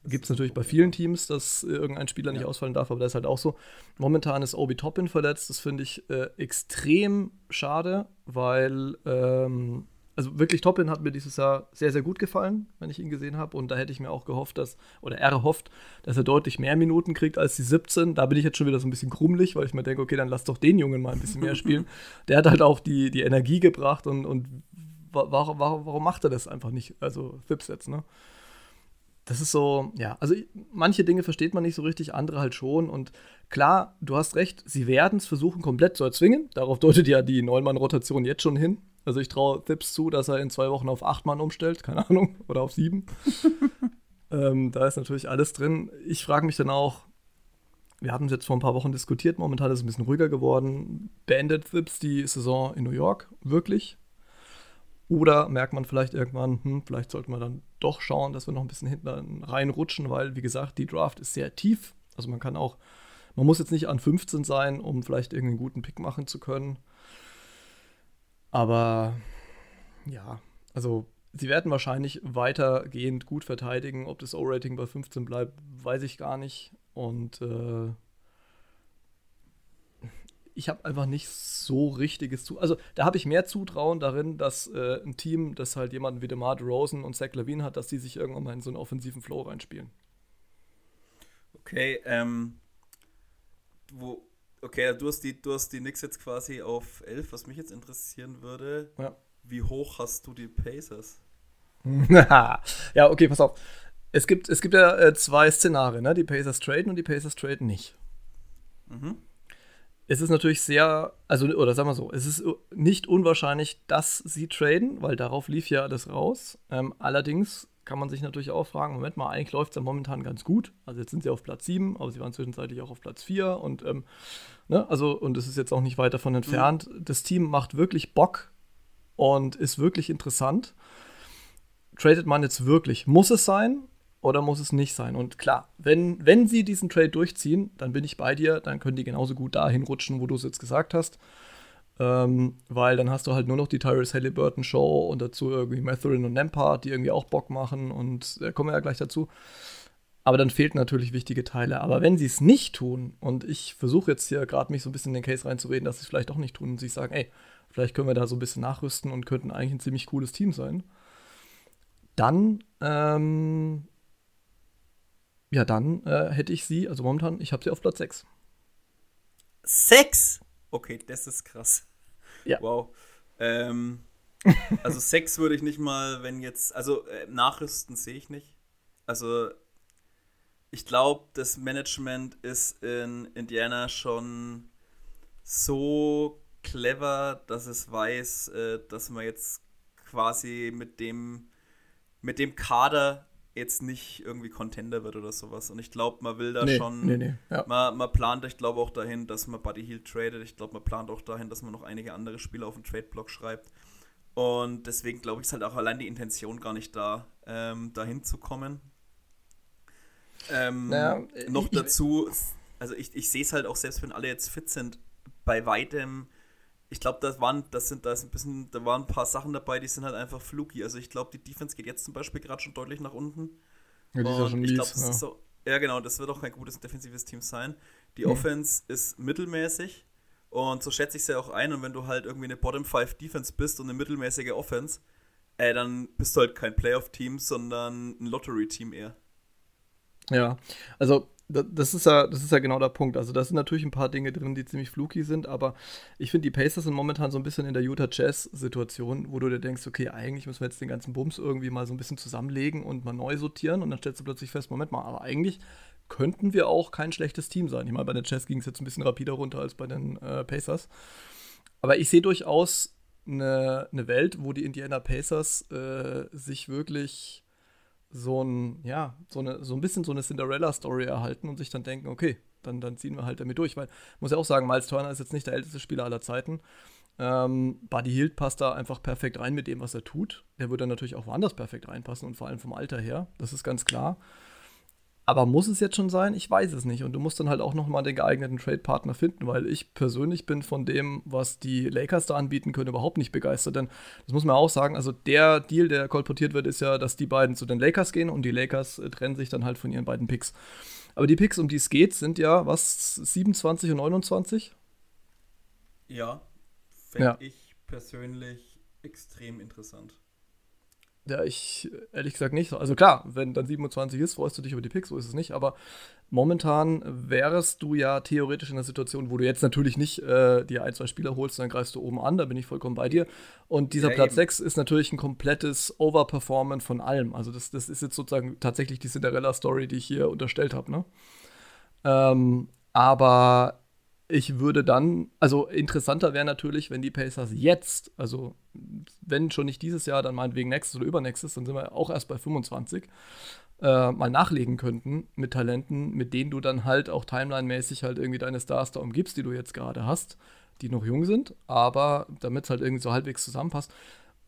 Gibt es natürlich bei vielen Teams, dass äh, irgendein Spieler ja. nicht ausfallen darf, aber das ist halt auch so. Momentan ist Obi Toppin verletzt. Das finde ich äh, extrem schade, weil, ähm, also wirklich Toppin hat mir dieses Jahr sehr, sehr gut gefallen, wenn ich ihn gesehen habe. Und da hätte ich mir auch gehofft, dass, oder er hofft, dass er deutlich mehr Minuten kriegt als die 17. Da bin ich jetzt schon wieder so ein bisschen krummelig, weil ich mir denke, okay, dann lass doch den Jungen mal ein bisschen mehr spielen. Der hat halt auch die, die Energie gebracht und, und warum, warum, warum macht er das einfach nicht? Also Fips jetzt, ne? Das ist so, ja, also manche Dinge versteht man nicht so richtig, andere halt schon. Und klar, du hast recht, sie werden es versuchen, komplett zu erzwingen. Darauf deutet ja die Neunmann-Rotation jetzt schon hin. Also ich traue Thips zu, dass er in zwei Wochen auf acht Mann umstellt, keine Ahnung, oder auf sieben. ähm, da ist natürlich alles drin. Ich frage mich dann auch, wir haben es jetzt vor ein paar Wochen diskutiert, momentan ist es ein bisschen ruhiger geworden. Beendet Thips die Saison in New York wirklich? Oder merkt man vielleicht irgendwann, hm, vielleicht sollten wir dann doch schauen, dass wir noch ein bisschen hinten reinrutschen, weil, wie gesagt, die Draft ist sehr tief. Also man kann auch, man muss jetzt nicht an 15 sein, um vielleicht irgendeinen guten Pick machen zu können. Aber ja, also sie werden wahrscheinlich weitergehend gut verteidigen. Ob das O-Rating bei 15 bleibt, weiß ich gar nicht. Und äh, ich habe einfach nicht so richtiges zu. Also da habe ich mehr Zutrauen darin, dass äh, ein Team, das halt jemanden wie DeMar Rosen und Zach Levine hat, dass die sich irgendwann mal in so einen offensiven Flow reinspielen. Okay, ähm, wo, Okay, du hast, die, du hast die Knicks jetzt quasi auf 11, was mich jetzt interessieren würde. Ja. Wie hoch hast du die Pacers? ja, okay, pass auf. Es gibt, es gibt ja äh, zwei Szenarien, ne? Die Pacers traden und die Pacers traden nicht. Mhm. Es ist natürlich sehr, also, oder sagen wir so, es ist nicht unwahrscheinlich, dass sie traden, weil darauf lief ja alles raus. Ähm, allerdings kann man sich natürlich auch fragen, Moment mal, eigentlich läuft es ja momentan ganz gut. Also jetzt sind sie auf Platz 7, aber sie waren zwischenzeitlich auch auf Platz 4 und ähm, ne, also, und es ist jetzt auch nicht weit davon entfernt. Mhm. Das Team macht wirklich Bock und ist wirklich interessant. Tradet man jetzt wirklich? Muss es sein oder muss es nicht sein? Und klar, wenn, wenn sie diesen Trade durchziehen, dann bin ich bei dir, dann können die genauso gut dahin rutschen, wo du es jetzt gesagt hast. Ähm, weil dann hast du halt nur noch die Tyrese Halliburton Show und dazu irgendwie Matherin und Lampard, die irgendwie auch Bock machen und äh, kommen wir ja gleich dazu. Aber dann fehlten natürlich wichtige Teile. Aber wenn sie es nicht tun, und ich versuche jetzt hier gerade mich so ein bisschen in den Case reinzureden, dass sie es vielleicht auch nicht tun und sie sagen, ey, vielleicht können wir da so ein bisschen nachrüsten und könnten eigentlich ein ziemlich cooles Team sein, dann, ähm, ja, dann äh, hätte ich sie, also momentan, ich habe sie auf Platz 6. 6? Okay, das ist krass. Ja. Wow. Ähm, also Sex würde ich nicht mal, wenn jetzt, also äh, Nachrüsten sehe ich nicht. Also ich glaube, das Management ist in Indiana schon so clever, dass es weiß, äh, dass man jetzt quasi mit dem, mit dem Kader jetzt nicht irgendwie Contender wird oder sowas. Und ich glaube, man will da nee, schon. Nee, nee, ja. man, man plant, ich glaube, auch dahin, dass man Buddy Hield tradet. Ich glaube, man plant auch dahin, dass man noch einige andere Spieler auf den Trade-Block schreibt. Und deswegen glaube ich, ist halt auch allein die Intention gar nicht da, ähm, dahin zu kommen. Ähm, naja, noch ich, dazu, also ich, ich sehe es halt auch, selbst wenn alle jetzt fit sind, bei weitem ich glaube, das waren, das sind, da ist ein bisschen, da waren ein paar Sachen dabei, die sind halt einfach fluky. Also ich glaube, die Defense geht jetzt zum Beispiel gerade schon deutlich nach unten. Ja, die ist ja schon ich glaube, das ja. ist so, ja genau, das wird auch kein gutes defensives Team sein. Die hm. Offense ist mittelmäßig und so schätze ich es ja auch ein. Und wenn du halt irgendwie eine Bottom 5 Defense bist und eine mittelmäßige Offense, äh, dann bist du halt kein Playoff-Team, sondern ein Lottery-Team eher. Ja, also das ist ja, das ist ja genau der Punkt. Also da sind natürlich ein paar Dinge drin, die ziemlich fluky sind, aber ich finde, die Pacers sind momentan so ein bisschen in der Utah Jazz-Situation, wo du dir denkst, okay, eigentlich müssen wir jetzt den ganzen Bums irgendwie mal so ein bisschen zusammenlegen und mal neu sortieren und dann stellst du plötzlich fest, Moment mal, aber eigentlich könnten wir auch kein schlechtes Team sein. Ich meine, bei den Jazz ging es jetzt ein bisschen rapider runter als bei den äh, Pacers. Aber ich sehe durchaus eine, eine Welt, wo die Indiana Pacers äh, sich wirklich so ein, ja, so, eine, so ein bisschen so eine Cinderella-Story erhalten und sich dann denken, okay, dann, dann ziehen wir halt damit durch. Weil, muss ja auch sagen, Miles Turner ist jetzt nicht der älteste Spieler aller Zeiten. Ähm, Buddy Hield passt da einfach perfekt rein mit dem, was er tut. Der würde dann natürlich auch woanders perfekt reinpassen und vor allem vom Alter her. Das ist ganz klar. Aber muss es jetzt schon sein? Ich weiß es nicht. Und du musst dann halt auch nochmal den geeigneten Trade-Partner finden, weil ich persönlich bin von dem, was die Lakers da anbieten können, überhaupt nicht begeistert. Denn das muss man auch sagen, also der Deal, der kolportiert wird, ist ja, dass die beiden zu den Lakers gehen und die Lakers äh, trennen sich dann halt von ihren beiden Picks. Aber die Picks, um die es geht, sind ja, was, 27 und 29? Ja, fände ja. ich persönlich extrem interessant. Ja, ich ehrlich gesagt nicht. Also klar, wenn dann 27 ist, freust du dich über die Picks, so ist es nicht. Aber momentan wärst du ja theoretisch in einer Situation, wo du jetzt natürlich nicht äh, dir ein, zwei Spieler holst, dann greifst du oben an, da bin ich vollkommen bei dir. Und dieser ja, Platz eben. 6 ist natürlich ein komplettes Overperformen von allem. Also das, das ist jetzt sozusagen tatsächlich die Cinderella-Story, die ich hier unterstellt habe. Ne? Ähm, aber ich würde dann, also interessanter wäre natürlich, wenn die Pacers jetzt, also wenn schon nicht dieses Jahr, dann meinetwegen nächstes oder übernächstes, dann sind wir auch erst bei 25, äh, mal nachlegen könnten mit Talenten, mit denen du dann halt auch timeline-mäßig halt irgendwie deine Stars da umgibst, die du jetzt gerade hast, die noch jung sind, aber damit es halt irgendwie so halbwegs zusammenpasst.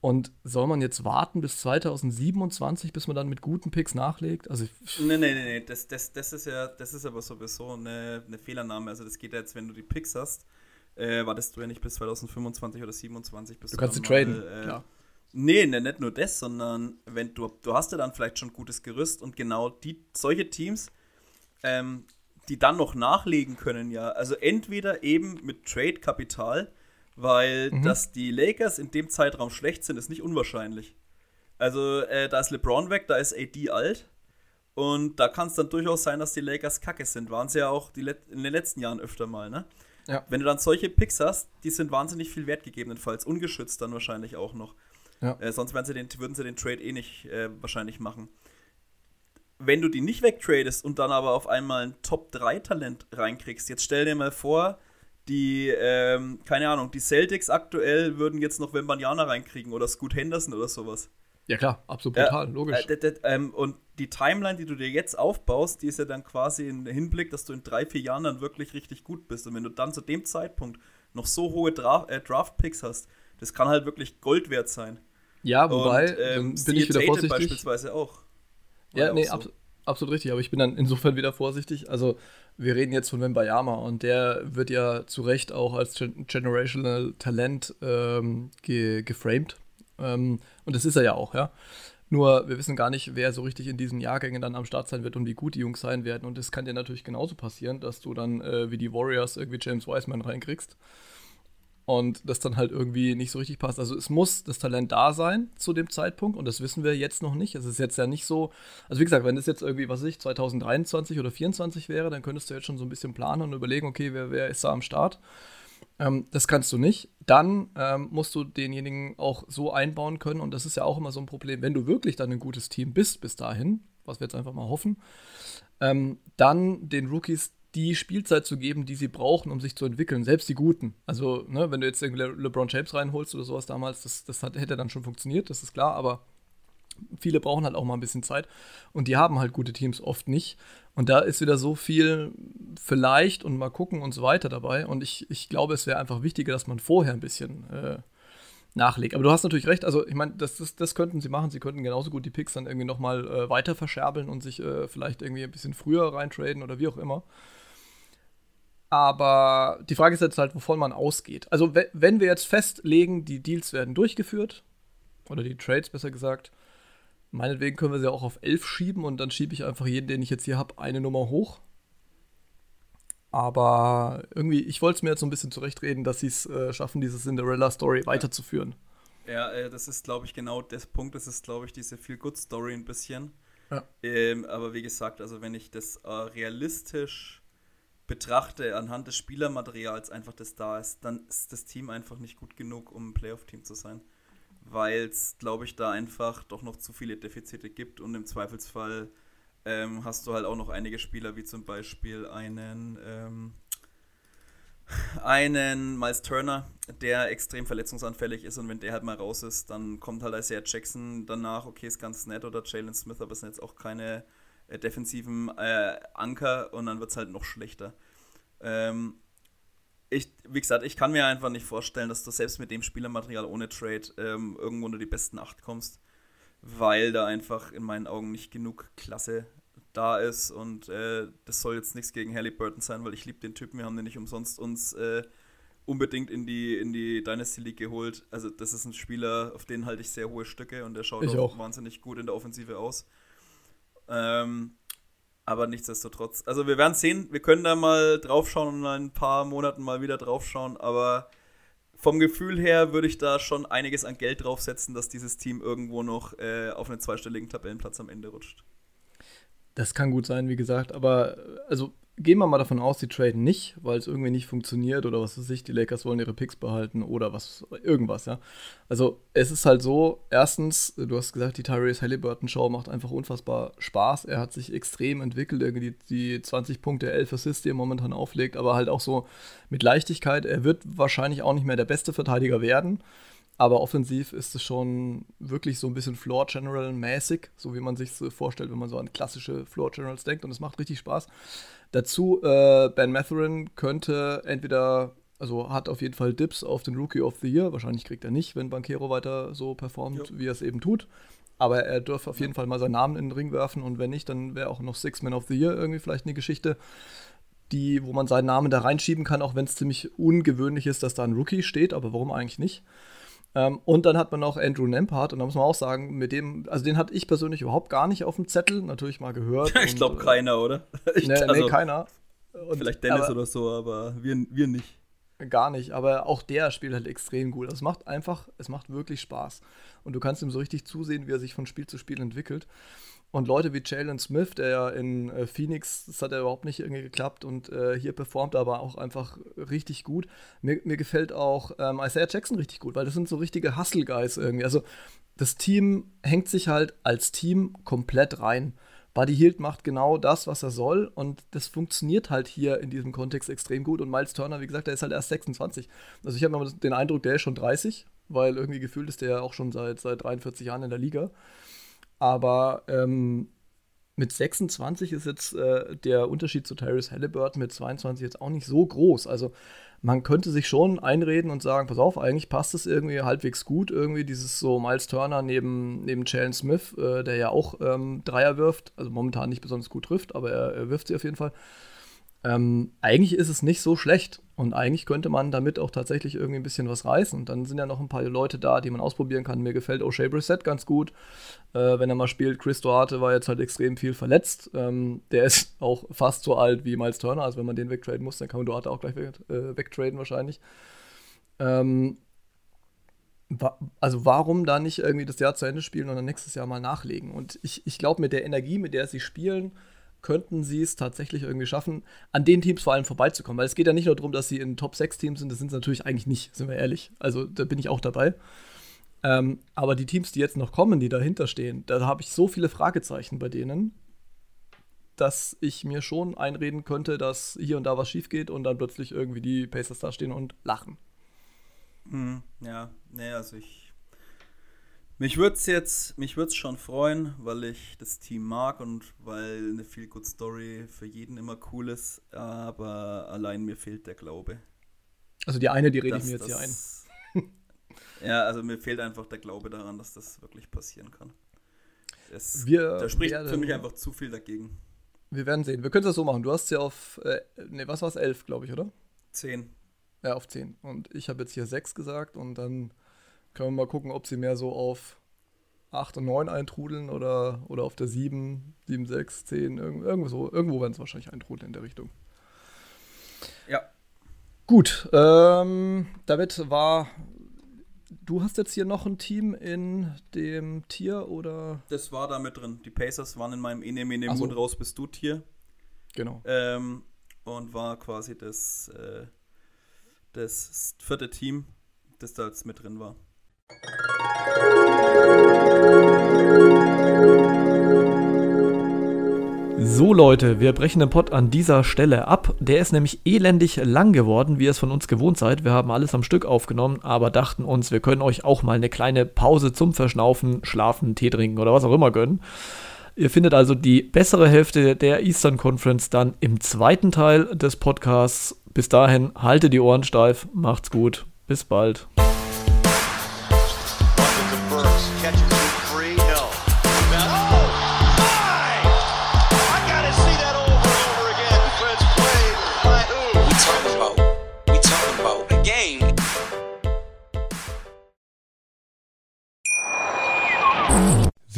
Und soll man jetzt warten bis 2027, bis man dann mit guten Picks nachlegt? Also nee, nee, nee, nee. Das, das, das ist ja, das ist aber sowieso eine, eine Fehlernahme. Also das geht ja jetzt, wenn du die Picks hast, äh, wartest du ja nicht bis 2025 oder 2027. Bis du kannst sie traden, äh, klar. Nee, nee, nicht nur das, sondern wenn du, du hast ja dann vielleicht schon ein gutes Gerüst und genau die, solche Teams, ähm, die dann noch nachlegen können, ja. Also entweder eben mit Trade-Kapital, weil mhm. dass die Lakers in dem Zeitraum schlecht sind, ist nicht unwahrscheinlich. Also äh, da ist LeBron weg, da ist AD alt. Und da kann es dann durchaus sein, dass die Lakers kacke sind. Waren sie ja auch die in den letzten Jahren öfter mal, ne? Ja. Wenn du dann solche Picks hast, die sind wahnsinnig viel wert gegebenenfalls, ungeschützt dann wahrscheinlich auch noch. Ja. Äh, sonst sie den, würden sie den Trade eh nicht äh, wahrscheinlich machen. Wenn du die nicht wegtradest und dann aber auf einmal ein Top-3-Talent reinkriegst, jetzt stell dir mal vor, die, ähm, keine Ahnung, die Celtics aktuell würden jetzt noch Wembanyama reinkriegen oder Scoot Henderson oder sowas. Ja, klar, absolut brutal, ja, logisch. Äh, ähm, und die Timeline, die du dir jetzt aufbaust, die ist ja dann quasi im Hinblick, dass du in drei, vier Jahren dann wirklich richtig gut bist. Und wenn du dann zu dem Zeitpunkt noch so hohe Dra äh, Draft-Picks hast, das kann halt wirklich Gold wert sein. Ja, wobei, und, ähm, bin ich wieder vorsichtig. beispielsweise auch. ja, nee, so. ab, absolut richtig, aber ich bin dann insofern wieder vorsichtig. Also, wir reden jetzt von Wembayama und der wird ja zu Recht auch als Generational Talent ähm, ge geframed ähm, und das ist er ja auch, ja. Nur wir wissen gar nicht, wer so richtig in diesen Jahrgängen dann am Start sein wird und wie gut die Jungs sein werden. Und es kann dir natürlich genauso passieren, dass du dann äh, wie die Warriors irgendwie James Wiseman reinkriegst und das dann halt irgendwie nicht so richtig passt. Also es muss das Talent da sein zu dem Zeitpunkt und das wissen wir jetzt noch nicht. Es ist jetzt ja nicht so, also wie gesagt, wenn es jetzt irgendwie, was weiß ich, 2023 oder 2024 wäre, dann könntest du jetzt schon so ein bisschen planen und überlegen, okay, wer, wer ist da am Start. Ähm, das kannst du nicht. Dann ähm, musst du denjenigen auch so einbauen können. Und das ist ja auch immer so ein Problem. Wenn du wirklich dann ein gutes Team bist bis dahin, was wir jetzt einfach mal hoffen, ähm, dann den Rookies die Spielzeit zu geben, die sie brauchen, um sich zu entwickeln, selbst die Guten. Also, ne, wenn du jetzt Le LeBron James reinholst oder sowas damals, das, das hat, hätte dann schon funktioniert, das ist klar, aber viele brauchen halt auch mal ein bisschen Zeit und die haben halt gute Teams oft nicht. Und da ist wieder so viel vielleicht und mal gucken und so weiter dabei. Und ich, ich glaube, es wäre einfach wichtiger, dass man vorher ein bisschen äh, nachlegt. Aber du hast natürlich recht, also ich meine, das, das, das könnten sie machen. Sie könnten genauso gut die Picks dann irgendwie nochmal äh, weiter verscherbeln und sich äh, vielleicht irgendwie ein bisschen früher reintraden oder wie auch immer. Aber die Frage ist jetzt halt, wovon man ausgeht. Also, wenn wir jetzt festlegen, die Deals werden durchgeführt, oder die Trades besser gesagt, Meinetwegen können wir sie auch auf 11 schieben und dann schiebe ich einfach jeden, den ich jetzt hier habe, eine Nummer hoch. Aber irgendwie, ich wollte es mir jetzt so ein bisschen zurechtreden, dass sie es äh, schaffen, diese Cinderella-Story ja. weiterzuführen. Ja, äh, das ist, glaube ich, genau der Punkt. Das ist, glaube ich, diese Feel-Good-Story ein bisschen. Ja. Ähm, aber wie gesagt, also wenn ich das äh, realistisch betrachte, anhand des Spielermaterials einfach, das da ist, dann ist das Team einfach nicht gut genug, um ein Playoff-Team zu sein. Weil es, glaube ich, da einfach doch noch zu viele Defizite gibt und im Zweifelsfall ähm, hast du halt auch noch einige Spieler, wie zum Beispiel einen, ähm, einen Miles Turner, der extrem verletzungsanfällig ist und wenn der halt mal raus ist, dann kommt halt Isaiah Jackson danach, okay, ist ganz nett oder Jalen Smith, aber es sind jetzt auch keine äh, defensiven äh, Anker und dann wird es halt noch schlechter. Ähm, ich, wie gesagt, ich kann mir einfach nicht vorstellen, dass du selbst mit dem Spielermaterial ohne Trade ähm, irgendwo unter die besten acht kommst, weil da einfach in meinen Augen nicht genug Klasse da ist und äh, das soll jetzt nichts gegen Halliburton sein, weil ich liebe den Typen, wir haben den nicht umsonst uns äh, unbedingt in die, in die Dynasty League geholt. Also das ist ein Spieler, auf den halte ich sehr hohe Stücke und der schaut auch, auch, wahnsinnig gut in der Offensive aus. Ähm, aber nichtsdestotrotz, also wir werden sehen, wir können da mal draufschauen und in ein paar Monaten mal wieder draufschauen, aber vom Gefühl her würde ich da schon einiges an Geld draufsetzen, dass dieses Team irgendwo noch äh, auf einen zweistelligen Tabellenplatz am Ende rutscht. Das kann gut sein, wie gesagt, aber also gehen wir mal davon aus, die traden nicht, weil es irgendwie nicht funktioniert oder was weiß ich, die Lakers wollen ihre Picks behalten oder was, irgendwas, ja. Also es ist halt so, erstens, du hast gesagt, die Tyrese Halliburton Show macht einfach unfassbar Spaß. Er hat sich extrem entwickelt, irgendwie die 20 Punkte, 11 Assists, die er momentan auflegt, aber halt auch so mit Leichtigkeit. Er wird wahrscheinlich auch nicht mehr der beste Verteidiger werden. Aber offensiv ist es schon wirklich so ein bisschen Floor General mäßig, so wie man sich vorstellt, wenn man so an klassische Floor Generals denkt. Und es macht richtig Spaß. Dazu, äh, Ben Matherin könnte entweder, also hat auf jeden Fall Dips auf den Rookie of the Year. Wahrscheinlich kriegt er nicht, wenn Bankero weiter so performt, ja. wie er es eben tut. Aber er dürfte auf jeden Fall mal seinen Namen in den Ring werfen und wenn nicht, dann wäre auch noch Six Man of the Year irgendwie vielleicht eine Geschichte, die, wo man seinen Namen da reinschieben kann, auch wenn es ziemlich ungewöhnlich ist, dass da ein Rookie steht, aber warum eigentlich nicht? Ähm, und dann hat man noch Andrew Nempart und da muss man auch sagen, mit dem, also den hatte ich persönlich überhaupt gar nicht auf dem Zettel, natürlich mal gehört. ich glaube äh, keiner, oder? Ich, nee, also, nee, keiner. Und, vielleicht Dennis aber, oder so, aber wir, wir nicht. gar nicht. Aber auch der spielt halt extrem gut. Es macht einfach, es macht wirklich Spaß. Und du kannst ihm so richtig zusehen, wie er sich von Spiel zu Spiel entwickelt. Und Leute wie Jalen Smith, der ja in äh, Phoenix, das hat ja überhaupt nicht irgendwie geklappt und äh, hier performt aber auch einfach richtig gut. Mir, mir gefällt auch ähm, Isaiah Jackson richtig gut, weil das sind so richtige Hustle-Guys irgendwie. Also das Team hängt sich halt als Team komplett rein. Buddy Hield macht genau das, was er soll und das funktioniert halt hier in diesem Kontext extrem gut. Und Miles Turner, wie gesagt, der ist halt erst 26. Also ich habe immer den Eindruck, der ist schon 30, weil irgendwie gefühlt ist der ja auch schon seit, seit 43 Jahren in der Liga. Aber ähm, mit 26 ist jetzt äh, der Unterschied zu Tyrese Halliburton mit 22 jetzt auch nicht so groß. Also man könnte sich schon einreden und sagen, pass auf, eigentlich passt es irgendwie halbwegs gut. Irgendwie dieses so Miles Turner neben, neben Jalen Smith, äh, der ja auch ähm, Dreier wirft, also momentan nicht besonders gut trifft, aber er, er wirft sie auf jeden Fall. Ähm, eigentlich ist es nicht so schlecht und eigentlich könnte man damit auch tatsächlich irgendwie ein bisschen was reißen. Dann sind ja noch ein paar Leute da, die man ausprobieren kann. Mir gefällt O'Shea Brissett ganz gut, äh, wenn er mal spielt. Chris Duarte war jetzt halt extrem viel verletzt. Ähm, der ist auch fast so alt wie Miles Turner. Also wenn man den wegtraden muss, dann kann man Duarte auch gleich weg, äh, wegtraden wahrscheinlich. Ähm, also warum da nicht irgendwie das Jahr zu Ende spielen und dann nächstes Jahr mal nachlegen? Und ich, ich glaube, mit der Energie, mit der sie spielen, könnten sie es tatsächlich irgendwie schaffen, an den Teams vor allem vorbeizukommen. Weil es geht ja nicht nur darum, dass sie in Top 6 Teams sind, das sind sie natürlich eigentlich nicht, sind wir ehrlich. Also da bin ich auch dabei. Ähm, aber die Teams, die jetzt noch kommen, die dahinter stehen, da habe ich so viele Fragezeichen bei denen, dass ich mir schon einreden könnte, dass hier und da was schief geht und dann plötzlich irgendwie die Pacers da stehen und lachen. Hm, ja, nee, also ich mich würde es jetzt, mich würde schon freuen, weil ich das Team mag und weil eine Feel Good Story für jeden immer cool ist, aber allein mir fehlt der Glaube. Also die eine, die rede ich mir jetzt das, hier ein. ja, also mir fehlt einfach der Glaube daran, dass das wirklich passieren kann. Es, wir da spricht werden, für mich einfach zu viel dagegen. Wir werden sehen. Wir können es so machen. Du hast ja auf, äh, ne, was war es, elf, glaube ich, oder? Zehn. Ja, auf zehn. Und ich habe jetzt hier sechs gesagt und dann können wir mal gucken, ob sie mehr so auf 8 und 9 eintrudeln oder, oder auf der 7, 7, 6, 10, irgendwo, so, irgendwo werden es wahrscheinlich eintrudeln in der Richtung. Ja. Gut, ähm, damit war. Du hast jetzt hier noch ein Team in dem Tier oder? Das war da mit drin. Die Pacers waren in meinem Ene, Mene, so. Mund raus bist du Tier. Genau. Ähm, und war quasi das, äh, das vierte Team, das da jetzt mit drin war. So Leute, wir brechen den Pod an dieser Stelle ab. Der ist nämlich elendig lang geworden, wie ihr es von uns gewohnt seid. Wir haben alles am Stück aufgenommen, aber dachten uns, wir können euch auch mal eine kleine Pause zum Verschnaufen, Schlafen, Tee trinken oder was auch immer gönnen. Ihr findet also die bessere Hälfte der Eastern Conference dann im zweiten Teil des Podcasts. Bis dahin, haltet die Ohren steif, macht's gut, bis bald.